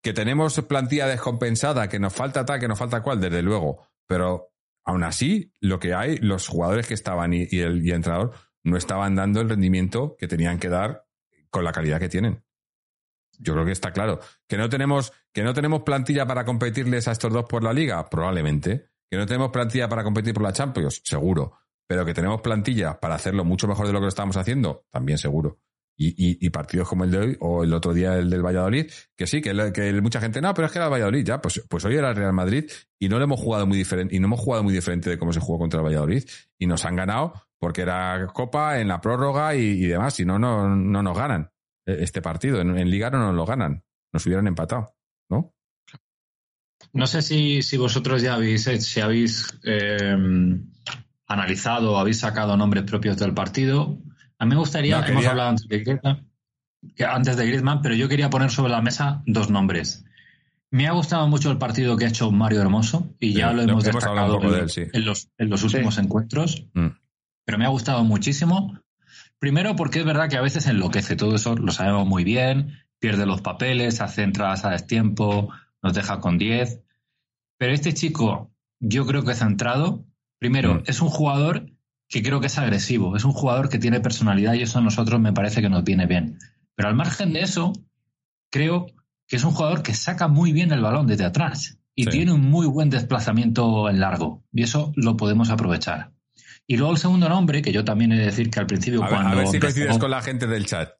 Que tenemos plantilla descompensada, que nos falta tal, que nos falta cual, desde luego. Pero aún así, lo que hay, los jugadores que estaban y, el, entrenador no estaban dando el rendimiento que tenían que dar con la calidad que tienen. Yo creo que está claro. Que no tenemos, que no tenemos plantilla para competirles a estos dos por la liga, probablemente. Que no tenemos plantilla para competir por la Champions, seguro. Pero que tenemos plantilla para hacerlo mucho mejor de lo que lo estamos haciendo, también seguro. Y, partidos como el de hoy o el otro día el del Valladolid, que sí, que, mucha gente, no, pero es que era el Valladolid, ya, pues, pues hoy era el Real Madrid y no lo hemos jugado muy diferente, y no hemos jugado muy diferente de cómo se jugó contra el Valladolid y nos han ganado porque era Copa en la prórroga y, demás, si no, no, no nos ganan e, este partido, en, Liga no nos lo ganan, nos hubieran empatado, ¿no? No sé si, si vosotros ya habéis, si habéis eh, analizado o habéis sacado nombres propios del partido. A mí me gustaría, hemos hablado antes de, Griezmann, antes de Griezmann, pero yo quería poner sobre la mesa dos nombres. Me ha gustado mucho el partido que ha hecho Mario Hermoso y ya lo hemos destacado en, los, en, los, últimos encuentros, mm. pero me ha gustado muchísimo. Primero porque es verdad que a veces enloquece, todo eso lo sabemos muy bien, pierde los papeles, hace entradas a destiempo, nos deja con 10, pero este chico yo creo que centrado, primero, mm. es un jugador que creo que es agresivo, es un jugador que tiene personalidad y eso a nosotros me parece que nos viene bien. Pero al margen de eso, creo que es un jugador que saca muy bien el balón desde atrás y tiene un muy buen desplazamiento en largo y eso lo podemos aprovechar. Y luego el segundo nombre, que yo también he de decir que al principio a cuando... a ver si coincides con la gente del chat.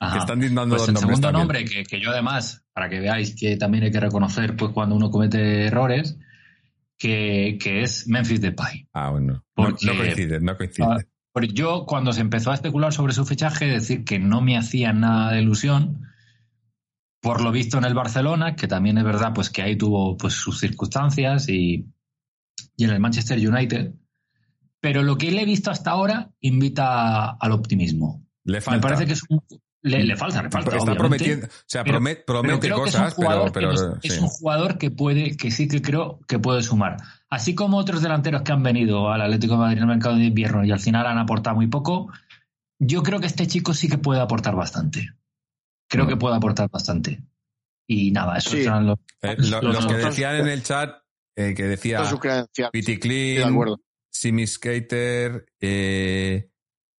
que están dando pues el segundo nombre, que, que, yo además, para que veáis que también hay que reconocer pues cuando uno comete errores, que, es Memphis Depay. Ah, bueno. no, coincide, no coincide. Ah, yo, cuando se empezó a especular sobre su fichaje, decir que no me hacía nada de ilusión, por lo visto en el Barcelona, que también es verdad pues que ahí tuvo pues sus circunstancias y, y en el Manchester United. Pero lo que le he visto hasta ahora invita al optimismo. Le falta. Me parece que es un, le, falta, le falta. Está prometiendo, o sea, promete, cosas, pero, es, un jugador que puede, que sí que creo que puede sumar. Así como otros delanteros que han venido al Atlético de Madrid en el mercado de invierno y al final han aportado muy poco, yo creo que este chico sí que puede aportar bastante. Creo que puede aportar bastante. Y nada, eso serán los, eh, los, que decían en el chat, eh, que decía Pity Clean, Simi Skater, eh,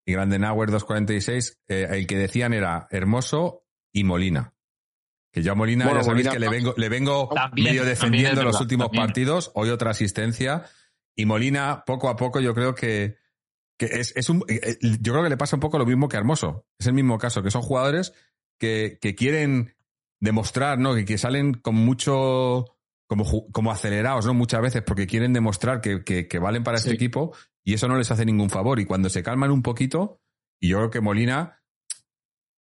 y Grandenauer 246, eh, el que decían era Hermoso y Molina. Que yo a Molina ya sabéis que le vengo, le vengo medio defendiendo en los últimos partidos, hoy otra asistencia. Y Molina, poco a poco, yo creo que, que es, es un, eh, eh, yo creo que le pasa un poco lo mismo que a Hermoso. Es el mismo caso, que son jugadores que, que quieren demostrar, ¿no? Que, que salen con mucho, como, como acelerados, ¿no? Muchas veces porque quieren demostrar que, que, valen para este equipo y eso no les hace ningún favor. Y cuando se calman un poquito, y yo creo que Molina,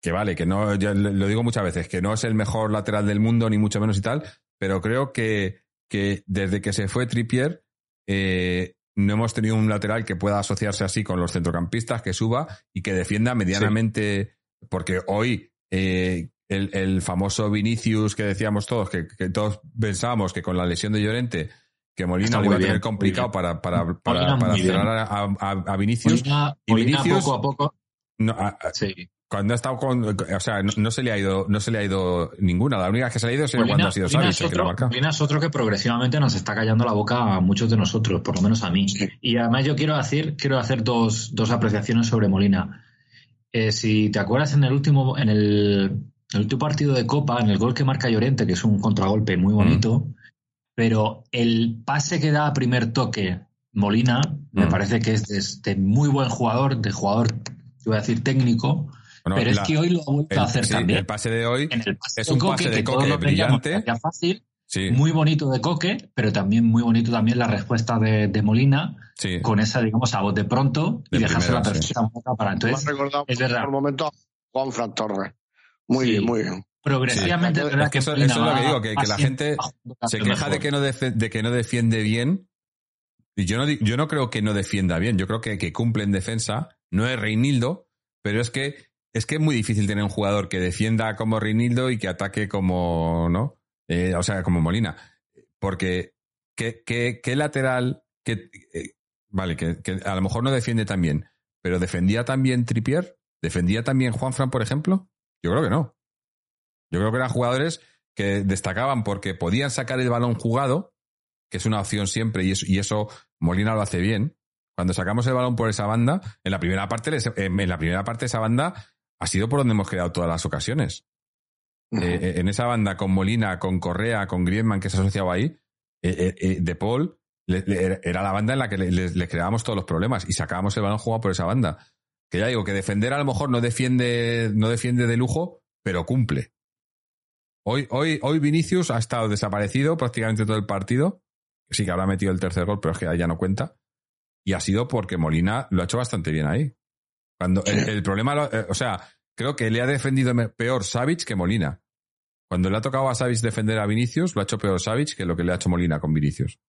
que vale, que no, yo lo digo muchas veces, que no es el mejor lateral del mundo, ni mucho menos y tal, pero creo que, que desde que se fue Trippier, eh, no hemos tenido un lateral que pueda asociarse así con los centrocampistas, que suba y que defienda medianamente, porque hoy eh, el, famoso Vinicius que decíamos todos, que, todos pensábamos que con la lesión de Llorente, que Molina lo iba a tener complicado para, para, para, cerrar a, Vinicius. y Vinicius, poco a poco. No, sí cuando ha estado con, o sea, no, se le ha ido, no se le ha ido ninguna. La única que se le ha ido es cuando ha sido Savic es otro, es otro que progresivamente nos está callando la boca a muchos de nosotros, por lo menos a mí. Y además yo quiero hacer, quiero hacer dos, dos apreciaciones sobre Molina. Eh, si te acuerdas en el último, en el, último partido de Copa, en el gol que marca Llorente, que es un contragolpe muy bonito, pero el pase que da a primer toque Molina, me parece que es de, muy buen jugador, de jugador, voy a decir técnico, pero es que hoy lo ha vuelto a hacer también. El pase de hoy es un pase de Coque brillante. Fácil, Muy bonito de Coque, pero también muy bonito también la respuesta de, Molina con esa, digamos, a voz de pronto y dejarse la perfecta para entonces. es verdad. Por momento Juan Fran Torres. Muy bien, muy bien. Progresivamente, es que eso, es lo que digo, que, la gente se queja de que, no de que no defiende bien. Y yo no, yo no creo que no defienda bien, yo creo que, que cumple en defensa. No es Reinildo, pero es que es que es muy difícil tener un jugador que defienda como Rinildo y que ataque como, ¿no? Eh, o sea, como Molina. Porque, ¿qué, qué, lateral que, eh, vale, que, a lo mejor no defiende tan bien, pero defendía también Tripier? ¿Defendía también Juanfran, por ejemplo? Yo creo que no. Yo creo que eran jugadores que destacaban porque podían sacar el balón jugado, que es una opción siempre, y eso, y eso Molina lo hace bien. Cuando sacamos el balón por esa banda, en la primera parte, en la primera parte esa banda ha sido por donde hemos creado todas las ocasiones. Eh, eh, en esa banda con Molina, con Correa, con Griezmann que se asociaba ahí, eh, De Paul era la banda en la que le, creábamos todos los problemas y sacábamos el balón jugado por esa banda. Que ya digo, que defender a lo mejor no defiende, no defiende de lujo, pero cumple. Hoy, hoy, hoy Vinicius ha estado desaparecido prácticamente todo el partido. Sí que habrá metido el tercer gol, pero es que ya no cuenta. Y ha sido porque Molina lo ha hecho bastante bien ahí. Cuando el, problema, eh, o sea, creo que le ha defendido peor Savic que Molina. Cuando le ha tocado a Savic defender a Vinicius, lo ha hecho peor Savic que lo que le ha hecho Molina con Vinicius.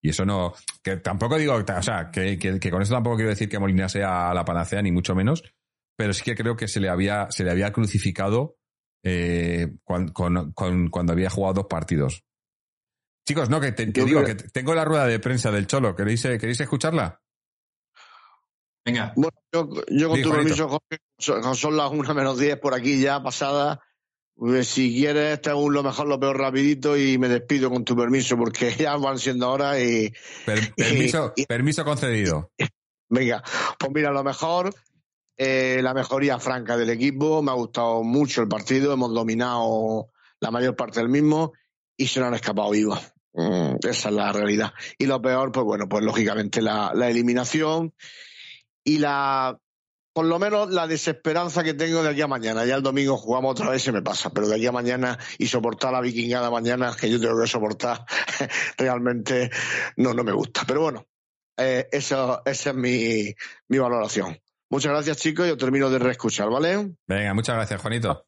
Y eso no, que tampoco digo, o sea, que, con eso tampoco quiero decir que Molina sea la panacea, ni mucho menos, pero sí que creo que se le había, se le había crucificado eh, cuando había jugado dos partidos. Chicos, no, que, te, digo que tengo la rueda de prensa del Cholo, ¿queréis, ¿queréis escucharla? Venga. Bueno, yo, con tu permiso, Jorge, son las 1 menos 10 por aquí ya pasada. Pues, si quieres, tengo lo mejor, lo peor rapidito y me despido con tu permiso porque ya van siendo horas y... permiso, permiso concedido. Venga, pues mira, lo mejor, eh, la mejoría franca del equipo. Me ha gustado mucho el partido, hemos dominado la mayor parte del mismo y se nos han escapado vivos. Mm, esa es la realidad. Y lo peor, pues bueno, pues lógicamente la, eliminación y la por lo menos la desesperanza que tengo de aquí a mañana. Ya el domingo jugamos otra vez se me pasa, pero de aquí a mañana y soportar la vikingada mañana, que yo tengo que soportar, realmente no, no me gusta. Pero bueno, eh, eso, esa es mi, mi valoración. Muchas gracias, chicos. Yo termino de reescuchar, ¿vale? Venga, muchas gracias, Juanito.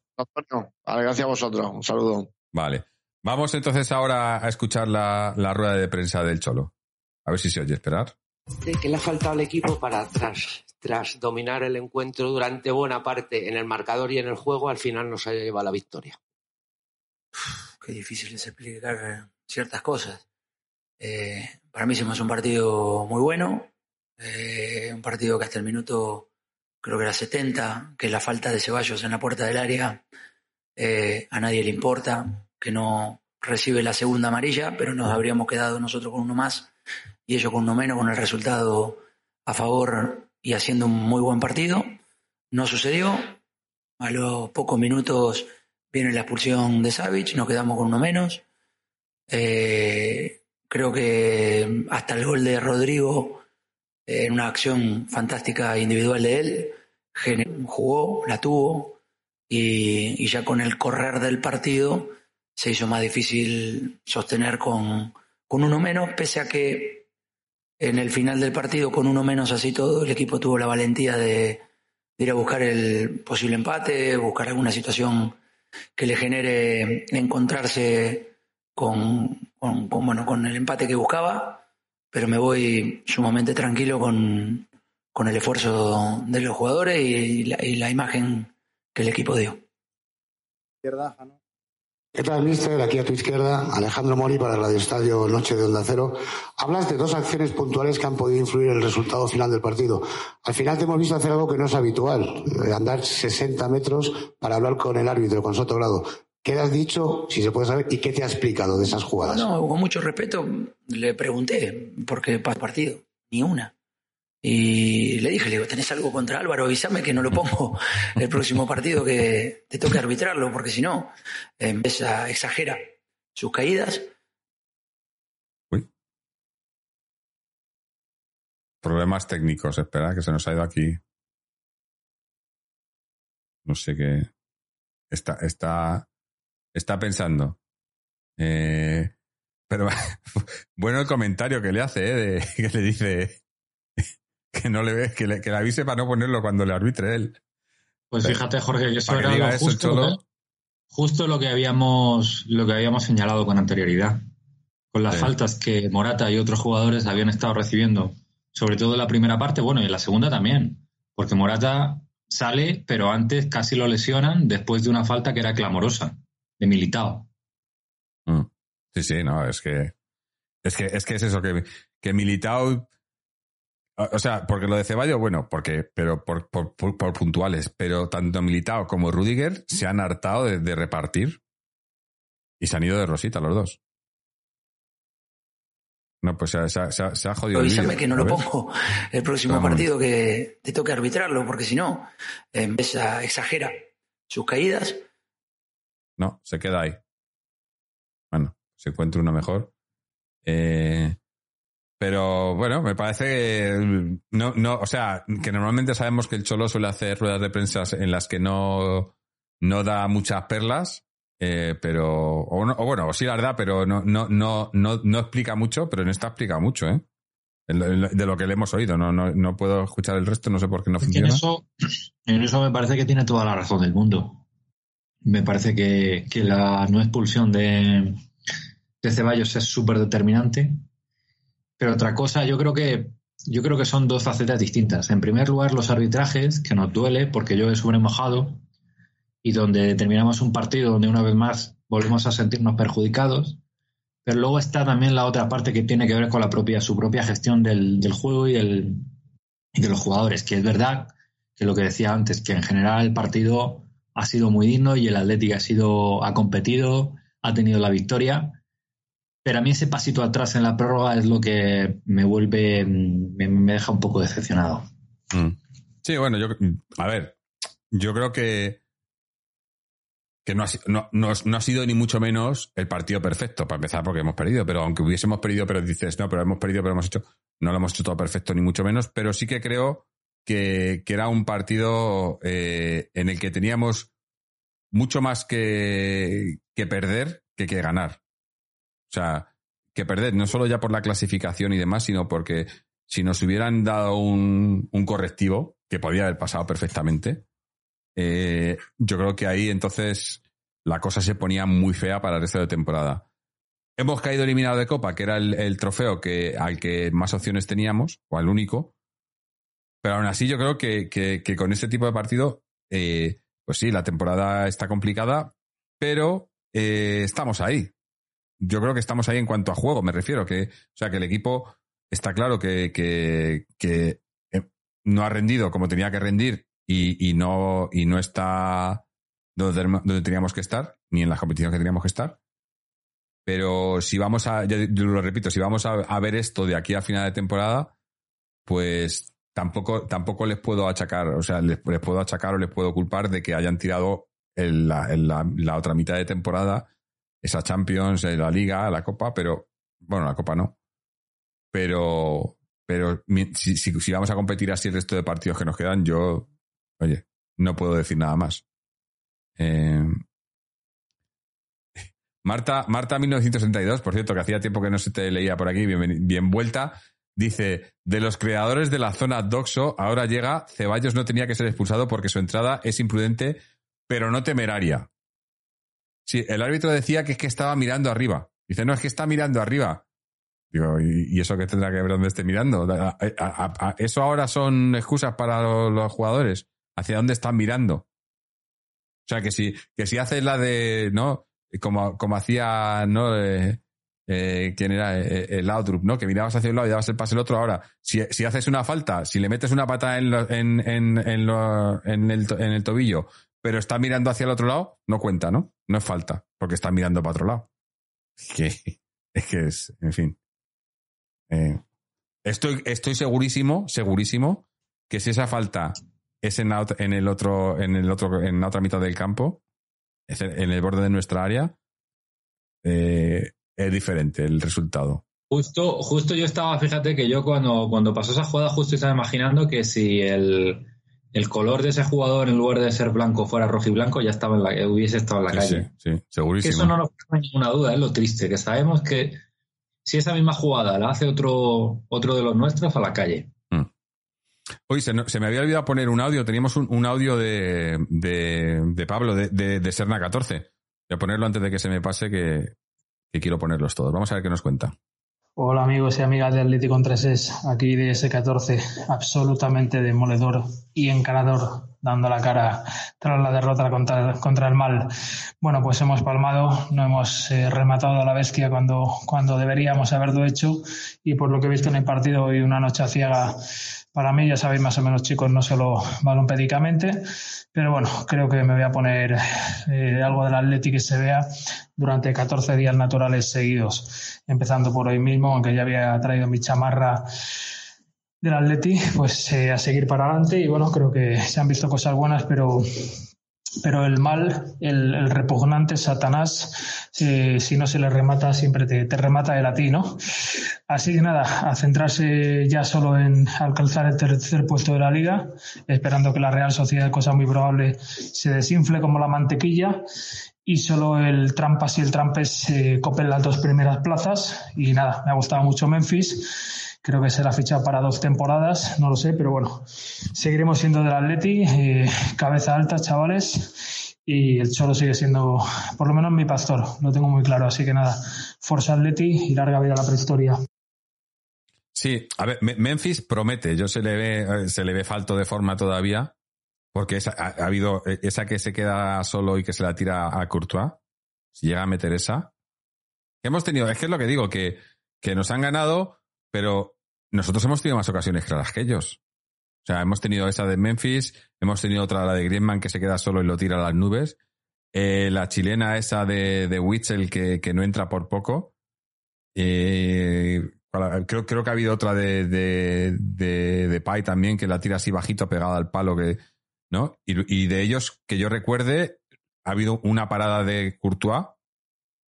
gracias a vosotros. Un saludo. Vale. Vamos entonces ahora a escuchar la, la rueda de prensa del Cholo. A ver si se oye esperar. ¿Qué le ha faltado al equipo para tras, tras dominar el encuentro durante buena parte en el marcador y en el juego, al final nos haya llevado la victoria? Qué difícil es explicar ciertas cosas. Eh, para mí hicimos un partido muy bueno, eh, un partido que hasta el minuto, creo que era 70, que la falta de Ceballos en la puerta del área eh, a nadie le importa, que no recibe la segunda amarilla, pero nos habríamos quedado nosotros con uno más y ellos con uno menos, con el resultado a favor y haciendo un muy buen partido. No sucedió. A los pocos minutos viene la expulsión de Savic, nos quedamos con uno menos. Eh, creo que hasta el gol de Rodrigo en una acción fantástica individual de él, jugó, la tuvo y, ya con el correr del partido se hizo más difícil sostener con, con uno menos, pese a que en el final del partido, con uno menos así todo, el equipo tuvo la valentía de, ir a buscar el posible empate, buscar alguna situación que le genere encontrarse con, con, bueno, con el empate que buscaba, pero me voy sumamente tranquilo con, con el esfuerzo de los jugadores y la, y la imagen que el equipo dio. ¿Qué tal, mister? Aquí a tu izquierda, Alejandro Mori para Radio Estadio Noche de Onda Cero. Hablas de dos acciones puntuales que han podido influir en el resultado final del partido. Al final te hemos visto hacer algo que no es habitual, eh, andar 60 metros para hablar con el árbitro, con Sotogrado. ¿Qué has dicho, si se puede saber, y qué te ha explicado de esas jugadas? No, con mucho respeto le pregunté, porque para el partido, ni una. Y le dije, le digo, ¿tenés algo contra Álvaro? Avísame que no lo pongo el próximo partido que te toque arbitrarlo, porque si no, empieza, exagera sus caídas. Uy. Problemas técnicos, espera, que se nos ha ido aquí. No sé qué. Está, está, está pensando. Eh, pero bueno el comentario que le hace, ¿eh? de, que le dice que no le ve, que le, que le avise para no ponerlo cuando le arbitre él. Pues fíjate, Jorge, que eso era lo justo, justo lo que habíamos lo que habíamos señalado con anterioridad. Con las faltas que Morata y otros jugadores habían estado recibiendo, sobre todo en la primera parte, bueno, y en la segunda también. Porque Morata sale, pero antes casi lo lesionan después de una falta que era clamorosa, de Militao. Mm. Sí, sí, no, es que es que es que es eso que, que Militao o sea, porque lo de Ceballos, bueno, porque, pero por, por, por, puntuales, pero tanto Militao como Rudiger se han hartado de, repartir y se han ido de rosita los dos. No, pues se, ha, se ha jodido. Avísame que no lo pongo el próximo partido que te toque arbitrarlo, porque si no, empieza, exagera sus caídas. No, se queda ahí. Bueno, se encuentra uno mejor. Eh, pero bueno, me parece que no, no, o sea, que normalmente sabemos que el Cholo suele hacer ruedas de prensa en las que no, no da muchas perlas, eh, pero, o, no, o, bueno, sí las da, pero no, no, no, no, no explica mucho, pero en esta explica mucho, ¿eh? De lo que le hemos oído, no, no, no puedo escuchar el resto, no sé por qué no funciona. En eso, en eso me parece que tiene toda la razón del mundo. Me parece que, que la no expulsión de, de Ceballos es súper determinante pero otra cosa, yo creo que yo creo que son dos facetas distintas. En primer lugar, los arbitrajes, que nos duele porque yo he sobremojado y donde terminamos un partido donde una vez más volvemos a sentirnos perjudicados. Pero luego está también la otra parte que tiene que ver con la propia, su propia gestión del, juego y, el, y de los jugadores, que es verdad que lo que decía antes, que en general el partido ha sido muy digno y el Atlético ha sido, ha competido, ha tenido la victoria, pero a mí ese pasito atrás en la prórroga es lo que me vuelve, me, deja un poco decepcionado. Mm. Sí, bueno, yo, a ver, yo creo que, que no, ha, no, no, ha sido ni mucho menos el partido perfecto, para empezar, porque hemos perdido, pero aunque hubiésemos perdido, pero dices, no, pero hemos perdido, pero hemos hecho, no lo hemos hecho todo perfecto, ni mucho menos, pero sí que creo que, que era un partido eh, en el que teníamos mucho más que, que perder que que ganar. O sea, que perder, no solo ya por la clasificación y demás, sino porque si nos hubieran dado un, correctivo, que podía haber pasado perfectamente, eh, yo creo que ahí entonces la cosa se ponía muy fea para el resto de temporada. Hemos caído eliminado de Copa, que era el, trofeo que, al que más opciones teníamos, o al único. Pero aún así yo creo que, con este tipo de partido, eh, pues sí, la temporada está complicada, pero eh, estamos ahí yo creo que estamos ahí en cuanto a juego, me refiero, que, o sea, que el equipo está claro que, que, que eh, no ha rendido como tenía que rendir y, y no, y no está donde, donde, teníamos que estar, ni en las competiciones que teníamos que estar. Pero si vamos a, yo, lo repito, si vamos a, ver esto de aquí a final de temporada, pues tampoco, tampoco les puedo achacar, o sea, les, puedo achacar o les puedo culpar de que hayan tirado la, la otra mitad de temporada esa Champions, la Liga, la Copa, pero bueno, la Copa no. Pero, pero si, si, vamos a competir así el resto de partidos que nos quedan, yo, oye, no puedo decir nada más. Eh, Marta, Marta 1962, por cierto, que hacía tiempo que no se te leía por aquí, bien, bien vuelta, dice, de los creadores de la zona Doxo, ahora llega, Ceballos no tenía que ser expulsado porque su entrada es imprudente, pero no temeraria. Sí, el árbitro decía que es que estaba mirando arriba. Dice, no, es que está mirando arriba. Digo, ¿y, eso qué tendrá que ver dónde esté mirando? ¿Eso ahora son excusas para los, jugadores? ¿Hacia dónde están mirando? O sea, que si, que si haces la de, ¿no? Como, como hacía, ¿no? Eh, eh, ¿Quién era? Eh, el Outrup, ¿no? Que mirabas hacia un lado y dabas el pase al otro. Ahora, si, si haces una falta, si le metes una pata en, en, en, en, en, el, en el tobillo, pero está mirando hacia el otro lado, no cuenta, ¿no? No es falta, porque está mirando para otro lado. Es que es, que es en fin. Eh, estoy, estoy segurísimo, segurísimo, que si esa falta es en, en el otro, en el otro, en la otra mitad del campo, en el borde de nuestra área, eh, es diferente el resultado. Justo, justo yo estaba, fíjate que yo cuando, cuando pasó esa jugada, justo estaba imaginando que si el, el color de ese jugador en lugar de ser blanco fuera rojo y blanco, ya estaba en la, hubiese estado en la calle. Sí, sí, segurísimo. eso no nos pone ninguna duda, es lo triste, que sabemos que si esa misma jugada la hace otro, otro de los nuestros, a la calle. Mm. Oye, se, me había olvidado poner un audio, teníamos un, audio de, de, Pablo, de, de, Serna 14. Voy a ponerlo antes de que se me pase, que, que quiero ponerlos todos. Vamos a ver qué nos cuenta. Hola amigos y amigas de Atlético Contreses, aquí de S14, absolutamente demoledor y encarador, dando la cara tras la derrota contra, contra el mal. Bueno, pues hemos palmado, no hemos eh, rematado a la bestia cuando, cuando deberíamos haberlo hecho y por lo que he visto en el partido hoy una noche ciega para mí, ya sabéis más o menos chicos, no solo balompédicamente, pero bueno, creo que me voy a poner eh, algo del Atlético que se vea durante 14 días naturales seguidos, empezando por hoy mismo, aunque ya había traído mi chamarra del Atleti, pues eh, a seguir para adelante. Y bueno, creo que se han visto cosas buenas, pero pero el mal, el, repugnante Satanás, eh, si no se le remata, siempre te, remata él a ti, ¿no? Así que nada, a centrarse ya solo en alcanzar el tercer puesto de la liga, esperando que la Real Sociedad, cosa muy probable, se desinfle como la mantequilla y solo el Trampas y el Trampes se copen las dos primeras plazas. Y nada, me ha gustado mucho Memphis Creo que será ficha para dos temporadas, no lo sé, pero bueno, seguiremos siendo del Atleti, eh, cabeza alta, chavales, y el Cholo sigue siendo, por lo menos mi pastor, lo tengo muy claro, así que nada, Forza Atleti y larga vida a la prehistoria. Sí, a ver, Memphis promete, yo se le ve, se le ve falto de forma todavía, porque ha, habido esa que se queda solo y que se la tira a Courtois, si llega a meter esa. Hemos tenido, es que es lo que digo, que, que nos han ganado, pero nosotros hemos tenido más ocasiones claras que ellos. O sea, hemos tenido esa de Memphis, hemos tenido otra, la de Griezmann, que se queda solo y lo tira a las nubes. Eh, la chilena esa de, de Witzel, que, que no entra por poco. Eh, creo, creo que ha habido otra de, de, de, de Pai también, que la tira así bajito, pegada al palo, que, ¿no? Y, de ellos, que yo recuerde, ha habido una parada de Courtois,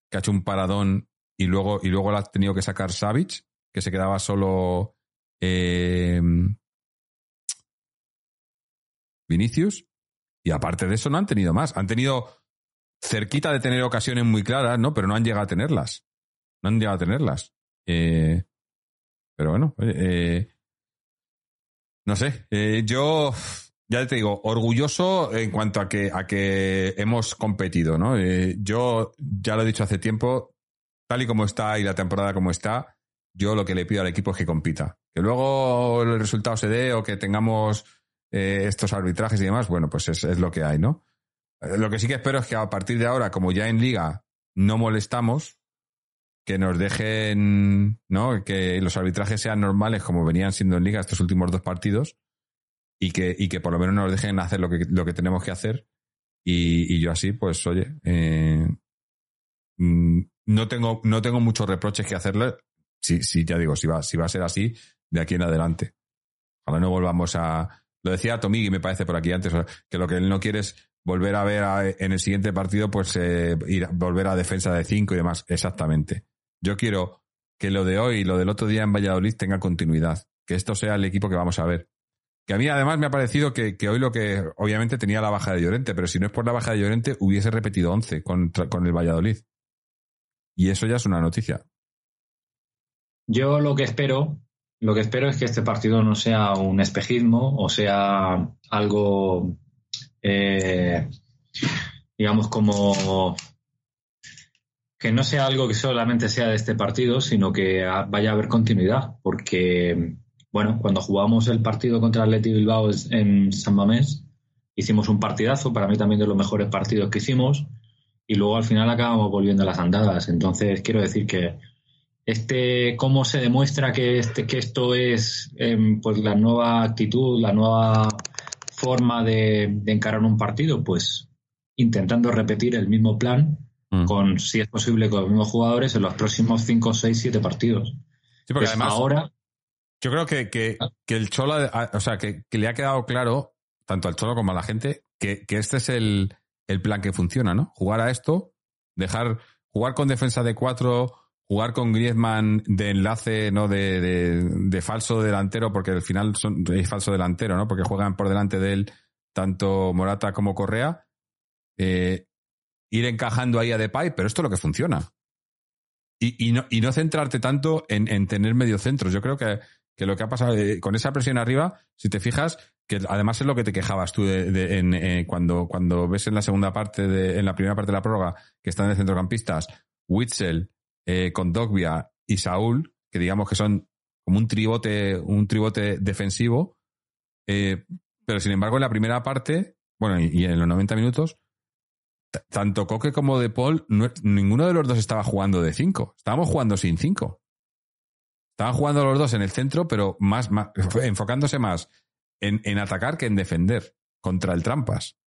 que ha hecho un paradón y luego, y luego la ha tenido que sacar Savage que se quedaba solo eh, Vinicius. Y aparte de eso no han tenido más. Han tenido cerquita de tener ocasiones muy claras, ¿no? Pero no han llegado a tenerlas. No han llegado a tenerlas. Eh, pero bueno, eh, no sé. yo ya te digo, orgulloso en cuanto a que, a que hemos competido, ¿no? yo ya lo he dicho hace tiempo, tal y como está y la temporada como está, yo lo que le pido al equipo es que compita. Que luego el resultado se dé o que tengamos eh, estos arbitrajes y demás, bueno, pues es, lo que hay, ¿no? Eh, lo que sí que espero es que a partir de ahora, como ya en liga no molestamos, que nos dejen, ¿no? Que los arbitrajes sean normales como venían siendo en liga estos últimos dos partidos y que, y que por lo menos nos dejen hacer lo que, lo que tenemos que hacer. Y, yo así, pues, oye, eh, mm, no tengo, no tengo muchos reproches que hacerle sí, sí, ya digo, si va, si va a ser así, de aquí en adelante. Ojalá no volvamos a. Lo decía Tomigui, me parece por aquí antes, que lo que él no quiere es volver a ver en el siguiente partido, pues eh, ir, volver a defensa de cinco y demás. Exactamente. Yo quiero que lo de hoy y lo del otro día en Valladolid tenga continuidad. que esto sea el equipo que vamos a ver. Que a mí además me ha parecido que, hoy lo que obviamente tenía la baja de Llorente, pero si no es por la baja de Llorente hubiese repetido 11 con, con el Valladolid. Y eso ya es una noticia. Yo lo que espero, lo que espero es que este partido no sea un espejismo o sea algo, eh, digamos, como que no sea algo que solamente sea de este partido, sino que vaya a haber continuidad, porque bueno, cuando jugamos el partido contra Atleti Bilbao en San Mamés, hicimos un partidazo, para mí también de los mejores partidos que hicimos, y luego al final acabamos volviendo a las andadas. Entonces, quiero decir que este, cómo se demuestra que, este, que esto es em, pues la nueva actitud, la nueva forma de, encarar un partido, pues intentando repetir el mismo plan mm. con, si es posible, con los mismos jugadores en los próximos 5, 6, 7 partidos. Sí, porque pues además ahora yo creo que, que, que el Cholo, ah, o sea, que, le ha quedado claro, tanto al Cholo como a la gente, que, este es el, el, plan que funciona, ¿no? Jugar a esto, dejar, jugar con defensa de cuatro, jugar con Griezmann de enlace, ¿no? De, de, falso delantero, porque al final son, es falso delantero, ¿no? Porque juegan por delante de él tanto Morata como Correa. Eh, ir encajando ahí a Depay, pero esto es lo que funciona. Y, y, no, y no centrarte tanto en, en tener centros. Yo creo que que lo que ha pasado eh, con esa presión arriba, si te fijas, que además es lo que te quejabas tú de, en, eh, cuando, cuando ves en la segunda parte, de, en la primera parte de la prórroga, que están de centrocampistas, Witzel, eh, con Dogbia y Saúl, que digamos que son como un tribote, un tribote defensivo, pero sin embargo en la primera parte, bueno, y, en los 90 minutos, tanto Coque como De Paul, ninguno de los dos estaba jugando de 5. Estábamos jugando sin 5. Estaban jugando los dos en el centro, pero más, enfocándose más en, atacar que en defender contra el trampas.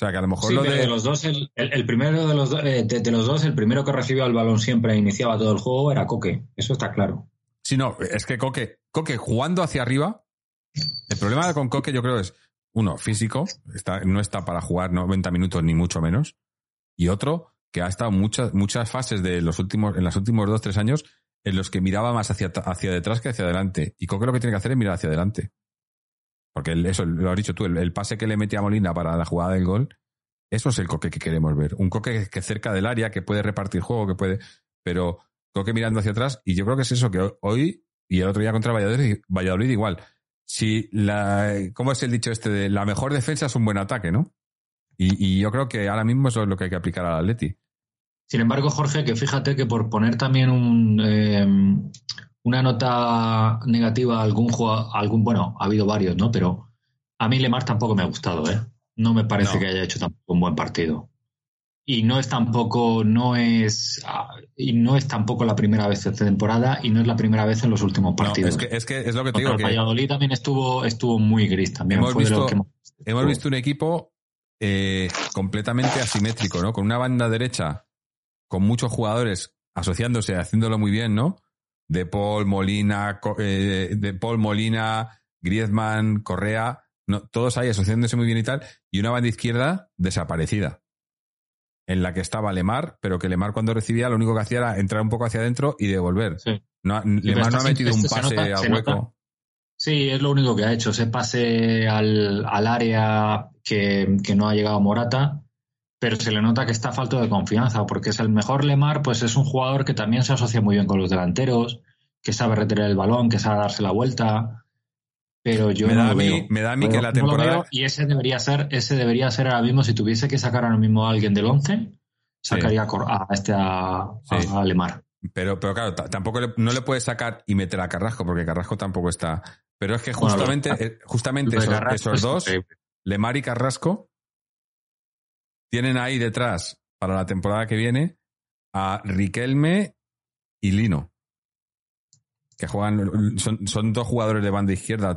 O sea, que a lo mejor lo de... los dos, el, primero de los, eh, de, los dos, el primero que recibió el balón siempre e iniciaba todo el juego era Coque. Eso está claro. Sí, no, es que Coque, Coque jugando hacia arriba, el problema con Coque yo creo es, uno, físico, está, no está para jugar 90 minutos ni mucho menos, y otro, que ha estado muchas, muchas fases de los últimos, en los últimos dos, tres años en los que miraba más hacia, hacia detrás que hacia adelante. Y Coque lo que tiene que hacer es mirar hacia adelante. Porque eso lo has dicho tú, el, pase que le metía a Molina para la jugada del gol, eso es el Coque que queremos ver. Un Coque que cerca del área, que puede repartir juego, que puede. Pero Coque mirando hacia atrás, y yo creo que es eso que hoy y el otro día contra Valladolid, Valladolid igual. Si la. ¿Cómo es el dicho este de la mejor defensa es un buen ataque, ¿no? Y, y yo creo que ahora mismo eso es lo que hay que aplicar al Atleti. Sin embargo, Jorge, que fíjate que por poner también un, eh, una nota negativa a algún jugador, algún, bueno, ha habido varios, ¿no? Pero a mí Lemar tampoco me ha gustado, ¿eh? No me parece que haya hecho tampoco un buen partido. Y no es tampoco, no es, y no es tampoco la primera vez esta temporada y no es la primera vez en los últimos partidos. es, que, es, que es lo que te digo. Que Valladolid también estuvo, estuvo muy gris también. Hemos, visto, hemos visto un equipo eh, completamente asimétrico, ¿no? Con una banda derecha con muchos jugadores asociándose, haciéndolo muy bien, ¿no? De Paul, Molina, eh, de Paul, Molina, Griezmann, Correa, no, todos ahí asociándose muy bien y tal, y una banda izquierda desaparecida, en la que estaba Lemar, pero que Lemar cuando recibía lo único que hacía era entrar un poco hacia adentro y devolver. Lemar no ha metido un pase a hueco. Sí, es lo único que ha hecho, ese pase al, área que, que, no ha llegado Morata pero se le nota que está falto de confianza, porque es el mejor Lemar, pues es un jugador que también se asocia muy bien con los delanteros, que sabe retener el balón, que sabe darse la vuelta. Pero yo me da, a mí, me da a mí que la temporada. y ese debería ser, ese debería ser ahora mismo, si tuviese que sacar ahora mismo a alguien del 11, sacaría a este a, Lemar. Pero, pero claro, tampoco no le puedes sacar y meter a Carrasco, porque Carrasco tampoco está. Pero es que justamente, eh, justamente esos dos, Lemar y Carrasco, tienen ahí detrás, para la temporada que viene, a Riquelme y Lino. Que juegan, son, dos jugadores de banda izquierda.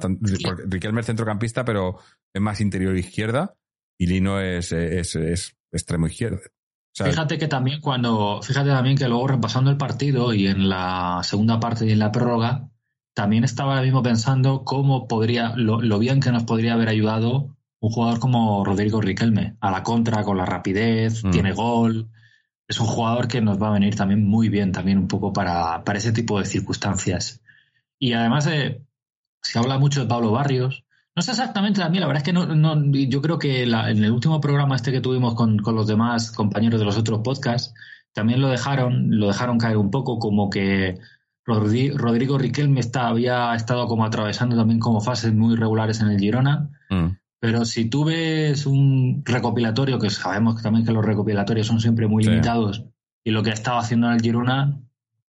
Riquelme es centrocampista, pero es más interior izquierda. Y Lino es, es, extremo izquierda. fíjate que también cuando, fíjate también que luego repasando el partido y en la segunda parte y en la prórroga, también estaba ahora mismo pensando cómo podría, lo bien que nos podría haber ayudado un jugador como Rodrigo Riquelme, a la contra, con la rapidez, mm. tiene gol. Es un jugador que nos va a venir también muy bien, también un poco para, para ese tipo de circunstancias. Y además eh, se habla mucho de Pablo Barrios. No sé exactamente también, la verdad es que no, no yo creo que en el último programa este que tuvimos con, con, los demás compañeros de los otros podcasts, también lo dejaron, lo dejaron caer un poco como que Rodrigo Riquelme está, había estado como atravesando también como fases muy regulares en el Girona. Mm. Pero si tú ves un recopilatorio, que sabemos que también que los recopilatorios son siempre muy limitados, y lo que ha estado haciendo en el Girona,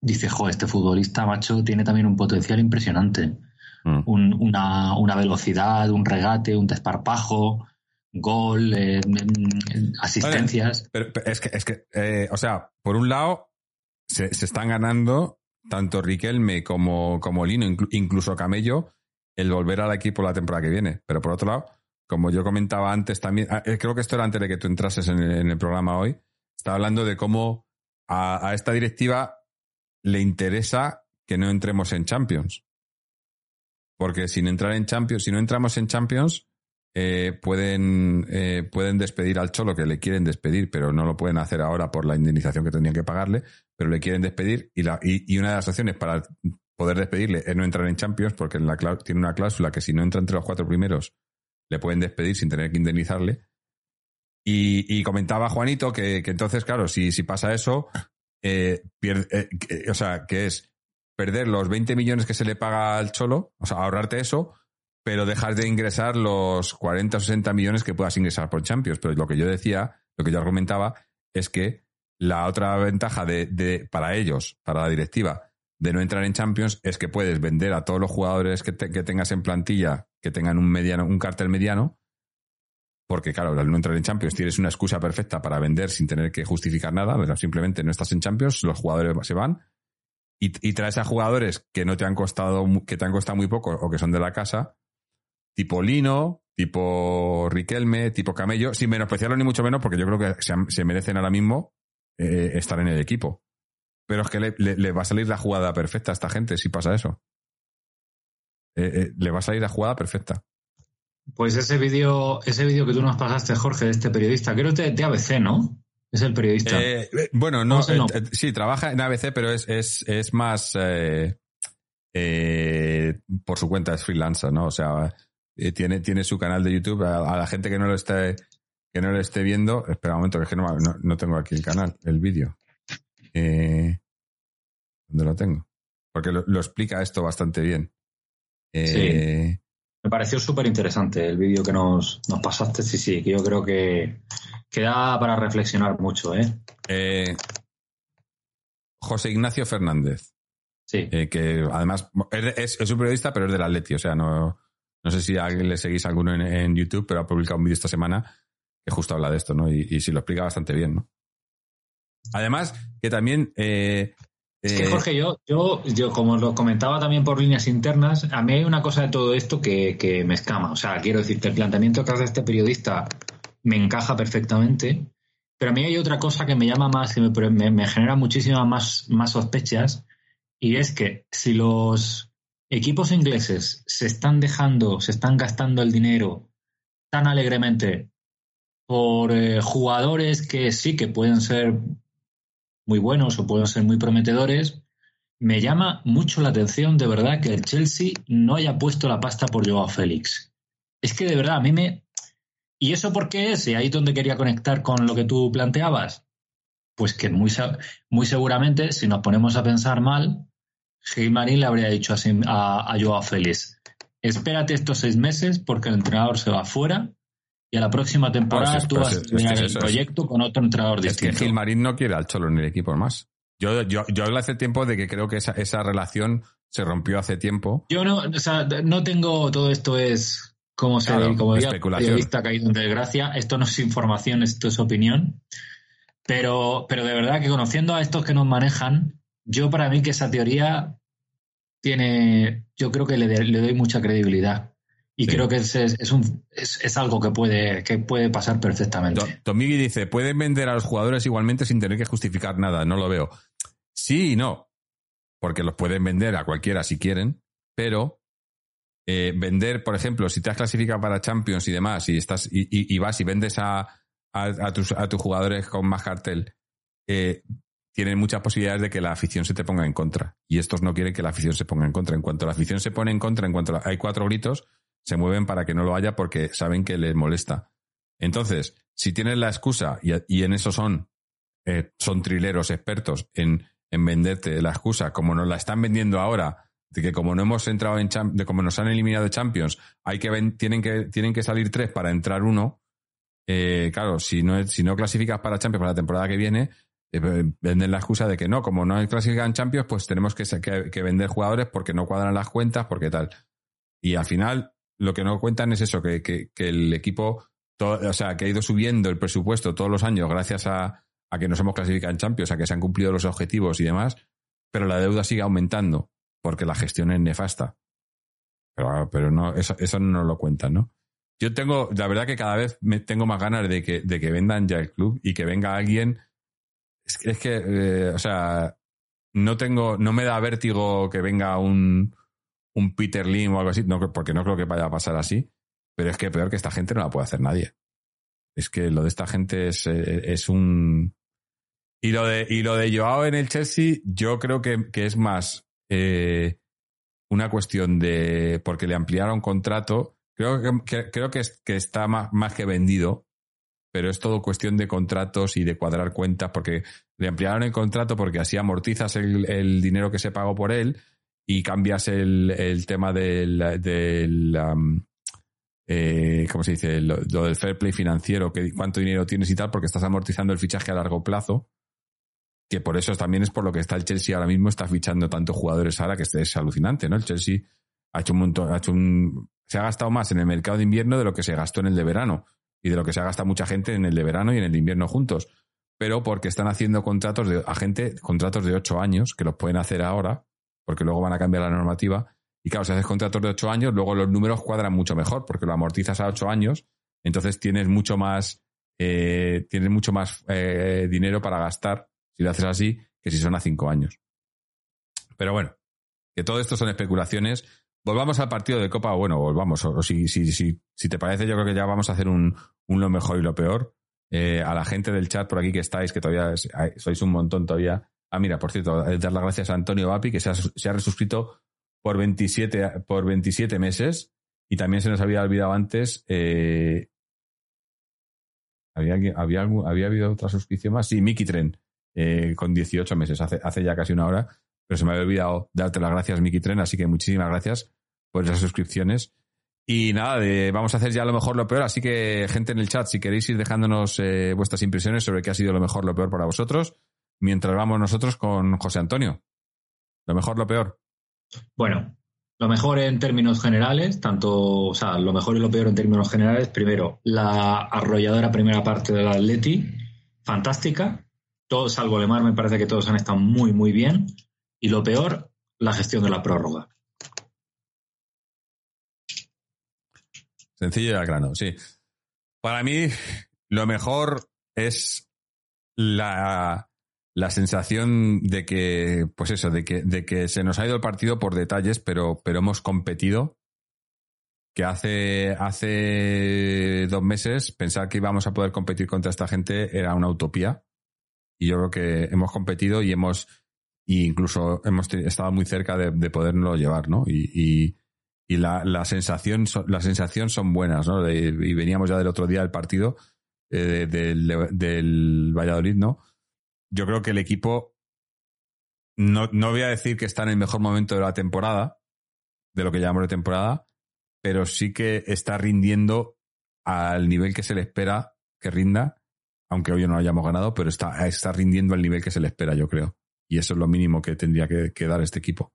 dice, jo, este futbolista, macho, tiene también un potencial impresionante. Mm. una, velocidad, un regate, un desparpajo, gol, eh, asistencias. pero, es que, es que eh, o sea, por un lado, se, están ganando tanto Riquelme como, como Lino, incluso Camello, el volver al equipo la temporada que viene. Pero por otro lado, como yo comentaba antes también, ah, eh, creo que esto era antes de que tú entrases en el, programa hoy, estaba hablando de cómo a, esta directiva le interesa que no entremos en Champions. Porque sin entrar en Champions, si no entramos en Champions, eh, pueden, eh, pueden despedir al Cholo, que le quieren despedir, pero no lo pueden hacer ahora por la indemnización que tendrían que pagarle, pero le quieren despedir y, la, y, una de las opciones para poder despedirle es no entrar en Champions, porque tiene una cláusula que si no entra entre los cuatro primeros, le pueden despedir sin tener que indemnizarle. Y, comentaba Juanito que, entonces, claro, si, si pasa eso, eh, pierde, o sea, que es perder los 20 millones que se le paga al Cholo, o sea, ahorrarte eso, pero dejar de ingresar los 40 o 60 millones que puedas ingresar por Champions. Pero lo que yo decía, lo que yo argumentaba, es que la otra ventaja de, para ellos, para la directiva, de no entrar en Champions es que puedes vender a todos los jugadores que, tengas en plantilla que tengan un mediano, un cartel mediano, porque claro, al no entrar en Champions tienes una excusa perfecta para vender sin tener que justificar nada, simplemente no estás en Champions, los jugadores se van y, traes a jugadores que no te han costado, que te han costado muy poco o que son de la casa tipo Lino, tipo Riquelme, tipo Camello, sin menospreciarlo ni mucho menos, porque yo creo que se, merecen ahora mismo eh, estar en el equipo. Pero es que le, va a salir la jugada perfecta a esta gente si pasa eso. Eh, eh, le va a salir la jugada perfecta. Pues ese vídeo ese vídeo que tú nos pasaste, Jorge, de este periodista, creo que de ABC, ¿no? Es el periodista. bueno, no, sí, trabaja en ABC, pero es, es, es más por su cuenta, es freelancer, ¿no? O sea, eh, tiene, tiene su canal de YouTube. A, la gente que no lo esté, que no lo esté viendo, espera un momento, que es que no, no, tengo aquí el canal, el vídeo. Eh, ¿Dónde lo tengo? Porque lo, explica esto bastante bien. Eh, Me pareció súper interesante el vídeo que nos, nos pasaste, sí, sí, que yo creo que, que da para reflexionar mucho, ¿eh? eh José Ignacio Fernández. Sí. que además es, es, un periodista, pero es del Atleti, o sea, no, no sé si a le seguís alguno en, YouTube, pero ha publicado un vídeo esta semana que justo habla de esto, ¿no? Y, y sí lo explica bastante bien, ¿no? Además, que también. Eh, es que, eh, Jorge, yo, yo, yo, como lo comentaba también por líneas internas, a mí hay una cosa de todo esto que, me escama. O sea, quiero decirte, el planteamiento que hace este periodista me encaja perfectamente, pero a mí hay otra cosa que me llama más, que me, me genera muchísimas más, más sospechas, y es que si los equipos ingleses se están dejando, se están gastando el dinero tan alegremente por eh, jugadores que sí que pueden ser muy buenos o pueden ser muy prometedores, me llama mucho la atención de verdad que el Chelsea no haya puesto la pasta por Joao Félix. Es que de verdad a mí me... ¿Y eso por qué es? Y ahí es donde quería conectar con lo que tú planteabas. Pues que muy, muy seguramente, si nos ponemos a pensar mal, Gilmarín le habría dicho a, a Joao Félix, espérate estos seis meses porque el entrenador se va fuera y a la próxima temporada tú vas a terminar el proyecto con otro entrenador distinto. Es que Gilmarín no quiere al Cholo en el equipo más. Yo, yo, yo hablo hace tiempo de que creo que esa, esa relación se rompió hace tiempo. Yo no, o sea, no tengo, todo esto es como se como diría, periodista caído en desgracia. Esto no es información, esto es opinión. Pero, pero de verdad que conociendo a estos que nos manejan, yo para mí que esa teoría tiene, yo creo que le, doy mucha credibilidad. Y creo que es, es, un, es, algo que puede, que puede pasar perfectamente. Tomigi dice, pueden vender a los jugadores igualmente sin tener que justificar nada, no lo veo. Sí y no, porque los pueden vender a cualquiera si quieren, pero eh, vender, por ejemplo, si te has clasificado para Champions y demás, y estás, y, vas y vendes a, a, tus, a tus jugadores con más cartel, eh, tienen muchas posibilidades de que la afición se te ponga en contra. Y estos no quieren que la afición se ponga en contra. En cuanto la afición se pone en contra, en cuanto hay cuatro gritos, se mueven para que no lo haya porque saben que les molesta. Entonces, si tienes la excusa, y, en eso son, eh, son trileros expertos en, en venderte la excusa, como nos la están vendiendo ahora, de que como no hemos entrado en de como nos han eliminado de Champions, hay que tienen que tienen que salir tres para entrar uno. Eh, claro, si no si no clasificas para Champions para la temporada que viene, eh, venden la excusa de que no, como no clasifican Champions, pues tenemos que, que, vender jugadores porque no cuadran las cuentas, porque tal. Y al final, lo que no cuentan es eso, que, que, que el equipo, o sea, que ha ido subiendo el presupuesto todos los años gracias a, a que nos hemos clasificado en Champions, a que se han cumplido los objetivos y demás, pero la deuda sigue aumentando porque la gestión es nefasta. Pero, pero no, eso, eso no lo cuentan, ¿no? Yo tengo, la verdad que cada vez me tengo más ganas de que, de que vendan ya el club y que venga alguien. Es, que, eh, o sea, no tengo, no me da vértigo que venga un, un Peter Lim o algo así, no, porque no creo que vaya a pasar así. Pero es que peor que esta gente no la puede hacer nadie. Es que lo de esta gente es, eh, es un. Y lo de, y lo de Joao en el Chelsea, yo creo que, que es más eh, una cuestión de. porque le ampliaron contrato. Creo que, creo que, que está más, más, que vendido, pero es todo cuestión de contratos y de cuadrar cuentas, porque le ampliaron el contrato porque así amortizas el, el dinero que se pagó por él y cambias el, el tema del. del eh, ¿Cómo se dice? Lo, lo, del fair play financiero, que, cuánto dinero tienes y tal, porque estás amortizando el fichaje a largo plazo que por eso también es por lo que está el Chelsea ahora mismo, está fichando tantos jugadores ahora que es alucinante, ¿no? El Chelsea ha hecho un montón, ha hecho un, se ha gastado más en el mercado de invierno de lo que se gastó en el de verano y de lo que se ha gastado mucha gente en el de verano y en el de invierno juntos. Pero porque están haciendo contratos de a gente, contratos de ocho años, que los pueden hacer ahora, porque luego van a cambiar la normativa. Y claro, si haces contratos de ocho años, luego los números cuadran mucho mejor, porque lo amortizas a ocho años, entonces tienes mucho más, eh, tienes mucho más eh, dinero para gastar si lo haces así, que si son a cinco años. Pero bueno, que todo esto son especulaciones. Volvamos al partido de Copa, bueno, volvamos, o, si, si, si, si, te parece, yo creo que ya vamos a hacer un, lo mejor y lo peor. Eh, a la gente del chat por aquí que estáis, que todavía sois un montón todavía. Ah, mira, por cierto, dar las gracias a Antonio Vapi, que se ha, se resuscrito por 27, por 27 meses. Y también se nos había olvidado antes, eh, ¿había, había, había habido otra suscripción más? Sí, Mickey Tren, eh, con 18 meses, hace, hace ya casi una hora, pero se me había olvidado darte las gracias, Miki Tren, así que muchísimas gracias por esas suscripciones. Y nada, vamos a hacer ya lo mejor, lo peor, así que gente en el chat, si queréis ir dejándonos eh, vuestras impresiones sobre qué ha sido lo mejor, lo peor para vosotros, mientras vamos nosotros con José Antonio. Lo mejor, lo peor. Bueno, lo mejor en términos generales, tanto, o sea, lo mejor y lo peor en términos generales, primero, la arrolladora primera parte del Atleti, fantástica, todos, salvo Lemar, me parece que todos han estado muy, muy bien. Y lo peor, la gestión de la prórroga. Sencillo y al grano, sí. Para mí, lo mejor es la, la sensación de que, pues eso, de que, de que se nos ha ido el partido por detalles, pero, pero hemos competido. Que hace, hace dos meses pensar que íbamos a poder competir contra esta gente era una utopía. Y yo creo que hemos competido y hemos, incluso hemos estado muy cerca de, de poderlo llevar, ¿no? Y, y, y la, la, sensación, la sensación son buenas, ¿no? y veníamos ya del otro día del partido eh, del, del Valladolid, ¿no? Yo creo que el equipo, no, no voy a decir que está en el mejor momento de la temporada, de lo que llamamos de temporada, pero sí que está rindiendo al nivel que se le espera que rinda aunque hoy no hayamos ganado, pero está, está rindiendo al nivel que se le espera, yo creo. Y eso es lo mínimo que tendría que, dar este equipo.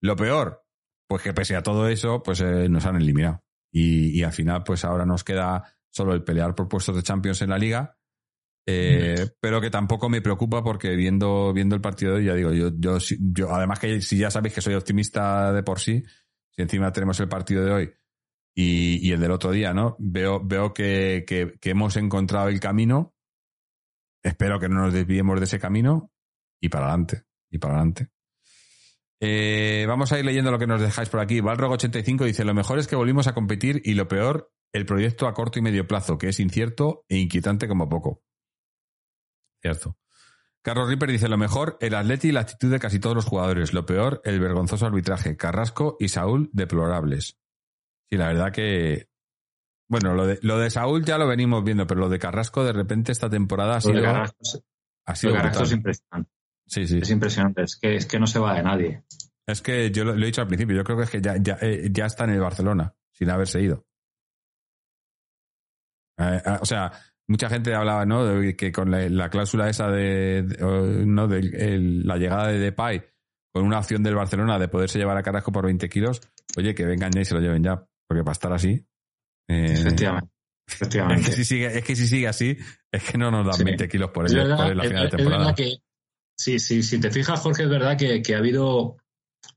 Lo peor, pues que pese a todo eso, pues eh, nos han eliminado. Y, al final, pues ahora nos queda solo el pelear por puestos de Champions en la liga. Eh, pero que tampoco me preocupa porque viendo, viendo el partido, ya digo, yo, yo, yo, además que si ya sabéis que soy optimista de por sí, si encima tenemos el partido de hoy y, y el del otro día, ¿no? Veo, veo que, que, que hemos encontrado el camino espero que no nos desviemos de ese camino y para adelante, y para adelante. Eh, vamos a ir leyendo lo que nos dejáis por aquí. Balrog85 dice, lo mejor es que volvimos a competir y lo peor, el proyecto a corto y medio plazo, que es incierto e inquietante como poco. Cierto. Carlos Ripper dice lo mejor, el atleti y la actitud de casi todos los jugadores. Lo peor, el vergonzoso arbitraje. Carrasco y Saúl deplorables. Sí, la verdad que... Bueno, lo de, lo de Saúl ya lo venimos viendo, pero lo de Carrasco de repente esta temporada ha sido... Ha sido Carrasco es impresionante. Sí, sí. Es impresionante, es que, es que no se va de nadie. Es que yo lo, he dicho al principio, yo creo que es que ya, ya, eh, ya está en el Barcelona, sin haberse ido. Eh, eh, o sea, mucha gente hablaba, ¿no? De que con la, cláusula esa de, ¿no? De la llegada de Depay, con una opción del Barcelona de poderse llevar a Carrasco por 20 kilos, oye, que vengan ya y se lo lleven ya, porque para estar así. Efectivamente. Es que, si sigue, es que si sigue así, es que no nos dan 20 kilos por, la final de temporada. que, sí, sí, si te fijas, Jorge, es verdad que, que ha habido,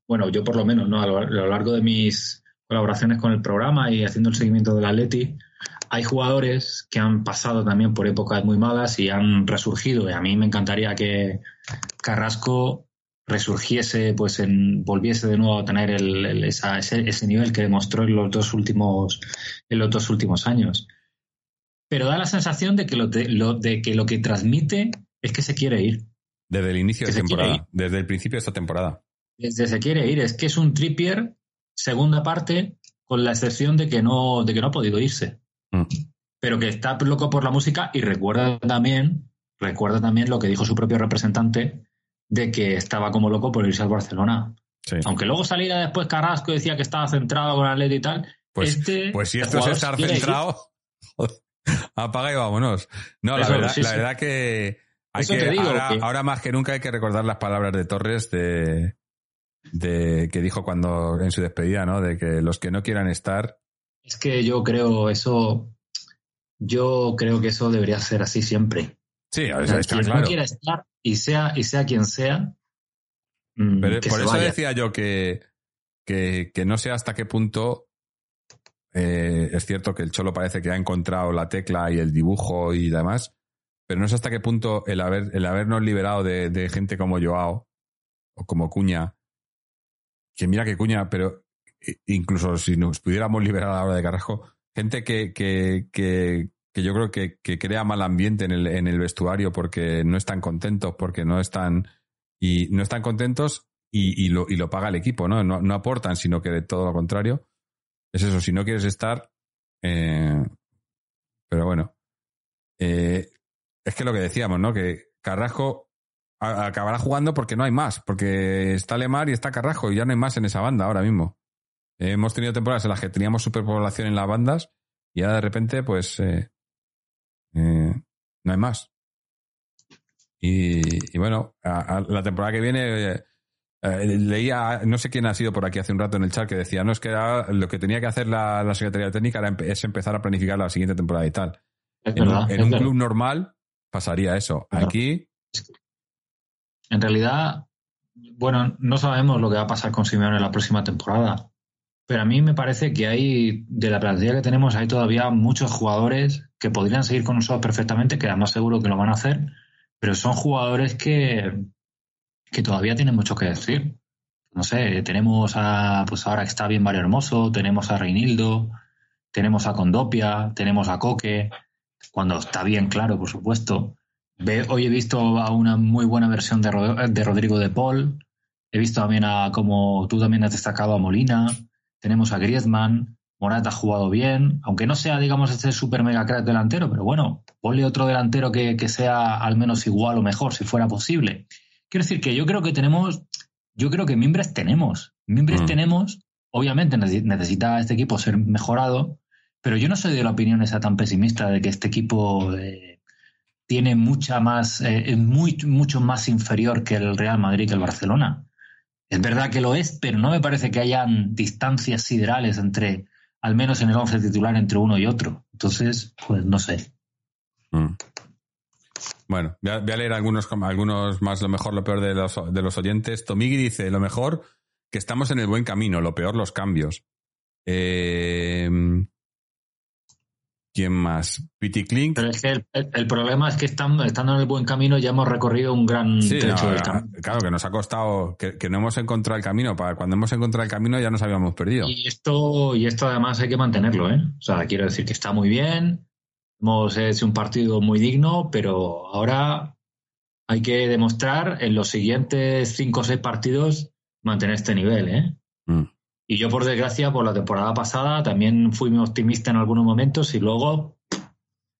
bueno, yo por lo menos, ¿no? A lo, a lo largo de mis colaboraciones con el programa y haciendo el seguimiento del Atleti, hay jugadores que han pasado también por épocas muy malas y han resurgido. Y a mí me encantaría que Carrasco resurgiese, pues en, volviese de nuevo a tener el, ese, ese, nivel que demostró en los dos últimos, en los dos últimos años. Pero da la sensación de que lo, de, que lo que transmite es que se quiere ir. Desde el inicio de temporada, desde el principio de esta temporada. Desde se quiere ir, es que es un Trippier segunda parte, con la excepción de que no, de que no ha podido irse. Mm. Pero que está loco por la música y recuerda también, recuerda también lo que dijo su propio representante de que estaba como loco por irse al Barcelona. Aunque luego saliera después Carrasco y decía que estaba centrado con Atleti y tal. Pues, este pues si esto es estar centrado, apaga y vámonos. No, la, verdad, la verdad que, hay que, ahora, más que nunca hay que recordar las palabras de Torres de, de que dijo cuando en su despedida, ¿no? De que los que no quieran estar es que yo creo eso, yo creo que eso debería ser así siempre. Sí, a veces quien no quiera estar y sea, y sea quien sea. Mm, Pero por eso decía yo que, que, no sé hasta qué punto eh, es cierto que el Cholo parece que ha encontrado la tecla y el dibujo y demás, pero no sé hasta qué punto el, haber, el habernos liberado de, de gente como Joao o como Cuña, que mira que Cuña, pero incluso si nos pudiéramos liberar a la hora de Carrasco, gente que, que, que, que yo creo que, que, crea mal ambiente en el, en el vestuario porque no están contentos, porque no están y no están contentos y, y, lo, y lo paga el equipo, ¿no? ¿no? No aportan, sino que todo lo contrario. Es eso, si no quieres estar. Eh, pero bueno. Eh, es que lo que decíamos, ¿no? Que Carrasco acabará jugando porque no hay más, porque está Lemar y está Carrasco y ya no hay más en esa banda ahora mismo hemos tenido temporadas en las que teníamos superpoblación en las bandas y ahora de repente, pues, eh, eh, no hay más. Y, bueno, la temporada que viene eh, leía, no sé quién ha sido por aquí hace un rato en el chat que decía, no, es que lo que tenía que hacer la, Secretaría Técnica era es empezar a planificar la siguiente temporada y tal. en, un club normal pasaría eso. Aquí... En realidad, bueno, no sabemos lo que va a pasar con Simeone en la próxima temporada. Pero a mí me parece que hay, de la plantilla que tenemos, hay todavía muchos jugadores que podrían seguir con nosotros perfectamente, que además seguro que lo van a hacer, pero son jugadores que, que todavía tienen mucho que decir. No sé, tenemos a, pues ahora que está bien Mario Hermoso, tenemos a Reinildo, tenemos a Condopia, tenemos a Coque, cuando está bien claro, por supuesto. hoy he visto a una muy buena versión de, de Rodrigo de Paul, he visto también a, como tú también has destacado, a Molina, tenemos a Griezmann, Morata ha jugado bien, aunque no sea, digamos, este super mega crack delantero, pero bueno, ponle otro delantero que, sea al menos igual o mejor, si fuera posible. Quiero decir que yo creo que tenemos, yo creo que mimbres tenemos. Mimbres mm. tenemos, obviamente necesita este equipo ser mejorado, pero yo no soy de la opinión esa tan pesimista de que este equipo eh, tiene mucha más, eh, es muy, mucho más inferior que el Real Madrid que el Barcelona. Es verdad que lo es, pero no me parece que hayan distancias siderales entre, al menos en el once titular, entre uno y otro. Entonces, pues no sé. Mm. Bueno, voy a, leer algunos, algunos más, lo mejor, lo peor de los, de los oyentes. Tomigi dice, lo mejor, que estamos en el buen camino, lo peor, los cambios. Eh, ¿Quién más? Pity Clink. Pero es que el, problema es que estando, estando, en el buen camino ya hemos recorrido un gran trecho del camino. Claro, que nos ha costado, que, no hemos encontrado el camino. Para cuando hemos encontrado el camino ya nos habíamos perdido. Y esto, y esto además hay que mantenerlo, ¿eh? O sea, quiero decir que está muy bien. Hemos hecho un partido muy digno, pero ahora hay que demostrar en los siguientes cinco o seis partidos mantener este nivel, ¿eh? Mm. Y yo, por desgracia, por la temporada pasada también fui muy optimista en algunos momentos y luego.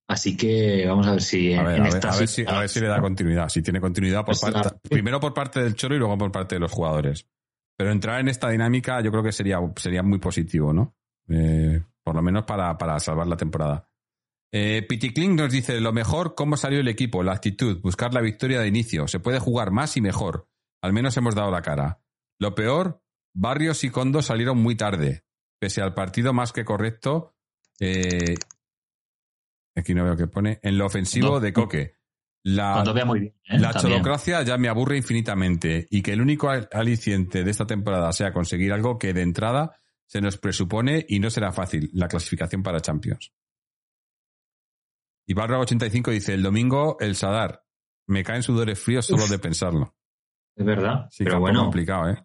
Así que vamos a ver si a ver, si, a ver si le da continuidad. Si tiene continuidad por pues parte, primero por parte del Choro y luego por parte de los jugadores. Pero entrar en esta dinámica yo creo que sería, sería muy positivo, ¿no? Eh, por lo menos para, para salvar la temporada. Eh, Kling nos dice, lo mejor, cómo salió el equipo, la actitud, buscar la victoria de inicio. Se puede jugar más y mejor. Al menos hemos dado la cara. Lo peor, Barrios y Condo salieron muy tarde, pese al partido más que correcto. Eh, aquí no veo que pone. En lo ofensivo de Coque. La, ¿eh? la cholocracia ya me aburre infinitamente y que el único aliciente de esta temporada sea conseguir algo que de entrada se nos presupone y no será fácil, la clasificación para Champions. Y Barra 85 dice, el domingo el Sadar. Me caen sudores fríos solo de pensarlo. Es verdad. Sí, pero bueno. complicado, ¿eh?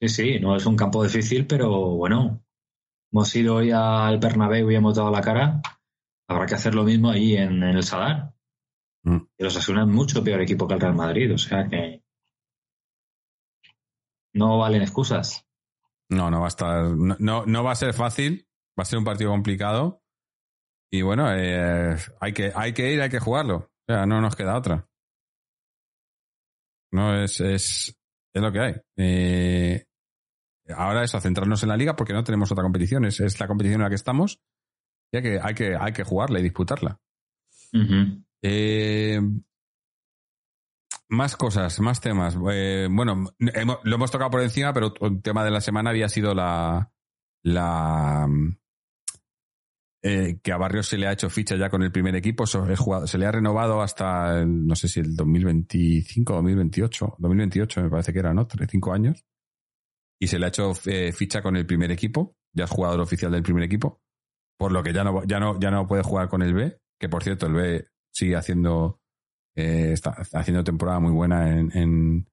Sí, sí, no es un campo difícil, pero bueno, hemos ido hoy al Bernabéu y hemos dado la cara. Habrá que hacer lo mismo ahí en, el Sadar. Mm. Y los Asuna es mucho peor equipo que el Real Madrid, o sea que no valen excusas. No, no va a estar, no, no, va a ser fácil, va a ser un partido complicado. Y bueno, eh, hay, que, hay que ir, hay que jugarlo. O sea, no nos queda otra. No es, es, es lo que hay. Eh, ahora es a centrarnos en la liga porque no tenemos otra competición. Es, la competición en la que estamos y hay que, hay que, hay que jugarla y disputarla. Eh, más cosas, más temas. Eh, bueno, lo hemos tocado por encima, pero un tema de la semana había sido la, la eh, que a Barrios se le ha hecho ficha ya con el primer equipo, se le ha renovado hasta, no sé si el 2025 o 2028, 2028 me parece que era, ¿no? Tres, cinco años. Y se le ha hecho eh, ficha con el primer equipo, ya es jugador oficial del primer equipo, por lo que ya no, ya no, ya no puede jugar con el B, que por cierto el B sigue haciendo, eh, está haciendo temporada muy buena en,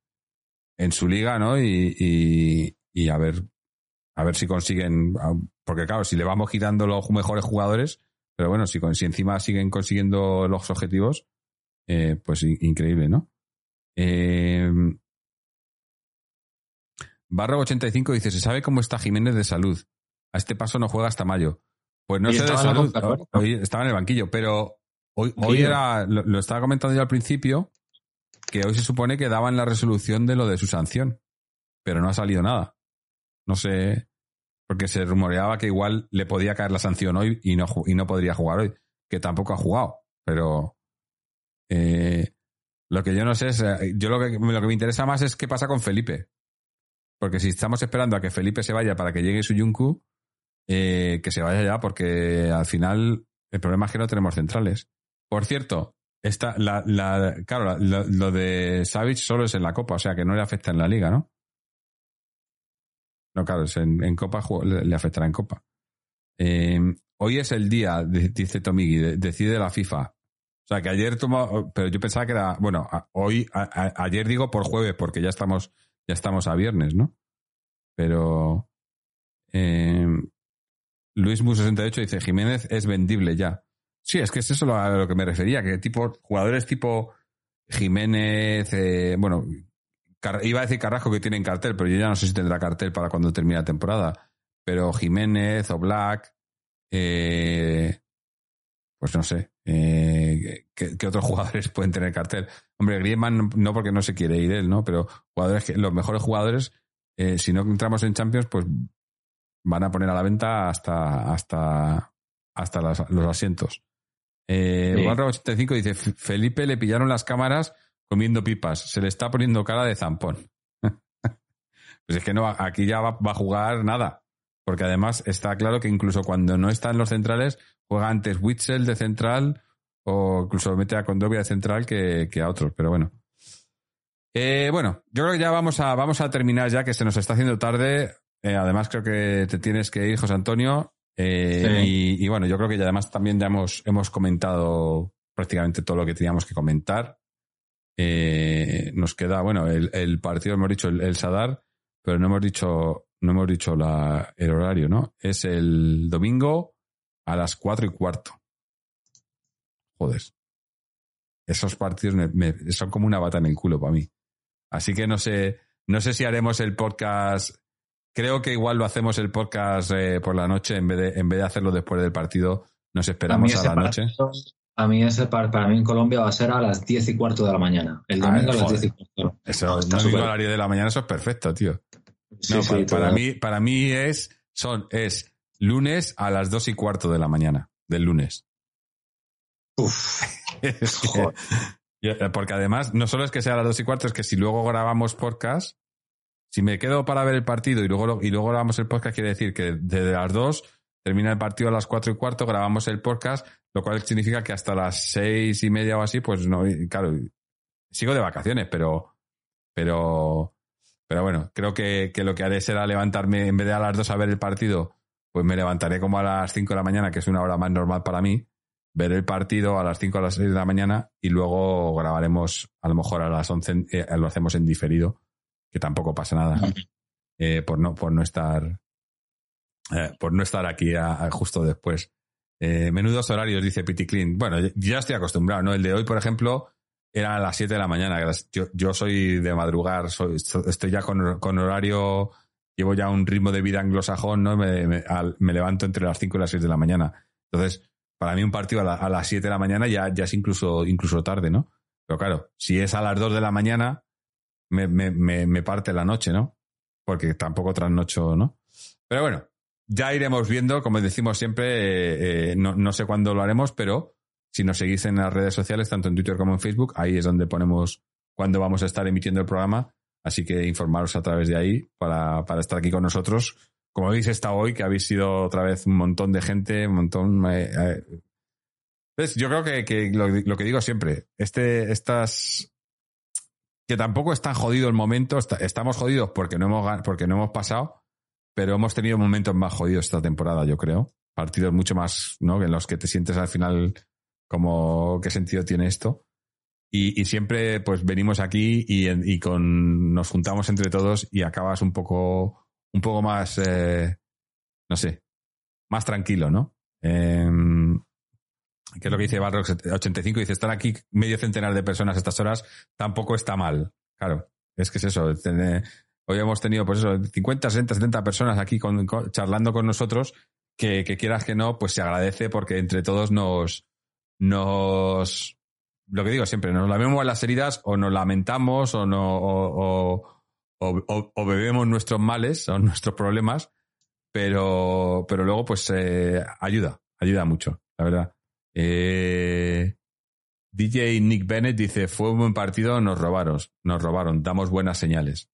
en, su liga, ¿no? Y, y a ver a ver si consiguen, porque claro, si le vamos quitando los mejores jugadores, pero bueno, si, si encima siguen consiguiendo los objetivos, eh, pues increíble, ¿no? Eh, Barro 85 dice, ¿se sabe cómo está Jiménez de salud? A este paso no juega hasta mayo. Pues no sé de salud, hoy estaba en el banquillo, pero hoy, hoy era, lo, lo, estaba comentando yo al principio, que hoy se supone que daban la resolución de lo de su sanción, pero no ha salido nada. No sé, porque se rumoreaba que igual le podía caer la sanción hoy y no, y no podría jugar hoy, que tampoco ha jugado. Pero eh, lo que yo no sé es, eh, yo lo que, lo que me interesa más es qué pasa con Felipe. Porque si estamos esperando a que Felipe se vaya para que llegue su Yunku, eh, que se vaya ya, porque al final el problema es que no tenemos centrales. Por cierto, esta, la, la, claro, lo, de Savage solo es en la Copa, o sea que no le afecta en la Liga, ¿no? No, claro, en, Copa le, afectará en Copa. Eh, hoy es el día, dice Tomigi, decide la FIFA. O sea, que ayer tomó, pero yo pensaba que era, bueno, hoy, ayer digo por jueves, porque ya estamos, ya estamos a viernes, ¿no? Pero eh, Luis Mu 68 dice, Jiménez es vendible ya. Sí, es que es eso a lo que me refería, que tipo, jugadores tipo Jiménez, eh, bueno, Iba a decir Carrasco que tienen cartel, pero yo ya no sé si tendrá cartel para cuando termine la temporada. Pero Jiménez o Black, eh, pues no sé, eh, ¿qué, otros jugadores pueden tener cartel? Hombre, Griezmann no porque no se quiere ir él, ¿no? Pero jugadores que, los mejores jugadores, eh, si no entramos en Champions, pues van a poner a la venta hasta, hasta, hasta los asientos. Eh, 85 dice, Felipe le pillaron las cámaras comiendo pipas. Se le está poniendo cara de zampón. pues es que no, aquí ya va, a jugar nada. Porque además está claro que incluso cuando no está en los centrales, juega antes Witzel de central o incluso mete a Condovia de central que, a otros. Pero bueno. Eh, bueno, yo creo que ya vamos a, vamos a terminar ya, que se nos está haciendo tarde. Eh, además, creo que te tienes que ir, José Antonio. Eh, y, y, bueno, yo creo que ya además también ya hemos, hemos comentado prácticamente todo lo que teníamos que comentar. Eh, nos queda, bueno, el, partido hemos dicho el, Sadar, pero no hemos dicho, no hemos dicho la, el horario, ¿no? Es el domingo a las cuatro y cuarto. Joder. esos partidos son como una bata en el culo para mí. Así que no sé, no sé si haremos el podcast. Creo que igual lo hacemos el podcast eh, por la noche en vez de, en vez de hacerlo después del partido. Nos esperamos a, la noche. A mí ese para, para mí en Colombia va a ser a las 10 y cuarto de la mañana. El domingo a, las 10 y cuarto. Eso, el domingo horario de la mañana, eso es perfecto, tío. no, para, mí, para mí es, son, es lunes a las 2 y cuarto de la mañana, del lunes. Uf. porque además, no solo es que sea a las 2 y cuarto, es que si luego grabamos podcast, si me quedo para ver el partido y luego, y luego grabamos el podcast, quiere decir que desde las 2 termina el partido a las 4 y cuarto, grabamos el podcast, lo cual significa que hasta las 6 y media o así, pues no, claro, sigo de vacaciones, pero, pero, pero bueno, creo que, que lo que haré será levantarme, en vez de a las 2 a ver el partido, pues me levantaré como a las 5 de la mañana, que es una hora más normal para mí, ver el partido a las 5 a las 6 de la mañana y luego grabaremos a lo mejor a las 11, eh, lo hacemos en diferido, que tampoco pasa nada, eh, por, no, por no estar eh, por no estar aquí justo después. Menudos horarios, dice Pity Clean. Bueno, ya estoy acostumbrado, ¿no? El de hoy, por ejemplo, era a las 7 de la mañana. Yo, soy de madrugar, soy, estoy ya con, con horario llevo ya un ritmo de vida anglosajón, ¿no? Me, me, levanto entre las 5 y las 6 de la mañana. Entonces, para mí un partido a, las 7 de la mañana ya, ya es incluso, incluso tarde, ¿no? Pero claro, si es a las 2 de la mañana, me, me, me parte la noche, ¿no? Porque tampoco trasnocho, ¿no? Pero bueno, ya iremos viendo, como decimos siempre, eh, eh, no, no sé cuándo lo haremos, pero si nos seguís en las redes sociales, tanto en Twitter como en Facebook, ahí es donde ponemos cuándo vamos a estar emitiendo el programa Así que informaros a través de ahí para, para estar aquí con nosotros. Como habéis estado hoy, que habéis sido otra vez un montón de gente, un montón. Eh, eh. Yo creo que, que lo, que digo siempre, este, estas. Que tampoco es tan jodido el momento. estamos jodidos porque no, hemos, porque no hemos pasado, pero hemos tenido momentos más jodidos esta temporada, yo creo. Partidos mucho más, ¿no? En los que te sientes al final como qué sentido tiene esto. Y, siempre pues venimos aquí y, con, nos juntamos entre todos y acabas un poco, un poco más, eh, no sé, más tranquilo, ¿no? Eh, que es lo que dice Barrox 85, dice, estar aquí medio centenar de personas a estas horas tampoco está mal. Claro, es que es eso. Hoy hemos tenido, pues eso, 50, 60, 70 personas aquí con, charlando con nosotros, que, que, quieras que no, pues se agradece porque entre todos nos, nos, lo que digo siempre, nos lamemos las heridas o nos lamentamos o, no, o, bebemos nuestros males o nuestros problemas, pero, pero luego pues eh, ayuda, ayuda mucho, la verdad. Eh, DJ Nick Bennett dice, fue un buen partido, nos robaron, nos robaron, damos buenas señales.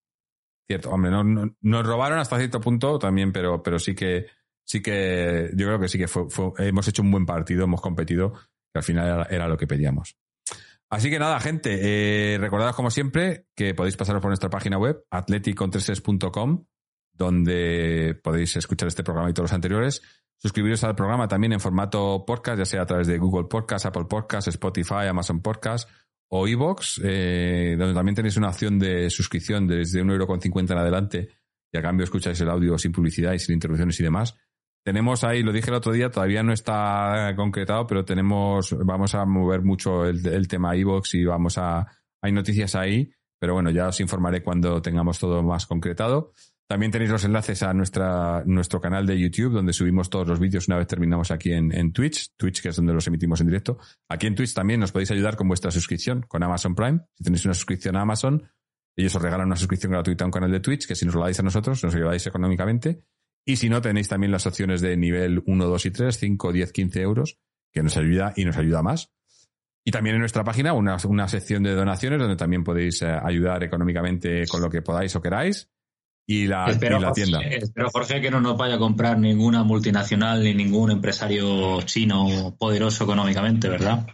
Cierto, hombre, no, nos robaron hasta cierto punto también, pero, pero sí que, sí que, yo creo que sí que fue, hemos hecho un buen partido, hemos competido, que al final era lo que pedíamos. Así que nada, gente, eh, como siempre que podéis pasaros por nuestra página web, atleticontreses.com, donde podéis escuchar este programa y todos los anteriores. Suscribiros al programa también en formato podcast, ya sea a través de Google Podcast, Apple Podcast, Spotify, Amazon Podcast o iVoox, eh, donde también tenéis una opción de suscripción desde un euro con cincuenta en adelante y a cambio escucháis el audio sin publicidad y sin interrupciones y demás. Tenemos ahí, lo dije el otro día, todavía no está concretado, pero tenemos, vamos a mover mucho el, tema iVox y vamos a, hay noticias ahí, pero bueno, ya os informaré cuando tengamos todo más concretado. También tenéis los enlaces a nuestra, nuestro canal de YouTube, donde subimos todos los vídeos una vez terminamos aquí en, en Twitch, Twitch que es donde los emitimos en directo. Aquí en Twitch también nos podéis ayudar con vuestra suscripción con Amazon Prime. Si tenéis una suscripción a Amazon, ellos os regalan una suscripción gratuita a un canal de Twitch, que si nos lo dais a nosotros, nos ayudáis económicamente. Y si no, tenéis también las opciones de nivel 1, 2 y 3, 5, 10, 15 euros, que nos ayuda y nos ayuda más. Y también en nuestra página una, una sección de donaciones donde también podéis eh, ayudar económicamente con lo que podáis o queráis. Y la, la tienda. espero, Jorge, que no nos vaya a comprar ninguna multinacional ni ningún empresario chino poderoso económicamente, ¿verdad?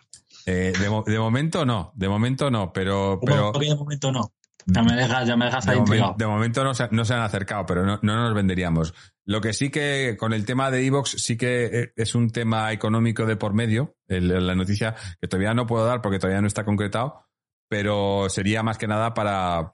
Eh, de, momento no, de momento no, pero... pero... de momento no. Ya me dejas, ya me dejas ahí de, momento no se, no se, han acercado, pero no, no, nos venderíamos. Lo que sí que con el tema de Evox sí que eh, es un tema económico de por medio. la noticia que todavía no puedo dar porque todavía no está concretado, pero sería más que nada para,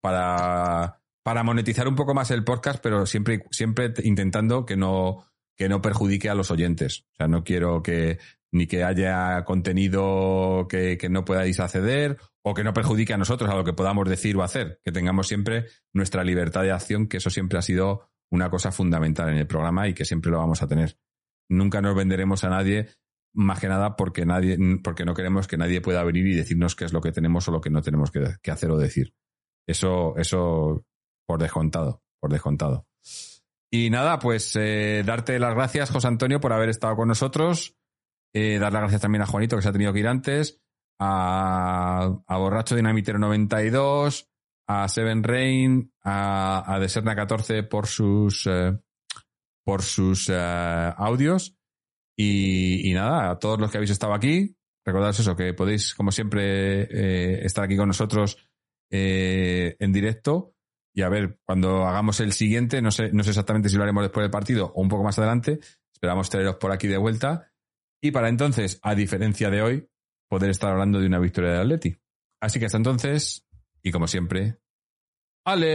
para, para monetizar un poco más el podcast, pero siempre, siempre intentando que no, que no perjudique a los oyentes. O sea, no quiero que, ni que haya contenido que, que, no podáis acceder o que no perjudique a nosotros a lo que podamos decir o hacer, que tengamos siempre nuestra libertad de acción, que eso siempre ha sido una cosa fundamental en el programa y que siempre lo vamos a tener. Nunca nos venderemos a nadie, más que nada porque nadie, porque no queremos que nadie pueda venir y decirnos qué es lo que tenemos o lo que no tenemos que, que hacer o decir. Eso, eso por descontado, por descontado. Y nada, pues eh, darte las gracias, José Antonio, por haber estado con nosotros. Eh, dar las gracias también a Juanito, que se ha tenido que ir antes. A, a Borracho Dinamitero 92, a Seven Rain, a, a Deserna 14 por sus, eh, por sus audios. Y, y, nada, a todos los que habéis estado aquí, recordad eso, que podéis, como siempre, estar aquí con nosotros en directo. Y a ver, cuando hagamos el siguiente, no sé, no sé exactamente si lo haremos después del partido o un poco más adelante. Esperamos teneros por aquí de vuelta. Y para entonces, a diferencia de hoy, poder estar hablando de una victoria de Atleti. Así que hasta entonces, y como siempre, Aleti.